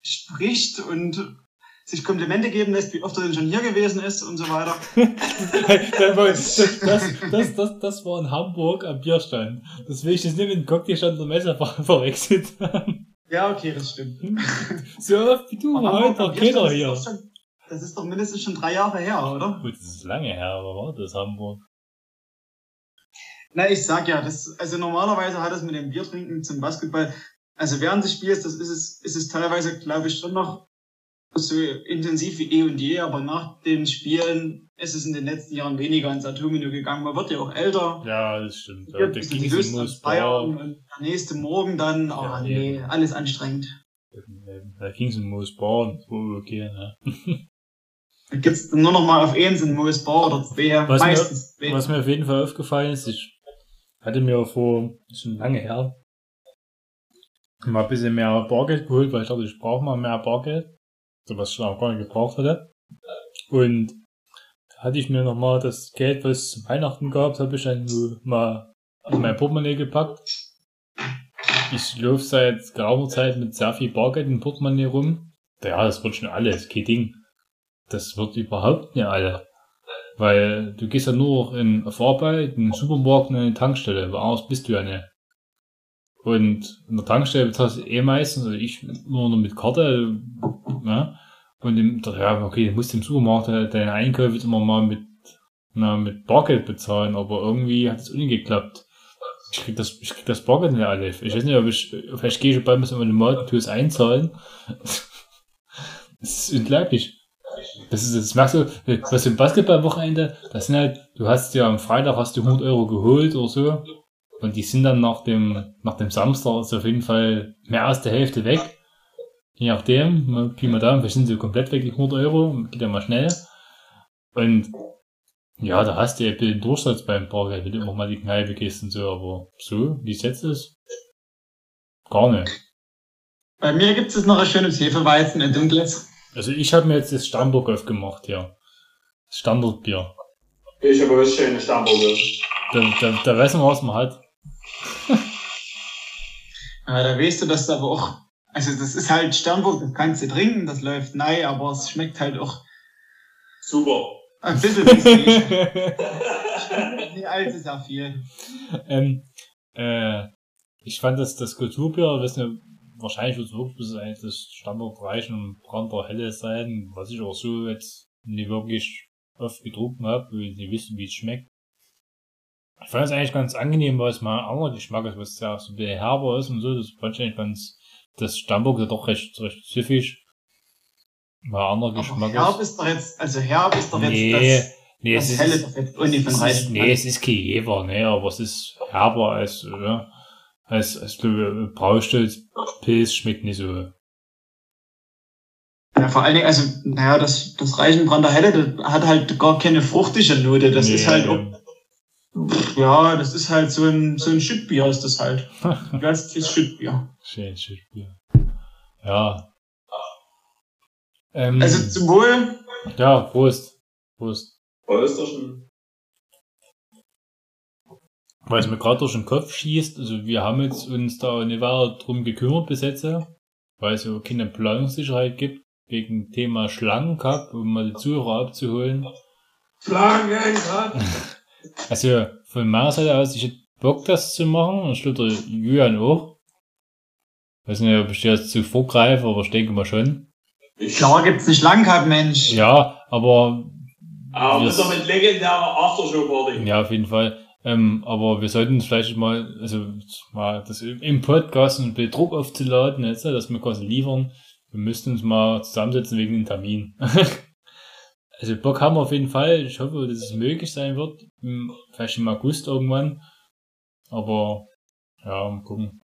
spricht und sich Komplimente geben lässt, wie oft er denn schon hier gewesen ist und so weiter. das, das, das, das, war in Hamburg am Bierstand. Das will ich jetzt nicht mit dem Cocktailstand der Messe ver verwechselt haben. Ja, okay, das stimmt. So oft wie du, war heute keiner hier. schon- Das ist doch mindestens schon drei Jahre her, oder? Gut, das ist lange her, aber war das Hamburg? Na, ich sag ja, das, also normalerweise hat es mit dem Biertrinken zum Basketball, also während des Spiels, das ist es, ist es teilweise, glaube ich, schon noch so intensiv wie eh und je, aber nach den Spielen ist es in den letzten Jahren weniger ins Atomino gegangen. Man wird ja auch älter. Ja, das stimmt. Ja, da ging es Bar. und der nächste Morgen dann, oh Ja, nee, eben. alles anstrengend. Da ging es um Moos Bar, oh, okay, ne? Da gibt's nur noch mal auf eins in Moos Bar oder zwei, Was mir- meistens zwei. Was mir auf jeden Fall aufgefallen ist, ich hatte mir vor, schon lange her, mal ein bisschen mehr Bargeld geholt, weil ich dachte, ich brauche mal mehr Bargeld. So was ich auch gar nicht gebraucht hatte. Und da hatte ich mir nochmal das Geld, was es zu Weihnachten gab, habe ich dann mal in mein Portemonnaie gepackt. Ich laufe seit geraumer Zeit mit sehr viel Bargeld im Portemonnaie rum. Ja, das wird schon alles, kein Ding. Das wird überhaupt nicht alle. Weil du gehst ja nur in auf Arbeit, in den Supermarkt und in eine Tankstelle, weil anders bist du ja nicht. Und in der Tankstelle bezahlst du eh meistens, also ich nur noch mit Karte, ne? Und im, ja, okay, du musst im Supermarkt halt deine Einkäufe jetzt immer mal mit, na, mit Bargeld bezahlen, aber irgendwie hat es nicht geklappt. Ich krieg das, ich krieg das Bargeld nicht alle. Ich weiß nicht, ob ich, vielleicht gehe ich bald mal in den und tue es einzahlen. Das ist unglaublich. Das ist, das merkst du, was im Basketballwochenende, das sind halt, du hast ja am Freitag hast du 100 Euro geholt oder so. Und die sind dann nach dem, nach dem Samstag ist auf jeden Fall mehr als der Hälfte weg. Je nachdem, Pi mal Daumen, vielleicht sind sie komplett weg, die 100 Euro, geht ja mal schnell. Und, ja, da hast du ja den Durchsatz beim Bargeld, wenn du immer mal die Kneipe gehst und so, aber so, wie es jetzt ist, gar nicht. Bei mir gibt's jetzt noch ein schönes Hefeweizen, ein dunkles. Also ich habe mir jetzt das Stammburg aufgemacht, ja. Das Standardbier. Ich habe was schönes Stammburger. Da, da, da weiß man, was man hat. Aber da weißt du, dass du aber auch, also das ist halt Sternburg, das kannst du trinken, das läuft nein, aber es schmeckt halt auch Super. ein bisschen whisky. Nicht allzu sehr viel. ähm, äh, ich fand das, das Kulturbier, weiß nicht, wahrscheinlich wird es eigentlich das Standard reichen und Brander Helle sein, was ich auch so jetzt nie wirklich oft getrunken habe, weil ich nicht wissen, wie es schmeckt. Ich fand es eigentlich ganz angenehm, weil es mal ein anderer Geschmack ist, was ja so ein bisschen herber ist und so, das fand ich eigentlich ganz, das Stammburg ist doch recht, recht süffig. Mal anderer Geschmack Aber herb ist. ist doch jetzt, also herb ist doch jetzt Nee, das, nee, das es helle ist, doch jetzt Uni von es ist, Reichen. nee, es ist kein Jever, ne, aber es ist herber als, äh, als, als äh, Braustolz-Pilz schmeckt nicht so. Ja, vor allen Dingen, also, naja, das, das Reichenbrander Helle, das hat halt gar keine fruchtige Note. Das ist Nee, halt, auch, pff, ja, das ist halt so ein, so ein Schüttbier ist das halt. Ein Geistliches Schüttbier. Schön, schön Bier. Ja. Ähm, Also zum Wohl, ja, Prost. Prost. Prost. Weil es mir gerade durch den Kopf schießt, also wir haben jetzt uns da nicht weiter drum gekümmert bis jetzt, weil es ja keine Planungssicherheit gibt, wegen Thema Schlangencup, um mal die Zuhörer abzuholen. Flanken, Also von meiner Seite aus, ich hätte Bock, das zu machen, und ich glaube, der Julian auch. Weiß nicht, ob ich jetzt zu vorgreife, aber ich denke mal schon. Ich klar gibt's nicht lang gehabt, Mensch. Ja, aber Aber das ist doch mit legendärer Aftershow-Party. Ja, auf jeden Fall. Ähm, aber wir sollten uns vielleicht mal, also mal das im Podcast ein bisschen Druck aufzuladen, jetzt, dass wir quasi liefern. Wir müssten uns mal zusammensetzen wegen dem Termin. also Bock haben wir auf jeden Fall. Ich hoffe, dass es möglich sein wird. Im- Vielleicht im August irgendwann. Aber ja, mal gucken.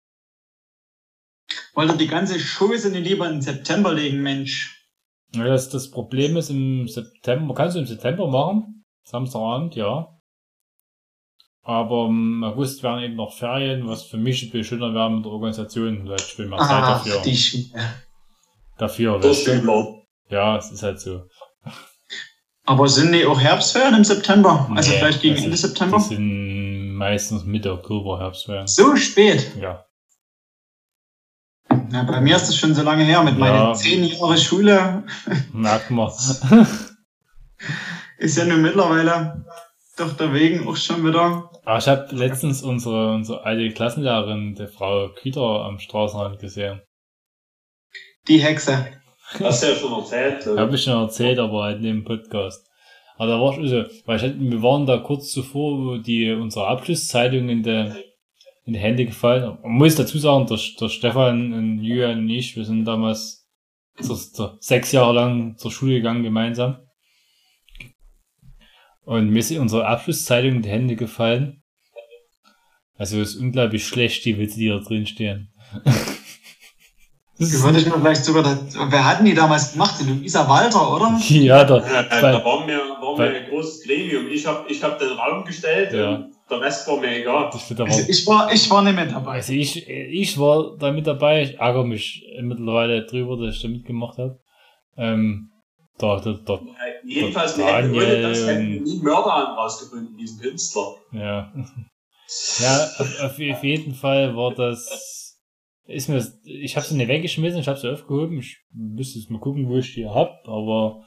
Wollte die ganze Scheiße nicht lieber in den September legen, Mensch. Ja, das, das Problem ist im September, kannst du im September machen? Samstagabend, ja. Aber im August wären eben noch Ferien, was für mich ein bisschen schöner wäre mit der Organisation. Vielleicht ich will mal Zeit Ach, dafür. die Schiene. Dafür, Das weißt du? stimmt. Ja, es ist halt so. Aber sind die auch Herbstferien im September? Also Nee, vielleicht gegen das Ende September? Die sind meistens Mitte Oktober, Herbstferien. So spät. Ja. Na, bei mir ist das schon so lange her. Mit Ja. meinen zehn Jahre Schule Merkt man. ist ja nun mittlerweile doch der Wegen auch schon wieder. Aber ich habe letztens unsere, unsere alte Klassenlehrerin, der Frau Küter, am Straßenrand gesehen. Die Hexe. Hast du ja schon erzählt. Habe ich schon erzählt, aber halt in dem Podcast. Aber da war ich so, weil ich, wir waren da kurz zuvor, wo die, unsere Abschlusszeitung in der, in die Hände gefallen. Man muss dazu sagen, der, der Stefan und Julian und ich, wir sind damals zur, zur, sechs Jahre lang zur Schule gegangen gemeinsam. Und mir ist unsere Abschlusszeitung in die Hände gefallen. Also es ist unglaublich schlecht, die Witze, die da drin stehen. Würde ich mir vielleicht sogar, das, wer hatten die damals gemacht? Die Luisa Walter, oder? ja, da, Ja, bei- da waren wir, waren wir bei- ein großes Gremium. Ich habe ich hab den Raum gestellt Ja. und der Rest war mir egal. Also ich war, ich war nicht mehr dabei. also ich, ich war da mit dabei, ich ärgere mich mittlerweile drüber, dass ich da mitgemacht habe. Ähm, da, da, da, Jedenfalls, ohne Daniel das hätten nie Mörder an rausgefunden, diesen Künstler. ja. Ja, auf, auf jeden Fall war das, ist mir, das- ich habe sie nicht weggeschmissen, ich habe sie aufgehoben, ich müsste jetzt mal gucken, wo ich die hab, aber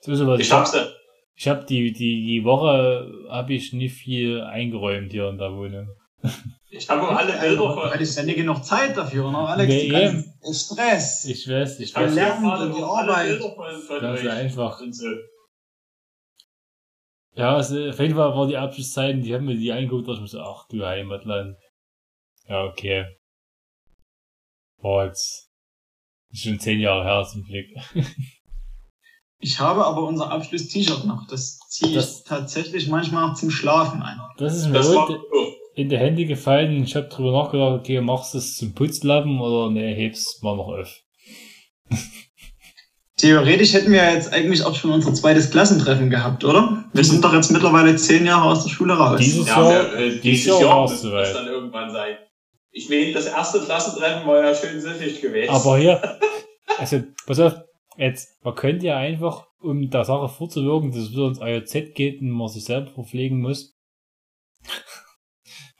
so was Ich hab's ja. Ich habe die, die, die Woche habe ich nicht viel eingeräumt hier in der Wohnung. Ich habe auch alle Bilder von. Weil ich ja nicht genug Zeit dafür, ne, Alex? Nee, Die ganzen- der Stress. Ich weiß, ich weiß. lernen und die auch alle Arbeit. Ganz euch. einfach. Und so. Ja, also auf jeden Fall war die Abschlusszeiten, die haben mir die angeguckt, ich mir so, ach du Heimatland. Ja, okay. War jetzt ist schon zehn Jahre her zum Glück. Ich habe aber unser Abschluss-T-Shirt noch. Das ziehe ich Das- tatsächlich manchmal noch zum Schlafen ein. Das ist mir Das war, heute oh, in die Hände gefallen. Ich habe drüber nachgedacht, okay, machst du es zum Putzlappen oder ne, hebst mal noch auf. Theoretisch hätten wir jetzt eigentlich auch schon unser zweites Klassentreffen gehabt, oder? Wir sind doch jetzt mittlerweile zehn Jahre aus der Schule raus. Dieses ja, Jahr, äh, dieses dieses Jahr Jahr muss das dann irgendwann sein. Ich meine, das erste Klassentreffen war ja schön süffig gewesen. Aber hier, also, pass auf, jetzt, man könnte ja einfach, um der Sache vorzuwirken, dass es wieder ins AJZ geht und man sich selber verpflegen muss,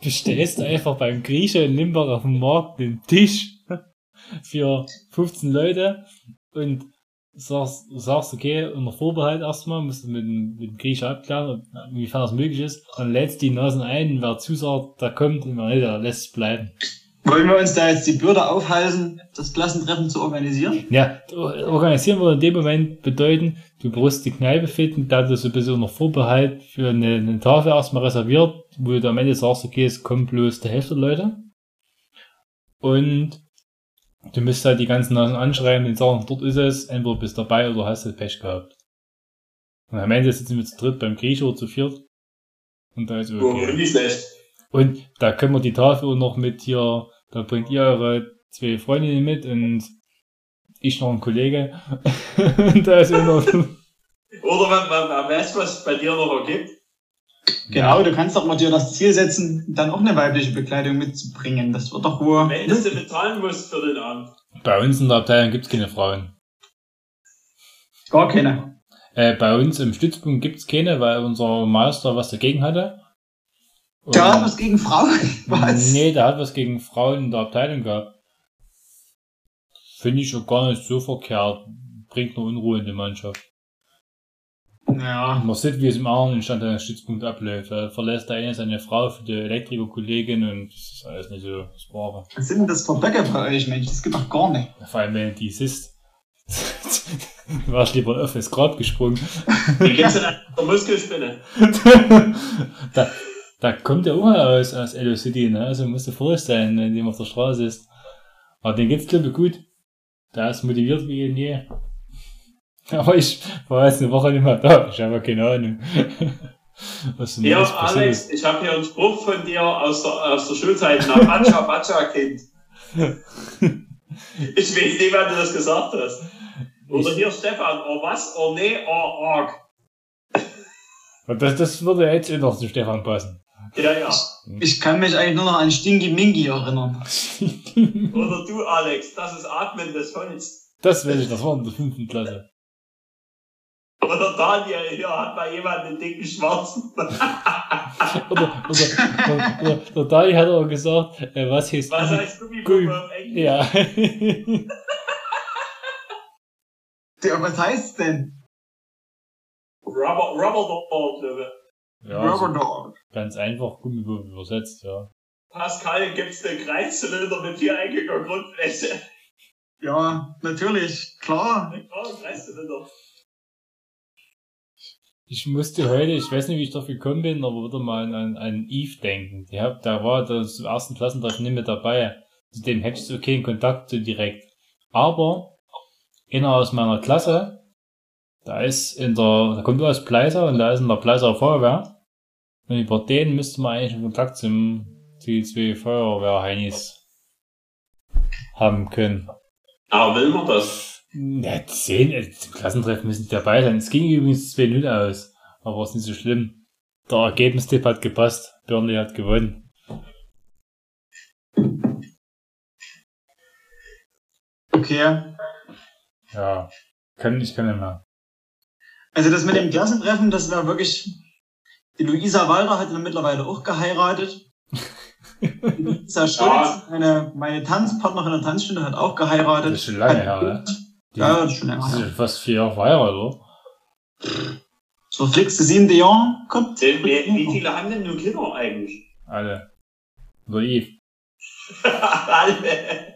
bestellst du einfach beim Grieche in Limbach auf dem Markt den Tisch für 15 Leute und sagst, sagst okay, unter Vorbehalt erstmal, musst du mit dem, mit dem Grieche abklären, inwiefern das möglich ist, dann lädst die Nasen ein, wer zusagt, der kommt und wer nicht, der lässt es bleiben. Wollen wir uns da jetzt die Bürde aufhalsen, das Klassentreffen zu organisieren? Ja, organisieren würde in dem Moment bedeuten, du brauchst die Kneipe finden, da du so ein bisschen unter Vorbehalt für eine, eine Tafel erstmal reserviert, wo du am Ende sagst, okay, es kommt bloß der Hälfte der Leute. Und du müsst halt die ganzen Nasen anschreiben, den sagen, dort ist es, entweder bist du dabei oder hast du Pech gehabt. Und am Ende sitzen wir zu dritt beim Griecher oder zu viert. Und da ist okay. nicht schlecht. Und da können wir die Tafel noch mit hier, da bringt ihr eure zwei Freundinnen mit und ich noch ein Kollege. und da ist immer Oder man, man, man weiß, was es bei dir noch ergibt. Genau, du kannst doch mal dir das Ziel setzen, dann auch eine weibliche Bekleidung mitzubringen. Das wird doch wohl. Wenn du sie bezahlen musst für den Abend. Bei uns in der Abteilung gibt's keine Frauen. Gar keine. Äh, bei uns im Stützpunkt gibt's keine, weil unser Meister was dagegen hatte. Und- Der hat was gegen Frauen. Was? Nee, der hat was gegen Frauen in der Abteilung gehabt. Finde ich auch gar nicht so verkehrt. Bringt nur Unruhe in die Mannschaft. Ja. Man sieht, wie es im anderen Stand an Stützpunkt abläuft. Da verlässt der eine seine Frau für die Elektrikerkollegin und das ist alles nicht so das Wahre. Was sind denn das für Böcke bei euch, Mensch? Das gibt doch gar nicht. Vor allem, wenn du die siehst. du warst lieber auf das Grab gesprungen. Wie geht's denn an der Muskelspinne? da, da kommt der auch aus, aus Elo City, ne? Also musst du vorsichtig sein, wenn du auf der Straße ist. Aber den geht's, glaube ich, gut. Der ist motiviert wie je. Aber ich war jetzt eine Woche nicht mehr da. Ich habe keine Ahnung. Was denn Ja, alles passiert Alex, ich habe hier einen Spruch von dir aus der, aus der Schulzeit. Na, Batscha, Batscha, Kind. Ich weiß nicht, wann du das gesagt hast. Oder Ich- hier Stefan, oh was, oh nee, oh arg. Das, das würde jetzt eh noch zu Stefan passen. Ja, ja. Ich kann mich eigentlich nur noch an Stinky Minky erinnern. Oder du, Alex, das ist Atmen des Holz. Das weiß ich, das war in der fünften Klasse. Oder Daniel, hier hat mal jemand einen dicken Schwarzen. Oder, oder, oder, oder der Dani hat aber gesagt, äh, was heißt Was Gummi- heißt Gummipuppe auf Englisch? Ja. Ja, was heißt's denn? Rubber, Rubber Dog, ja also Rubber Dog. ganz einfach Gummiwurf übersetzt, ja. Pascal gibt's den Kreiszylinder mit viereckiger Grundfläche. Ja, natürlich. Klar. Ein Kreiszylinder. Ich musste heute, ich weiß nicht, wie ich darauf gekommen bin, aber wieder mal an, an, Eve denken. Hab, da war das im ersten Klassentreffen nicht mehr dabei. Zu dem hätte ich so keinen Kontakt so direkt. Aber einer aus meiner Klasse, da ist in der, da kommt nur aus Pleiser und da ist in der Pleiser Feuerwehr. Und über den müsste man eigentlich einen Kontakt zum, zu die zwei Feuerwehr-Heinis haben können. Aber will man das? Ja, zehn, äh, zum Klassentreffen müssen die dabei sein. Es ging übrigens 2-0 aus, aber ist nicht so schlimm. Der Ergebnistipp hat gepasst. Burnley hat gewonnen. Okay. Ja, kann, ich kann nicht mehr. Also das mit dem Klassentreffen, das war wirklich. Die Luisa Walter hat dann mittlerweile auch geheiratet. Luisa Schulz, meine, meine Tanzpartnerin in der Tanzstunde, hat auch geheiratet. Das ist schon lange her, ne? Die, Ja, das ist schon länger das ist fast vier Jahre verheiratet, oder? Das verflixte siebte Jahr kommt. Wie, wie viele haben denn nur Kinder eigentlich? Alle. Oder Eve. Alle.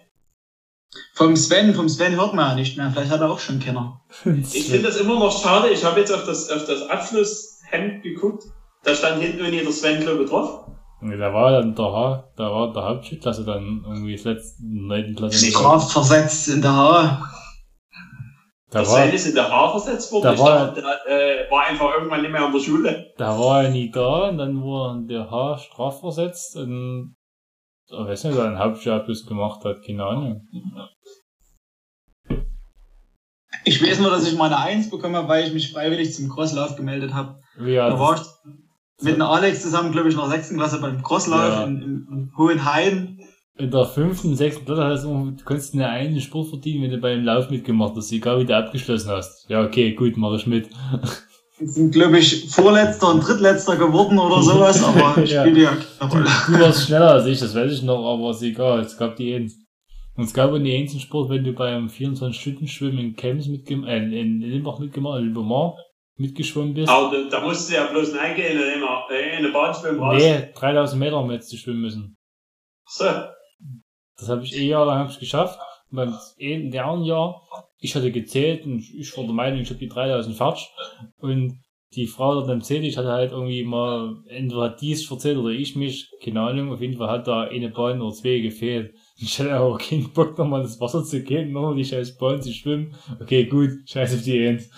Vom Sven, vom Sven hört man ja nicht mehr. Vielleicht hat er auch schon Kinder. Ich finde das immer noch schade. Ich habe jetzt auf das, auf das Abschlusshemd geguckt. Da stand hinten irgendwie der Sven Klobe drauf. Nee, da war dann der, Ha- da war der Hauptschulklasse dann irgendwie das letzte, neunten Klasse. Strafversetzt in der Haare. Da Der war, ist in der Haar versetzt worden. da ich war- dachte, der äh, war einfach irgendwann nicht mehr an der Schule. da war er nie da und dann wurde der H strafversetzt und ich weiß nicht, ob er einen Hauptschulabschluss gemacht hat, keine Ahnung. Ich weiß nur, dass ich meine Eins bekommen habe, weil ich mich freiwillig zum Crosslauf gemeldet habe. Wie Da war das, ich mit dem Alex zusammen, glaube ich, in der sechsten Klasse beim Crosslauf Ja. in, in, in Hohenheim. In der fünften, sechsten Klasse hast du, du konntest einen einen Sport verdienen, wenn du beim Lauf mitgemacht hast, egal wie du abgeschlossen hast. Ja, okay, gut, mach ich mit. Wir sind, glaube ich, Vorletzter und Drittletzter geworden oder sowas, aber Ja. spielt ja keine Du, Rolle. du warst schneller als ich, das weiß ich noch, aber ist egal, es gab die Eins. Und es gab auch die Eins im Sport, wenn du beim 24-Stunden-Schwimmen in Chems mitgemacht, äh, in Limbach mitgemacht, in Limbach mitgeschwommen bist. Aber da, da musst du ja bloß reingehen und immer äh, in eine Bahn schwimmen raus. Nee, 3000 Meter haben wir jetzt zu schwimmen müssen. So. Das habe ich eh jahrelang hab ich geschafft. Und beim in der anderen Jahr, ich hatte gezählt und ich war der Meinung, ich habe die 3000 fertig. Und die Frau dort am Zählen, ich hatte halt irgendwie mal, entweder hat die es verzählt oder ich mich, keine Ahnung, auf jeden Fall hat da eine Bahn oder zwei gefehlt. Ich hatte aber keinen Bock, nochmal ins Wasser zu gehen, nochmal die scheiß Bahn zu schwimmen. Okay, gut, scheiß auf die Ends.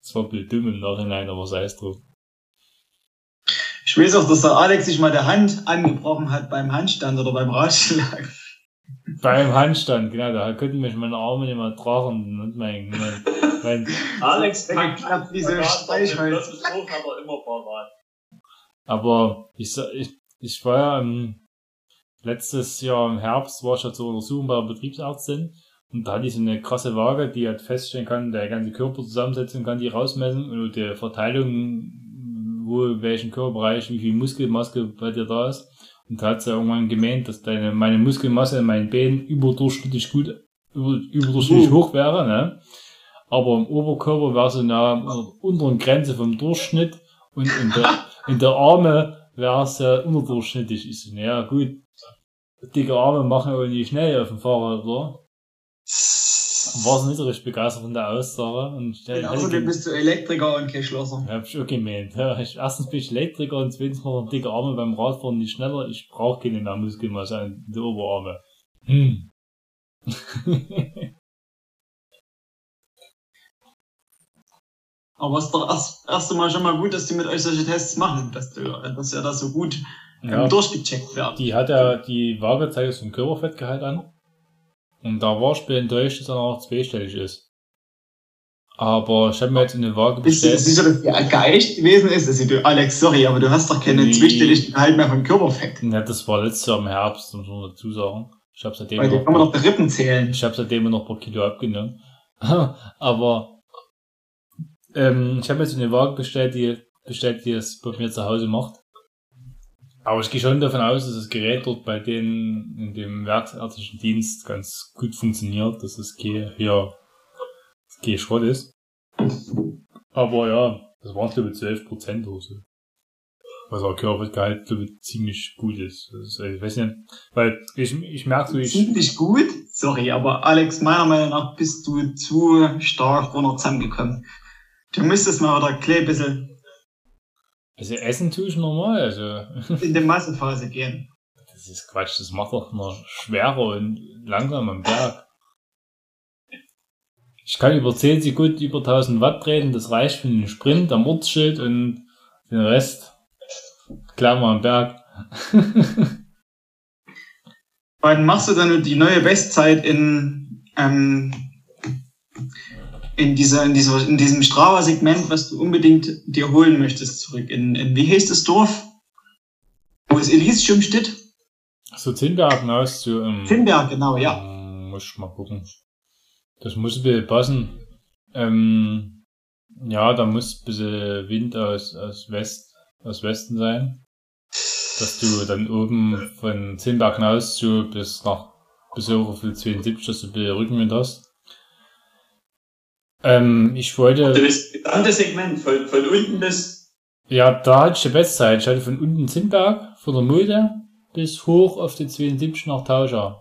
Das war blöd dumm im Nachhinein, aber sei es drum. Ich weiß auch, dass der Alex sich mal der Hand angebrochen hat beim Handstand oder beim Ratschlag. Beim Handstand, genau, da konnten mich meine Arme nicht mehr tragen und mein, mein, mein Alex Wenn packt geklappt, diese Streichholz. er immer parat. Aber ich, sa- ich, ich war ja ähm, letztes Jahr im Herbst, war ich ja zur Untersuchung bei der Betriebsärztin und da hatte ich so eine krasse Waage, die halt feststellen kann, der ganze Körper zusammensetzen kann, die rausmessen und die Verteilung, wo, in welchen Körperbereich, wie viel Muskelmasse bei dir da ist. Und da hat sie irgendwann gemeint, dass deine, meine Muskelmasse in meinen Beinen überdurchschnittlich gut, über, überdurchschnittlich Uh. hoch wäre, ne? Aber im Oberkörper wäre sie nah an der unteren Grenze vom Durchschnitt und in der, in der Arme wäre es ja unterdurchschnittlich. Ich so, naja, gut. Dicke Arme machen aber nicht schnell auf dem Fahrrad, oder? War sie nicht so richtig begeistert von der Aussage. Und ich hätte Außerdem ge- bist du Elektriker und kein Schlosser. hab ich auch gemeint. Ja, ich, erstens bin ich Elektriker und zweitens noch dicke Arme beim Radfahren nicht schneller. Ich brauche keine mehr Muskelmasse an die Oberarme. Hm. Aber es ist doch erst, erst einmal schon mal gut, dass die mit euch solche Tests machen, dass, du, dass ihr das so gut ja. ähm, durchgecheckt werdet. Die hat ja die Waage zeigt ein Körperfettgehalt an. Und da war ich enttäuscht, dass er noch zweistellig ist. Aber ich habe mir jetzt eine Waage Bist du bestellt. sicher, dass die geeicht gewesen ist? Also du, Alex, sorry, aber du hast doch keine Nee. zweistelligen Gehalt mehr vom Körperfett. Ja, das war letztes Jahr im Herbst, muss man dazu sagen. Ich habe seitdem, Weil noch, kann man doch die Rippen zählen. ich hab seitdem noch ein paar Kilo abgenommen. Aber ähm, ich habe jetzt eine Waage bestellt, die bestellt, die es bei mir zu Hause macht. Aber ich gehe schon davon aus, dass das Gerät dort bei denen in dem werksärztlichen Dienst ganz gut funktioniert, dass es kein, ja, kein Schrott ist. Aber ja, das waren glaube ich 12 Prozent oder so. Was auch Körpergehalt glaube ich ziemlich gut ist. Ist. Ich weiß nicht, weil ich, ich merke so, ich, Ziemlich gut. Sorry, aber Alex, meiner Meinung nach bist du zu stark runter zusammengekommen. Du müsstest mal wieder ein klein bisschen also essen tue ich normal, also. in die Massephase gehen. Das ist Quatsch, das macht doch noch schwerer und langsam am Berg. Ich kann über 10 Sekunden über 1000 Watt treten, das reicht für den Sprint am Ortsschild und den Rest klar mal am Berg. Wann machst du dann die neue Bestzeit in, ähm, in dieser, in dieser, in diesem Strava-Segment, was du unbedingt dir holen möchtest, zurück. In, in wie heißt das Dorf? Wo ist Elysium steht? So Zinnberg hinaus zu, ähm, Finnberg, genau, ja. ähm, muss ich mal gucken. Das muss ein bisschen passen. Ähm, ja, da muss ein bisschen Wind aus, aus West, aus Westen sein. Dass du dann oben von Zinnberg hinaus zu bis nach, bis hoch auf die 72, dass du ein bisschen Rückenwind hast. Ähm, ich wollte. Du bist das andere Segment, von, von unten bis. Ja, da hatte ich die Bestzeit. Ich hatte von unten Zinnberg, von der Mulde bis hoch auf die 72 nach Tauscher.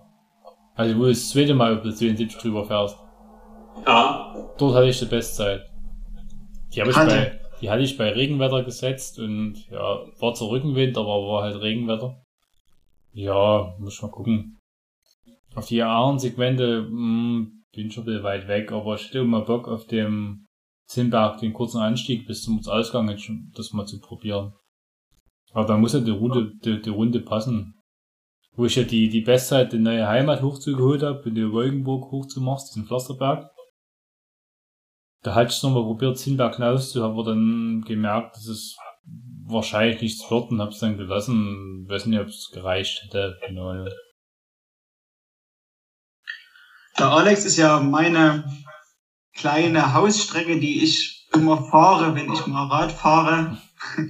Also wo du das zweite Mal auf die 72 drüber fährst. Ja. Dort hatte ich die Bestzeit. Die habe ich Hatte. bei, die hatte ich bei Regenwetter gesetzt und ja, war zwar Rückenwind, aber war halt Regenwetter. Ja, muss mal gucken. Auf die anderen Segmente mh, bin ich schon ein bisschen weit weg, aber ich hätte mal Bock auf dem Zinnberg, den kurzen Anstieg bis zum Ausgang, das mal zu probieren. Aber da muss ja die Runde, die, die Runde passen. Wo ich ja die, die Bestzeit, die neue Heimat hochzugeholt habe, in die Wolkenburg hochzumachst, diesen Pflasterberg. Da hatte ich es nochmal probiert, Zinnberg hinaus zu, habe dann gemerkt, dass es wahrscheinlich nichts wird und habe es dann gelassen. Weiß nicht, ob es gereicht hätte. Ahnung. Der Alex ist ja meine kleine Hausstrecke, die ich immer fahre, wenn ich mal Rad fahre.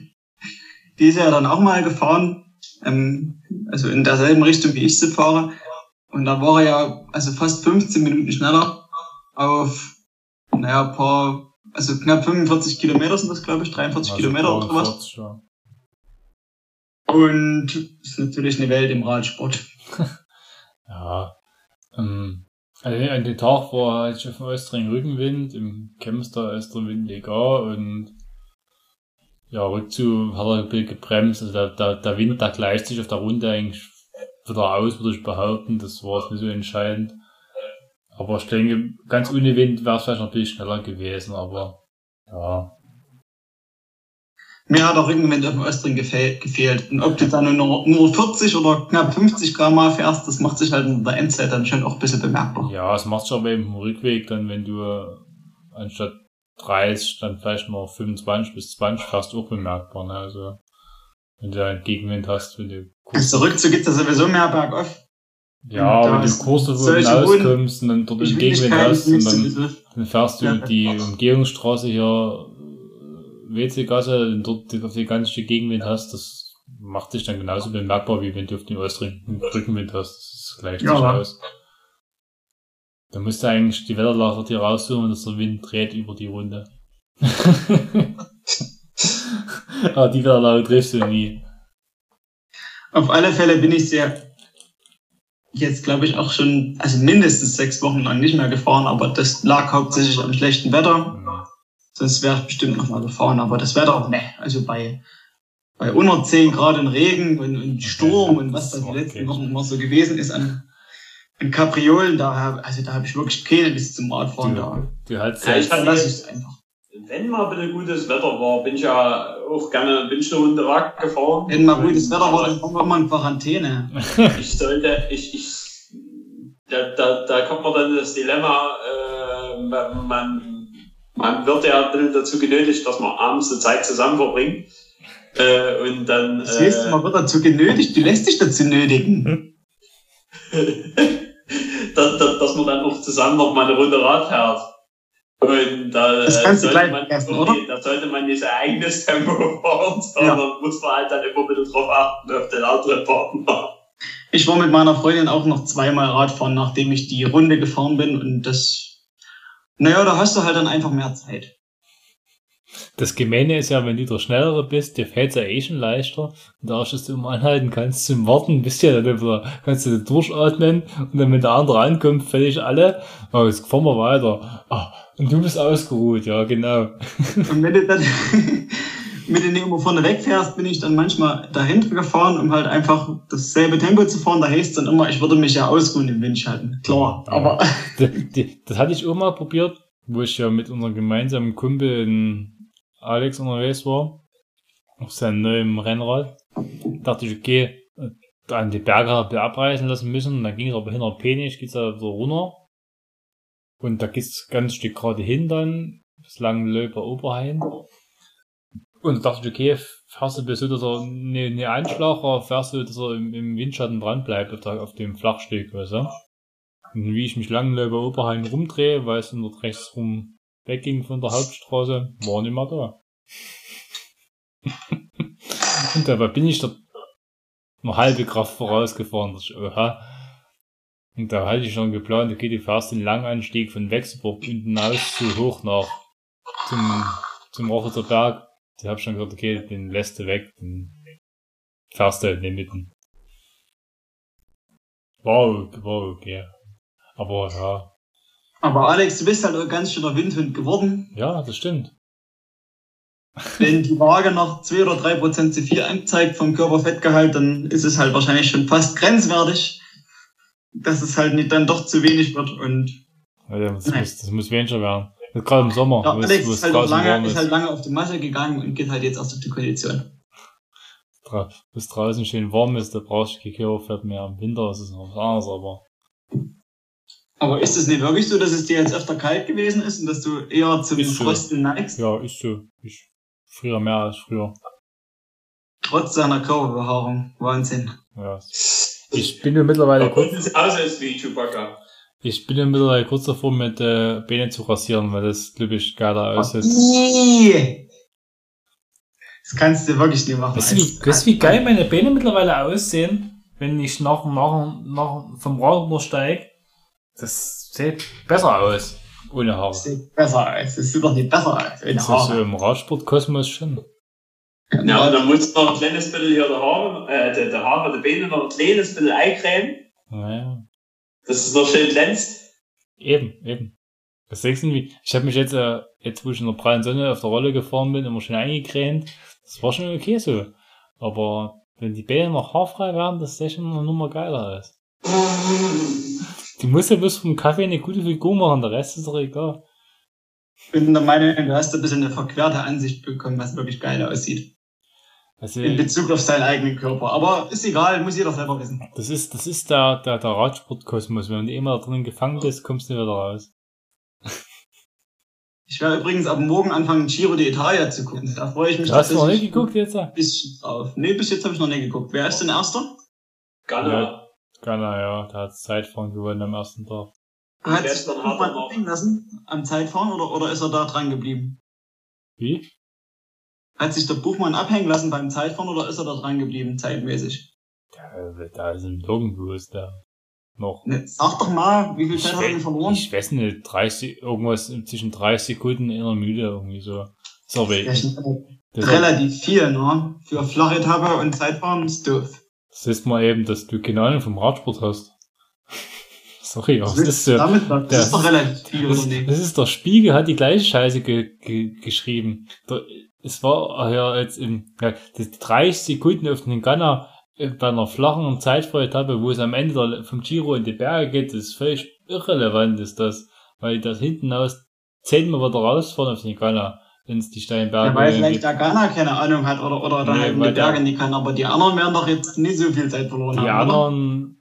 Die ist er dann auch mal gefahren, ähm, also in derselben Richtung, wie ich sie fahre. Und da war er ja also fast 15 Minuten schneller auf, naja, paar, also knapp 45 Kilometer sind das, glaube ich, 43 Also Kilometer oder was. 43, ja. Und ist natürlich eine Welt im Radsport. Ja. Ähm, also an dem Tag war halt auf dem Östring Rückenwind, im Chemster Österwind egal und ja, rückzu hat er ein bisschen gebremst. Also der, der, der Wind, der gleicht sich auf der Runde eigentlich wieder aus, würde ich behaupten. Das war jetzt nicht so entscheidend. Aber ich denke, ganz ohne Wind wäre es vielleicht noch ein bisschen schneller gewesen, aber ja. Mir hat Rückenwind auf dem Östring gefehl, gefehlt. Und ob du dann nur, nur 40 oder knapp 50 km fährst, das macht sich halt in der Endzeit dann schon auch ein bisschen bemerkbar. Ja, es macht schon aber eben im Rückweg dann, wenn du anstatt 30 dann vielleicht noch 25 bis 20 fährst, auch bemerkbar. Ne? Also wenn du einen Gegenwind hast, wenn du Also Rückzug gibt's ja sowieso mehr bergauf. ja, wenn du davor solche rauskommst und dann dort einen Gegenwind hast und dann, dann dann fährst du Ja. die Umgehungsstraße hier WC-Gasse dort auf die ganze Gegenwind hast, das macht sich dann genauso bemerkbar, wie wenn du auf dem Östring Rückenwind hast. Das gleicht Ja. sich aus. Da musst du eigentlich die Wetterlage dir raussuchen, dass der Wind dreht über die Runde. Aber die Wetterlage triffst du nie. Auf alle Fälle bin ich sehr jetzt glaube ich auch schon, also mindestens sechs Wochen lang nicht mehr gefahren, aber das lag hauptsächlich am schlechten Wetter. Sonst wäre ich bestimmt noch mal gefahren, aber das Wetter, ne, also bei, bei unter 10 Grad in Regen und, und Sturm und was da die Okay. letzten Wochen immer so gewesen ist an, an Kapriolen, da, also da habe ich wirklich keine Lust zum Radfahren. Da, Du hast Ja, ich fand jetzt- es einfach. Wenn mal bisschen gutes Wetter war, bin ich ja auch gerne, bin ich eine Runde Rad gefahren. Wenn mal gutes Wetter war, dann kommen wir mal in Quarantäne. Ich sollte, ich, ich, da, da, da kommt man dann das Dilemma, äh, man, man wird ja ein bisschen dazu genötigt, dass man abends eine Zeit zusammen verbringt. Äh, und dann, Das heißt, äh, man wird dazu genötigt, du lässt dich dazu nötigen. dass, dass, dass man dann auch zusammen noch mal eine Runde Rad fährt. Und da, Das äh, kannst du sollte gleich man, vergessen, okay, da sollte man nicht sein eigenes Tempo fahren, sondern muss man halt dann immer ein bisschen drauf achten, auf den anderen Partner. Ich war mit meiner Freundin auch noch zweimal Radfahren, nachdem ich die Runde gefahren bin und das, naja, da hast du halt dann einfach mehr Zeit. Das Gemeine ist ja, wenn du der Schnellere bist, dir fällt es ja eh schon leichter. Und da dass du immer anhalten kannst zum Warten, bist ja dann wieder, kannst du durchatmen und dann, wenn der andere ankommt, völlig alle. Oh, jetzt fahren wir weiter. Ah, und du bist ausgeruht, ja, genau. Und wenn du dann mit den immer vorne wegfährst, bin ich dann manchmal dahinter gefahren, um halt einfach dasselbe Tempo zu fahren. Da heißt dann immer, ich würde mich ja ausruhen im Windschalten. Klar, aber Das, das hatte ich auch mal probiert, wo ich ja mit unserem gemeinsamen Kumpel in Alex unterwegs war. Auf seinem neuen Rennrad. Dachte ich, okay, an die Berge habe ich abreißen lassen müssen. Dann ging es aber hinter Penich, geht's da so runter. Und da geht's ganz Stück gerade hin dann, bis Langenlöber Oberhain. Und da dachte ich, okay, fährst du bis so, dass er eine, eine Anschlag, oder fährst du, dass er im, im Windschatten dran bleibt auf, auf dem Flachstück, weißt du? Und wie ich mich Langenlöber Oberhain rumdrehe, weil es dort rechts rum wegging von der Hauptstraße, war nicht mehr da. Und dabei bin ich dort noch halbe Kraft vorausgefahren. Das ist, oha. Und da hatte ich schon geplant, okay, du fährst den Langanstieg von Wechselburg unten aus so hoch nach zum, zum Rochoter Berg. Ich hab schon gesagt, okay, den lässt du weg, den fährst du halt nicht mitten. War, war okay. Aber ja, Aber Alex, du bist halt auch ganz schöner Windhund geworden. ja, das stimmt. Wenn die Waage noch zwei oder drei Prozent zu viel anzeigt vom Körperfettgehalt, dann ist es halt wahrscheinlich schon fast grenzwertig, dass es halt nicht dann doch zu wenig wird. Und Ja, das, muss, das muss weniger werden. Gerade im Sommer, ja, Alex ist halt, lange, ist. halt lange auf die Masse gegangen und geht halt jetzt erst auf die Kondition. Es draußen schön warm ist, da brauchst du kein Körperfett mehr. Im Winter ist es noch was anderes, aber Aber ist es nicht wirklich so, dass es dir jetzt öfter kalt gewesen ist und dass du eher zum Ist so. Neigst, ja, ist so. Ich früher mehr als früher. trotz seiner Körperbehaarung? Wahnsinn. Ja. Ich bin ja mittlerweile Und kurz, es aus ist wie Chewbacca. Ich bin ja mittlerweile kurz davor, mit äh, Beine zu rasieren, weil das, glaube ich, geiler aussieht. Ih. Das kannst du wirklich nicht machen. Weißt du, wie, weißt du, wie geil meine Beine mittlerweile aussehen, wenn ich nach, nach, nach vom Rad runtersteige? Das sieht besser aus. Ohne Haare. Das sieht besser aus. Das sieht doch nicht besser aus. ohne Das ist so Haare. im Radsportkosmos schon. Ja, und dann muss noch ein kleines bisschen hier der Haare, äh, der, der Haare, der Beine noch ein kleines bisschen eincremen, Naja. Dass es noch schön glänzt. Eben, eben. Das denkst du wie? Ich habe mich jetzt, äh, jetzt wo ich in der prallen Sonne auf der Rolle gefahren bin, immer schön eingecremt. Das war schon okay so. Aber wenn die Beine noch haarfrei wären, das sähe schon eine Nummer geiler aus. Die muss ja bloß vom Kaffee eine gute Figur machen, der Rest ist doch egal. Ich bin der Meinung, du hast ein bisschen eine verquerte Ansicht bekommen, was wirklich geil aussieht. Also, In Bezug auf seinen eigenen Körper. Aber ist egal, muss jeder selber wissen. das ist, das ist der, der, der Radsportkosmos. Wenn du immer da drin gefangen bist, kommst du nicht wieder raus. Ich werde übrigens ab morgen anfangen, Giro d'Italia zu gucken. Da freue ich mich Du hast noch nicht geguckt jetzt? ein bisschen drauf. Nee, bis jetzt habe ich noch nicht geguckt. Wer ist denn Erster? Ghana. Ja. Ja, der hat Zeitfahren gewonnen am ersten Tag. Hat sich Buchmann lassen am Zeitfahren oder, oder ist er da dran geblieben? Wie? Hat sich der Buchmann abhängen lassen beim Zeitfahren oder ist er da dran geblieben, zeitmäßig? Der, da ist ein Nirgendwo ist der noch. Ne, sag doch mal, wie viel Zeit hat er denn verloren? ich weiß nicht, 30, irgendwas zwischen 30 Sekunden in der Müde irgendwie so. Sorry. Ja, Das, relativ viel, ne? Für Flachetappe und Zeitfahren ist doof. das ist mal eben, dass du keine Ahnung vom Radsport hast. Sorry, Was das ist damit? Das der- ist doch relativ viel, Das, oder nicht? das ist der Spiegel, hat die gleiche Scheiße ge, ge, geschrieben. Der, es war ja jetzt im, ja, die 30 Sekunden auf den Ghana äh, bei einer flachen Zeitfahretappe, wo es am Ende der, vom Giro in die Berge geht, das ist völlig irrelevant, ist das, weil das hinten aus zehnmal wieder rausfahren auf den Ghana, wenn es die steilen Ja, weil geht. vielleicht der Ghana keine Ahnung hat oder, oder da Nee, halt in weil die Berge nicht kann, aber die anderen werden doch jetzt nicht so viel Zeit verloren Die haben, anderen,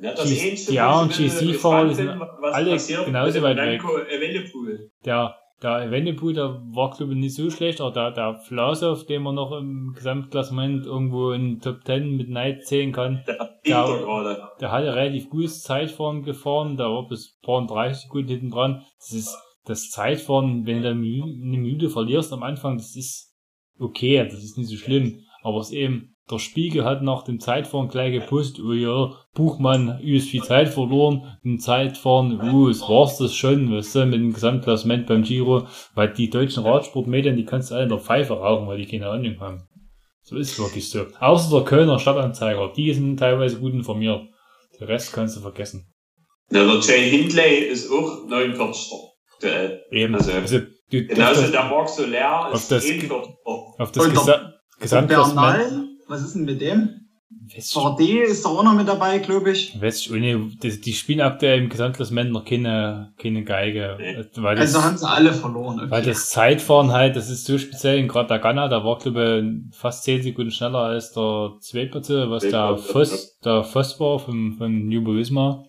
Ja, das Die- Einzige, die wo anderen ich ein bisschen GC-Fahrer, sind alle genauso weit weg. Evenepoel. der, der Evenepoel, der war glaube ich nicht so schlecht, aber der, der Vlasov, den man noch im Gesamtklassement irgendwo in Top 10 mit Neid zählen kann, Der der hat ja relativ gutes Zeitfahren gefahren, da war bis paar 30 Sekunden hinten dran. Das ist das Zeitfahren, wenn du eine Müde verlierst am Anfang, das ist okay, das ist nicht so schlimm. Aber es ist eben, der Spiegel hat nach dem Zeitfahren gleich gepostet, oh ja, Buchmann, übelst viel Zeit verloren, im Zeitfahren, uh, es war's das schon, was du, mit dem Gesamtklassement beim Giro, weil die deutschen Radsportmedien, die kannst du alle in der Pfeife rauchen, weil die keine Ahnung haben. So ist es wirklich so. Außer der Kölner Stadtanzeiger, die sind teilweise gut informiert. Den Rest kannst du vergessen. Ja, der Jay Hindley ist auch 49. aktuell. Eben. Also, Also, du, Genauso auf, der das, Marc Soler auf ist das- 41. auf das der- Gesa Gesamtklassement. Was ist denn mit dem? VD ist doch auch noch mit dabei, glaube ich. ich, ohne, die, die spielen aktuell im Gesamtklassement noch keine, keine Geige. Weil das, Also haben sie alle verloren. Okay. weil das Zeitfahren halt, das ist so speziell, gerade der Ghana, der war, glaube ich, fast 10 Sekunden schneller als der Zweitplatze, was der Voss, der Voss war von, von Jumbo Visma.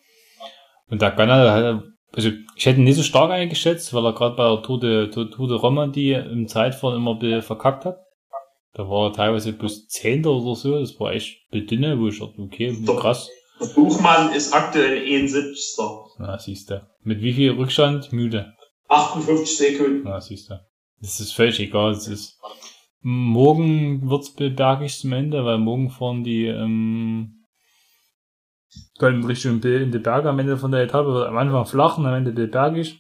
Und der hat, also ich hätte ihn nicht so stark eingeschätzt, weil er gerade bei der Tour de, Tour de Romandie im Zeitfahren immer ein bisschen verkackt hat. Da war er teilweise plus Zehnter oder so, das war echt ein bisschen dünne, wo ich dachte, okay, Doch. krass. Der Buchmann ist aktuell 71. Na, siehst du. Mit wie viel Rückstand? Müde. 58 Sekunden. Na, siehst du. Das ist völlig egal. Es ist, morgen wird's bergig zum Ende, weil morgen fahren die, ähm, dann Richtung in die Berge am Ende von der Etappe. Am Anfang flach und am Ende bergig.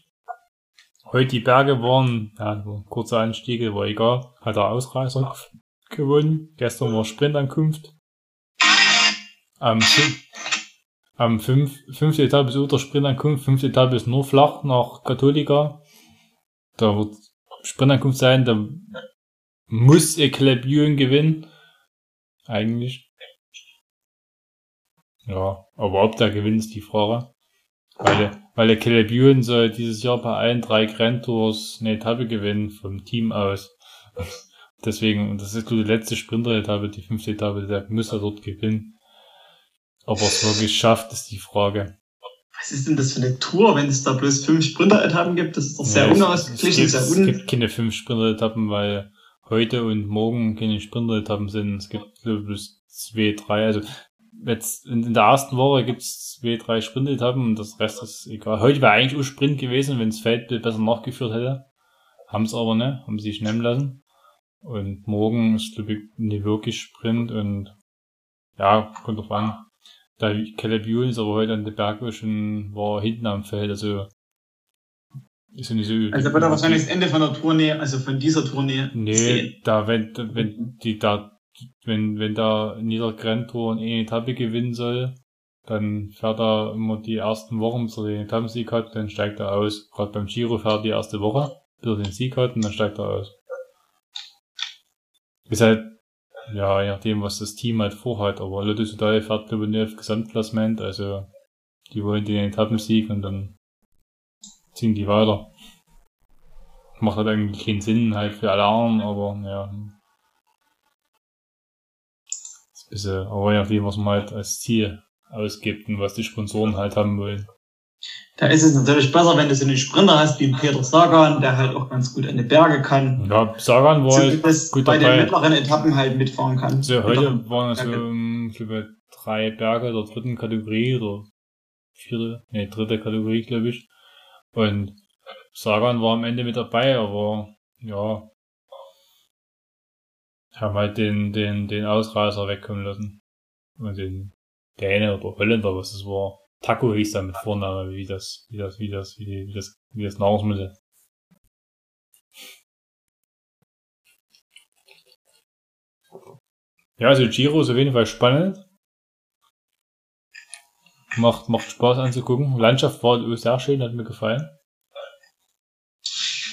Heute die Berge waren, ja, kurze Anstiege, war egal. Hat der Ausreißer gewonnen. Gestern war Sprintankunft. Am, am fünf, fünfte Etappe ist unter Sprintankunft, fünfte Etappe ist nur flach nach Katholika. Da wird Sprintankunft sein, da muss Eclabuen gewinnen. Eigentlich. Ja, aber ob der gewinnt, ist die Frage. Weil, weil Eclabuen soll dieses Jahr bei allen drei Grand Tours eine Etappe gewinnen vom Team aus. Deswegen, und das ist nur die letzte Sprinter-Etappe, die fünfte Etappe, der muss er dort gewinnen. Ob er es wirklich schafft, ist die Frage. Was ist denn das für eine Tour, wenn es da bloß fünf Sprinter-Etappen gibt? Das ist doch sehr Ja, es- unausgeglichen, es, es un... gibt keine fünf Sprinter-Etappen, weil heute und morgen keine Sprinter-Etappen sind. Es gibt bloß zwei, drei. Also jetzt in, der ersten Woche gibt's zwei, drei Sprint-Etappen und das Rest ist egal. Heute wäre eigentlich auch Sprint gewesen, wenn das Feldbild besser nachgeführt hätte. Haben es aber nicht, haben sie sich nehmen lassen. Und morgen ist, glaube ich, nicht wirklich Sprint und ja, kommt drauf an. Da Caleb Ewan ist aber heute an der Berge schon, war hinten am Feld, also ist ja nicht so Also wird er wahrscheinlich das Ende von der Tournee, also von dieser Tournee Nee, sehen. da, wenn, wenn die da, wenn, wenn da Niedergrentor eine Etappe gewinnen soll, dann fährt er immer die ersten Wochen, bis er den Etappensieg hat, dann steigt er aus. Gerade beim Giro fährt er die erste Woche, bis er den Sieg hat, und dann steigt er aus. Ist halt, ja, je nachdem, was das Team halt vorhat, aber Lotto Sudal fährt, glaube ich, nur auf Gesamtklassement, also, die wollen den Etappensieg und dann ziehen die weiter. Macht halt eigentlich keinen Sinn halt für anderen, aber ja. Bisschen, aber je nachdem, was man halt als Ziel ausgibt und was die Sponsoren halt haben wollen. Da ist es natürlich besser, wenn du so einen Sprinter hast wie Peter Sagan, der halt auch ganz gut an die Berge kann. Ja, Sagan war halt Zumindest gut bei den dabei. mittleren Etappen halt mitfahren kann. Also heute waren es so, ähm, glaube, drei Berge der dritten Kategorie oder vierte, nee, dritte Kategorie, glaube ich. Und Sagan war am Ende mit dabei, aber ja, haben halt den, den, den Ausreißer wegkommen lassen. Und den Däne oder Holländer, was das war. Taco hieß da mit Vorname, wie das, wie das, wie das, wie, wie das, wie das Nahrungsmittel. Ja, also Giro ist auf jeden Fall spannend. Macht, macht Spaß anzugucken. Landschaft war sehr schön, hat mir gefallen.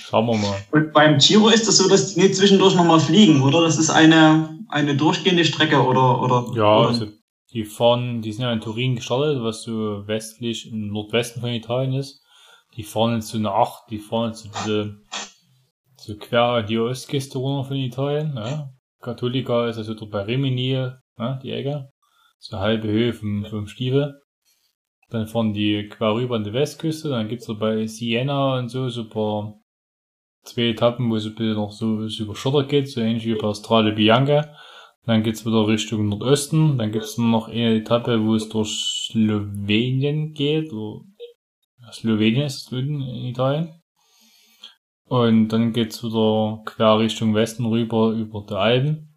Schauen wir mal. Und beim Giro ist es so, dass die nicht zwischendurch nochmal fliegen, oder? Das ist eine, eine durchgehende Strecke, oder? oder Ja, oder? also die fahren, die sind ja in Turin gestartet, was so westlich im Nordwesten von Italien ist. Die fahren jetzt so eine Acht, die fahren jetzt so diese, so quer die Ostküste runter von Italien, ja. Cattolica ist also dort bei Rimini, ja, die Ecke. So halbe Höhe vom, vom Stiefel. Dann fahren die quer rüber an die Westküste, dann gibt's so bei Siena und so, so ein paar, zwei Etappen, wo es ein bisschen noch so, über Schotter geht, so ähnlich wie bei Strade Bianca. Dann geht's wieder Richtung Nordosten. Dann gibt's noch eine Etappe, wo es durch Slowenien geht. Oder Slowenien ist es drüben in Italien. Und dann geht's wieder quer Richtung Westen rüber über die Alpen.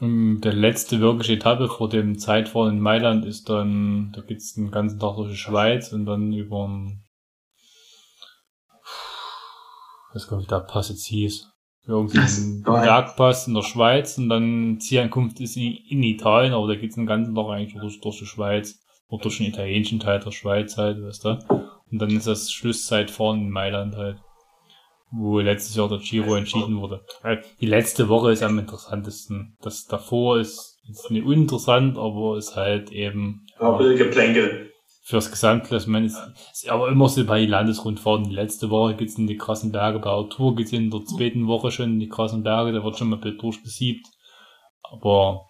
Und der letzte wirkliche Etappe vor dem Zeitfahren in Mailand ist dann, da geht's den ganzen Tag durch die Schweiz und dann über weiß gar nicht, der Pass jetzt hieß. Ein. Bergpass in der Schweiz und dann Zielankunft ist in, in Italien, aber da geht's den ganzen Tag eigentlich durch, durch die Schweiz. Oder durch den italienischen Teil der Schweiz halt, weißt du. Und dann ist das Schlusszeitfahren in Mailand halt. Wo letztes Jahr der Giro entschieden wurde. Die letzte Woche ist am interessantesten. Das davor ist, ist nicht uninteressant, aber ist halt eben Ja, ein bisschen Geplänkel. Fürs Gesamtklassement ist, ist aber immer so bei Landesrundfahrten. Letzte Woche geht's in die krassen Berge, bei der Tour geht's in der zweiten Woche schon in die krassen Berge, da wird schon mal durchgesiebt. Aber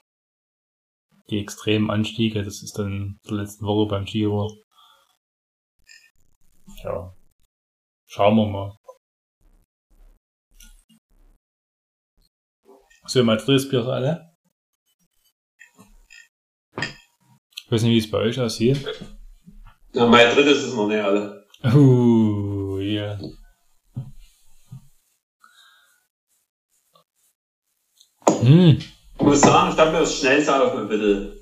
die extremen Anstiege, das ist dann der letzten Woche beim Giro. Ja. Schauen wir mal. So, Madrid Bier alle. Ich weiß nicht, wie es bei euch aussieht. Ja, mein drittes ist noch nicht alle. Uh, ja. Hm, Ich muss sagen, ich mir das schnell saufen, bitte.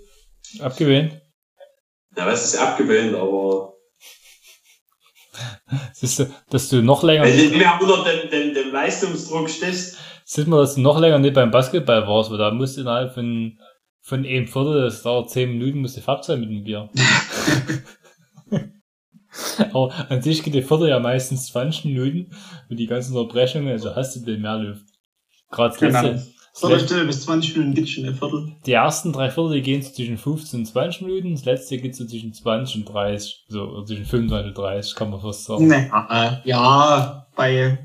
abgewöhnt. Ja, was ist abgewöhnt, aber. Siehst du, dass du noch länger, Wenn du nicht mehr unter dem, dem, dem Leistungsdruck stehst, sieht man, dass du noch länger nicht beim Basketball warst, weil da musst du innerhalb von, von einem Viertel, das dauert zehn Minuten, musst du fertig sein mit dem Bier. Aber an sich geht die Viertel ja meistens 20 Minuten und die ganzen Unterbrechungen, also hast du den mehr Luft. Gerade Genau. letzte, Viertelstunde bis 20 Minuten gibt's schon ein Viertel. die ersten drei Viertel, gehen so zwischen 15 und 20 Minuten, das letzte geht so zwischen 20 und 30, so, zwischen 25 und 30, kann man fast sagen. Nee. äh, Ja, bei,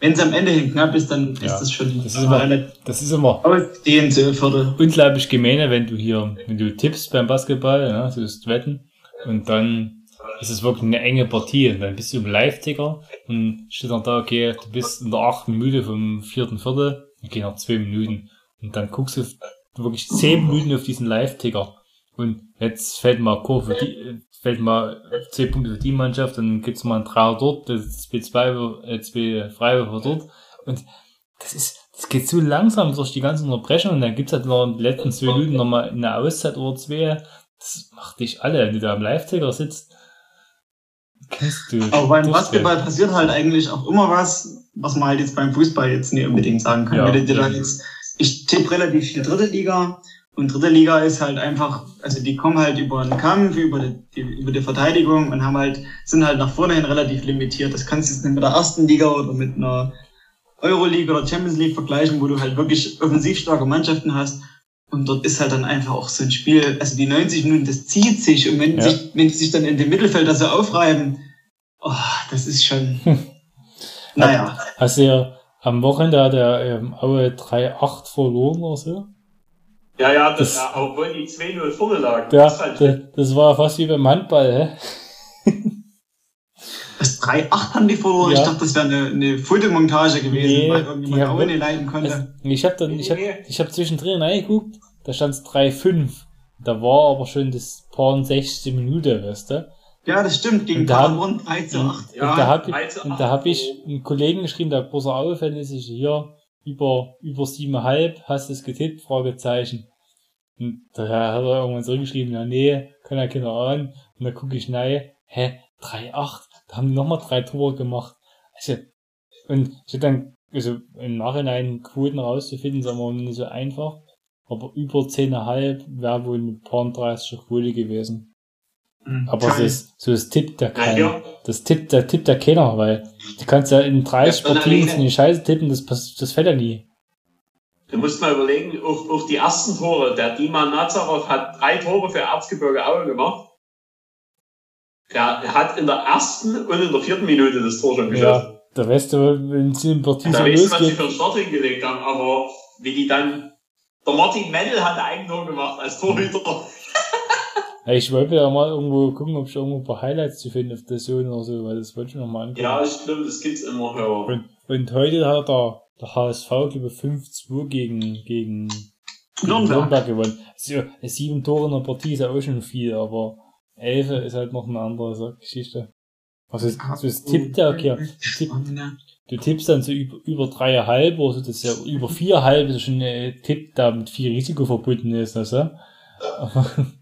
wenn es am Ende hin knapp ist, dann Ja, ist das schon das ist immer- eine Das ist immer ein Viertel. unglaublich gemeine, wenn du hier, wenn du tippst beim Basketball, ja, so ist Wetten, und dann ist es wirklich eine enge Partie, dann bist du im Live-Ticker, und steht dann da, okay, du bist in der achten Minute vom vierten Viertel, okay, noch zwei Minuten, und dann guckst du wirklich zehn Minuten auf diesen Live-Ticker, und jetzt fällt mal Kurve, die, äh, fällt mal zehn Punkte für die Mannschaft, dann gibt's mal ein Dreier dort, das ist zwei, äh, zwei Freiwürfe dort, und das ist, das geht so langsam durch die ganzen Unterbrechungen und dann gibt's halt noch in den letzten zwei Minuten nochmal eine Auszeit oder zwei. Das macht dich alle, wenn du da am Live-Ticker sitzt. Du. Aber beim. Basketball passiert halt eigentlich auch immer was, was man halt jetzt beim Fußball jetzt nicht unbedingt sagen kann. Ja. Wenn du dir da jetzt, ich tippe relativ viel dritte Liga und dritte Liga ist halt einfach, also die kommen halt über den Kampf, über die, die, über die Verteidigung und haben halt, sind halt nach vorne hin relativ limitiert. Das kannst du jetzt nicht mit der ersten Liga oder mit einer Euroleague oder Champions League vergleichen, wo du halt wirklich offensiv starke Mannschaften hast. Und dort ist halt dann einfach auch so ein Spiel, also die 90 Minuten, das zieht sich. Und wenn, Ja. sich, wenn sie sich dann in dem Mittelfeld da so aufreiben, oh, das ist schon, naja. Hast du ja am Wochenende hat der ähm, Aue 3-8 verloren oder so? ja, ja, das, Das- ja, obwohl die 2-0 vorne lagen. Ja, das ist halt, das, das war fast wie beim Handball, hä? Das 3-8 haben die verloren. Ja. Ich dachte, das wäre eine, eine Fotomontage gewesen, Nee, weil die irgendjemand auch nicht leiten konnte. Also, ich hab dann, ich hab, ich zwischendrin reingeguckt, da stand's 3-5. Da war aber schon das paar 60 Minute, weißt du? ja, das stimmt, gegen Und da- Paderborn 3 zu 8. Ja, und da hab ich, 3 zu und 8 da hab ich einen Kollegen geschrieben, der großer Aue-Fan ist, ich hier, über, über siebeneinhalb, hast du es getippt? Fragezeichen. Und da hat er irgendwann zurückgeschrieben, ja, nee, kann ja keiner ahnen. Und dann gucke ich nein, hä, 3-8, da haben die nochmal drei Tore gemacht. Also, und ich dann, also im Nachhinein Quoten rauszufinden, ist aber nicht so einfach. Aber über 10,5 wäre wohl eine paar 30 Quote gewesen. Mhm. Aber so ist, so ist tippt der keiner. ja. Das tippt, da tippt ja keiner, weil du kannst ja in 30 Ja, Partien in die Scheiße tippen, das, das fällt ja nie. Du musst mal überlegen, auch, auch die ersten Tore. Der Dima Nazarov hat drei Tore für Erzgebirge Aue gemacht. Der hat in der ersten und in der vierten Minute das Tor schon geschossen. Ja, da weißt du, wenn es in Partien so Da weißt du, was sie für einen Start hingelegt haben, aber wie die dann. Der Martin Mendel hat ein Eigentor gemacht als Torhüter. ja, ich wollte ja mal irgendwo gucken, ob ich irgendwo ein paar Highlights zu finden auf der Zone oder so, weil das wollte ich noch mal angucken. Ja, ich glaube, das gibt's immer höher. Und, und heute hat der, der HSV, glaube ich, 5-2 gegen, gegen, gegen Nürnberg. Nürnberg gewonnen. Also, sieben Tore in der Partie ist ja auch schon viel, aber elf ist halt noch eine andere Geschichte. Also, so das tippt ja, okay. Tipp, du tippst dann so über, über dreieinhalb oder so, das ist ja über viereinhalb ist schon ein Tipp, der mit viel Risiko verbunden ist, also.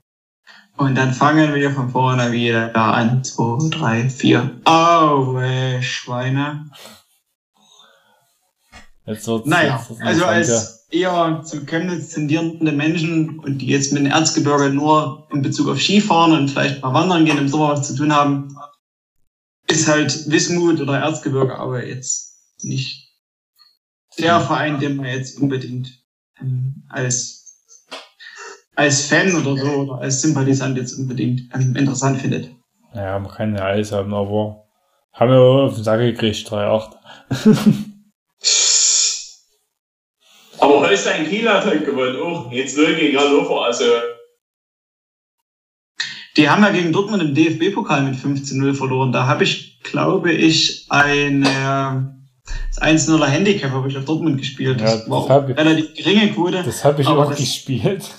Und dann fangen wir von vorne wieder an. 2, 3, 4. Aue, Schweine. jetzt wird's, Naja, jetzt also als eher zu Chemnitz tendierende Menschen und die jetzt mit dem Erzgebirge nur in Bezug auf Skifahren und vielleicht mal wandern gehen im Sommer was zu tun haben, ist halt Wismut oder Erzgebirge aber jetzt nicht der Verein, den man jetzt unbedingt ähm, als als Fan oder so oder als Sympathisant jetzt unbedingt ähm, interessant findet. Ja, man kann ja alles haben, aber haben wir auf den Sack gekriegt, 3-8. Holstein Kiel hat halt gewonnen. Oh, jetzt 0 gegen Hannover. Also, Die haben ja gegen Dortmund im DFB-Pokal mit 15-0 verloren. Da habe ich glaube ich, eine, das 1-0er Handicap habe ich auf Dortmund gespielt. Ja, Das das war auch hab ich- relativ geringe Quote. Das habe ich auch das- gespielt.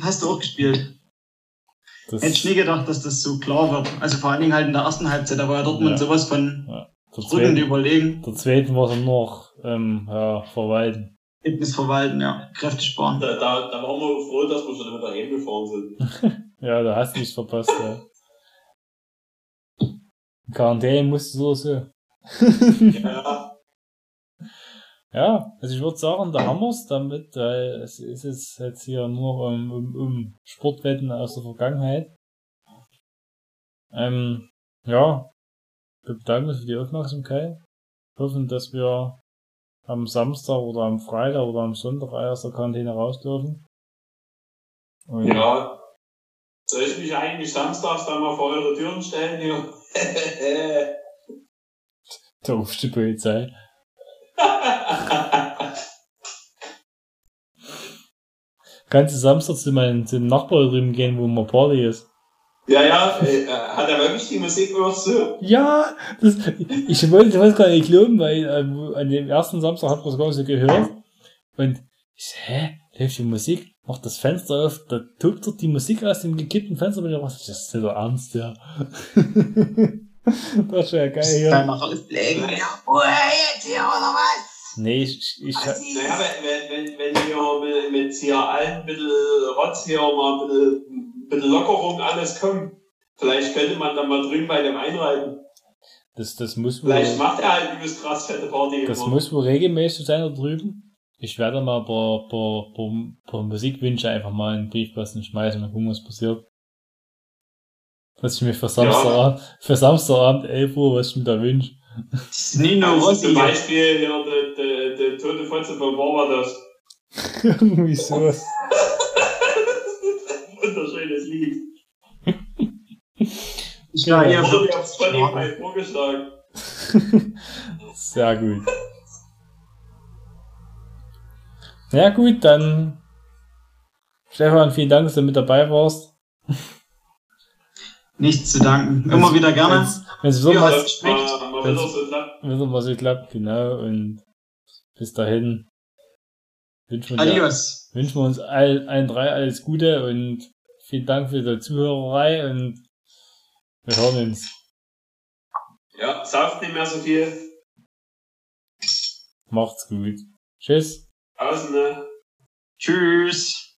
Hast du auch gespielt. Das, Hätte ich nie gedacht, dass das so klar wird. Also vor allen Dingen halt in der ersten Halbzeit, da war ja Dortmund Ja. sowas von der, drückend zweiten, überlegen. der zweiten war dann noch ähm, ja, verwalten. Fitness verwalten, ja, kräftig sparen. Da, da, da waren wir froh, dass wir schon wieder heimgefahren sind. Ja, da hast du nichts verpasst. Ja. Quarantäne musst du so so. Ja, Ja, also ich würde sagen, da haben wir's damit, weil es ist jetzt, jetzt hier nur um, um, um Sportwetten aus der Vergangenheit. Ähm, ja, wir bedanken uns für die Aufmerksamkeit. Hoffen, dass wir am Samstag oder am Freitag oder am Sonntag aus der Quarantäne raus dürfen. Und ja. Soll ich mich eigentlich samstags dann mal vor eure Türen stellen hier? da rufst die Polizei. Kannst du Samstag zu meinem, zum Nachbar drüben gehen, wo mal Party ist? Ja, ja, äh, hat er wirklich die Musik gehört so? Ja, das, ich wollte das gar nicht glauben, weil äh, an dem ersten Samstag hat man es gar nicht so gehört. Und ich so, hä, läuft die Musik, macht das Fenster auf, da tobt dort die Musik aus dem gekippten Fenster. Und ich dachte, das ist der Ernst, ja. das ist ja geil hier. Kann noch auslegen. Nee, ich, ich, Naja, wenn, wenn, wenn, wenn hier mit, mit hier allen ein bisschen Rotz hier mal ein bisschen, bisschen Lockerung alles kommt, vielleicht könnte man dann mal drüben bei dem einreiten. das, das muss wohl, Vielleicht macht er halt übelst krass fette Party. das immer. muss wohl regelmäßig sein da drüben. Ich werde mal ein paar, paar, paar, paar Musikwünsche einfach mal in den Briefkasten schmeißen und gucken, was passiert. Was ich mir für Samstagabend, für Samstagabend 11 Uhr, was ich mir da wünsche. Das ist Nino Rossi. zum Beispiel hier der, der, der tote Fotze von Barbados. Irgendwie sowas. Lied. Ich war hier Wurde auf Spotify vorgeschlagen. Sehr gut. Ja gut, dann Stefan, vielen Dank, dass du mit dabei warst. nichts zu danken. Immer wieder gerne. Wenn es so Ja, so klappt. wenn so klappt, genau. Und bis dahin wünschen wir, dir, Adios. wünschen wir uns all, allen drei alles Gute und vielen Dank für die Zuhörerei und wir hören uns. Ja, sauft nicht mehr so viel. Macht's gut. Tschüss. Außen? Tschüss.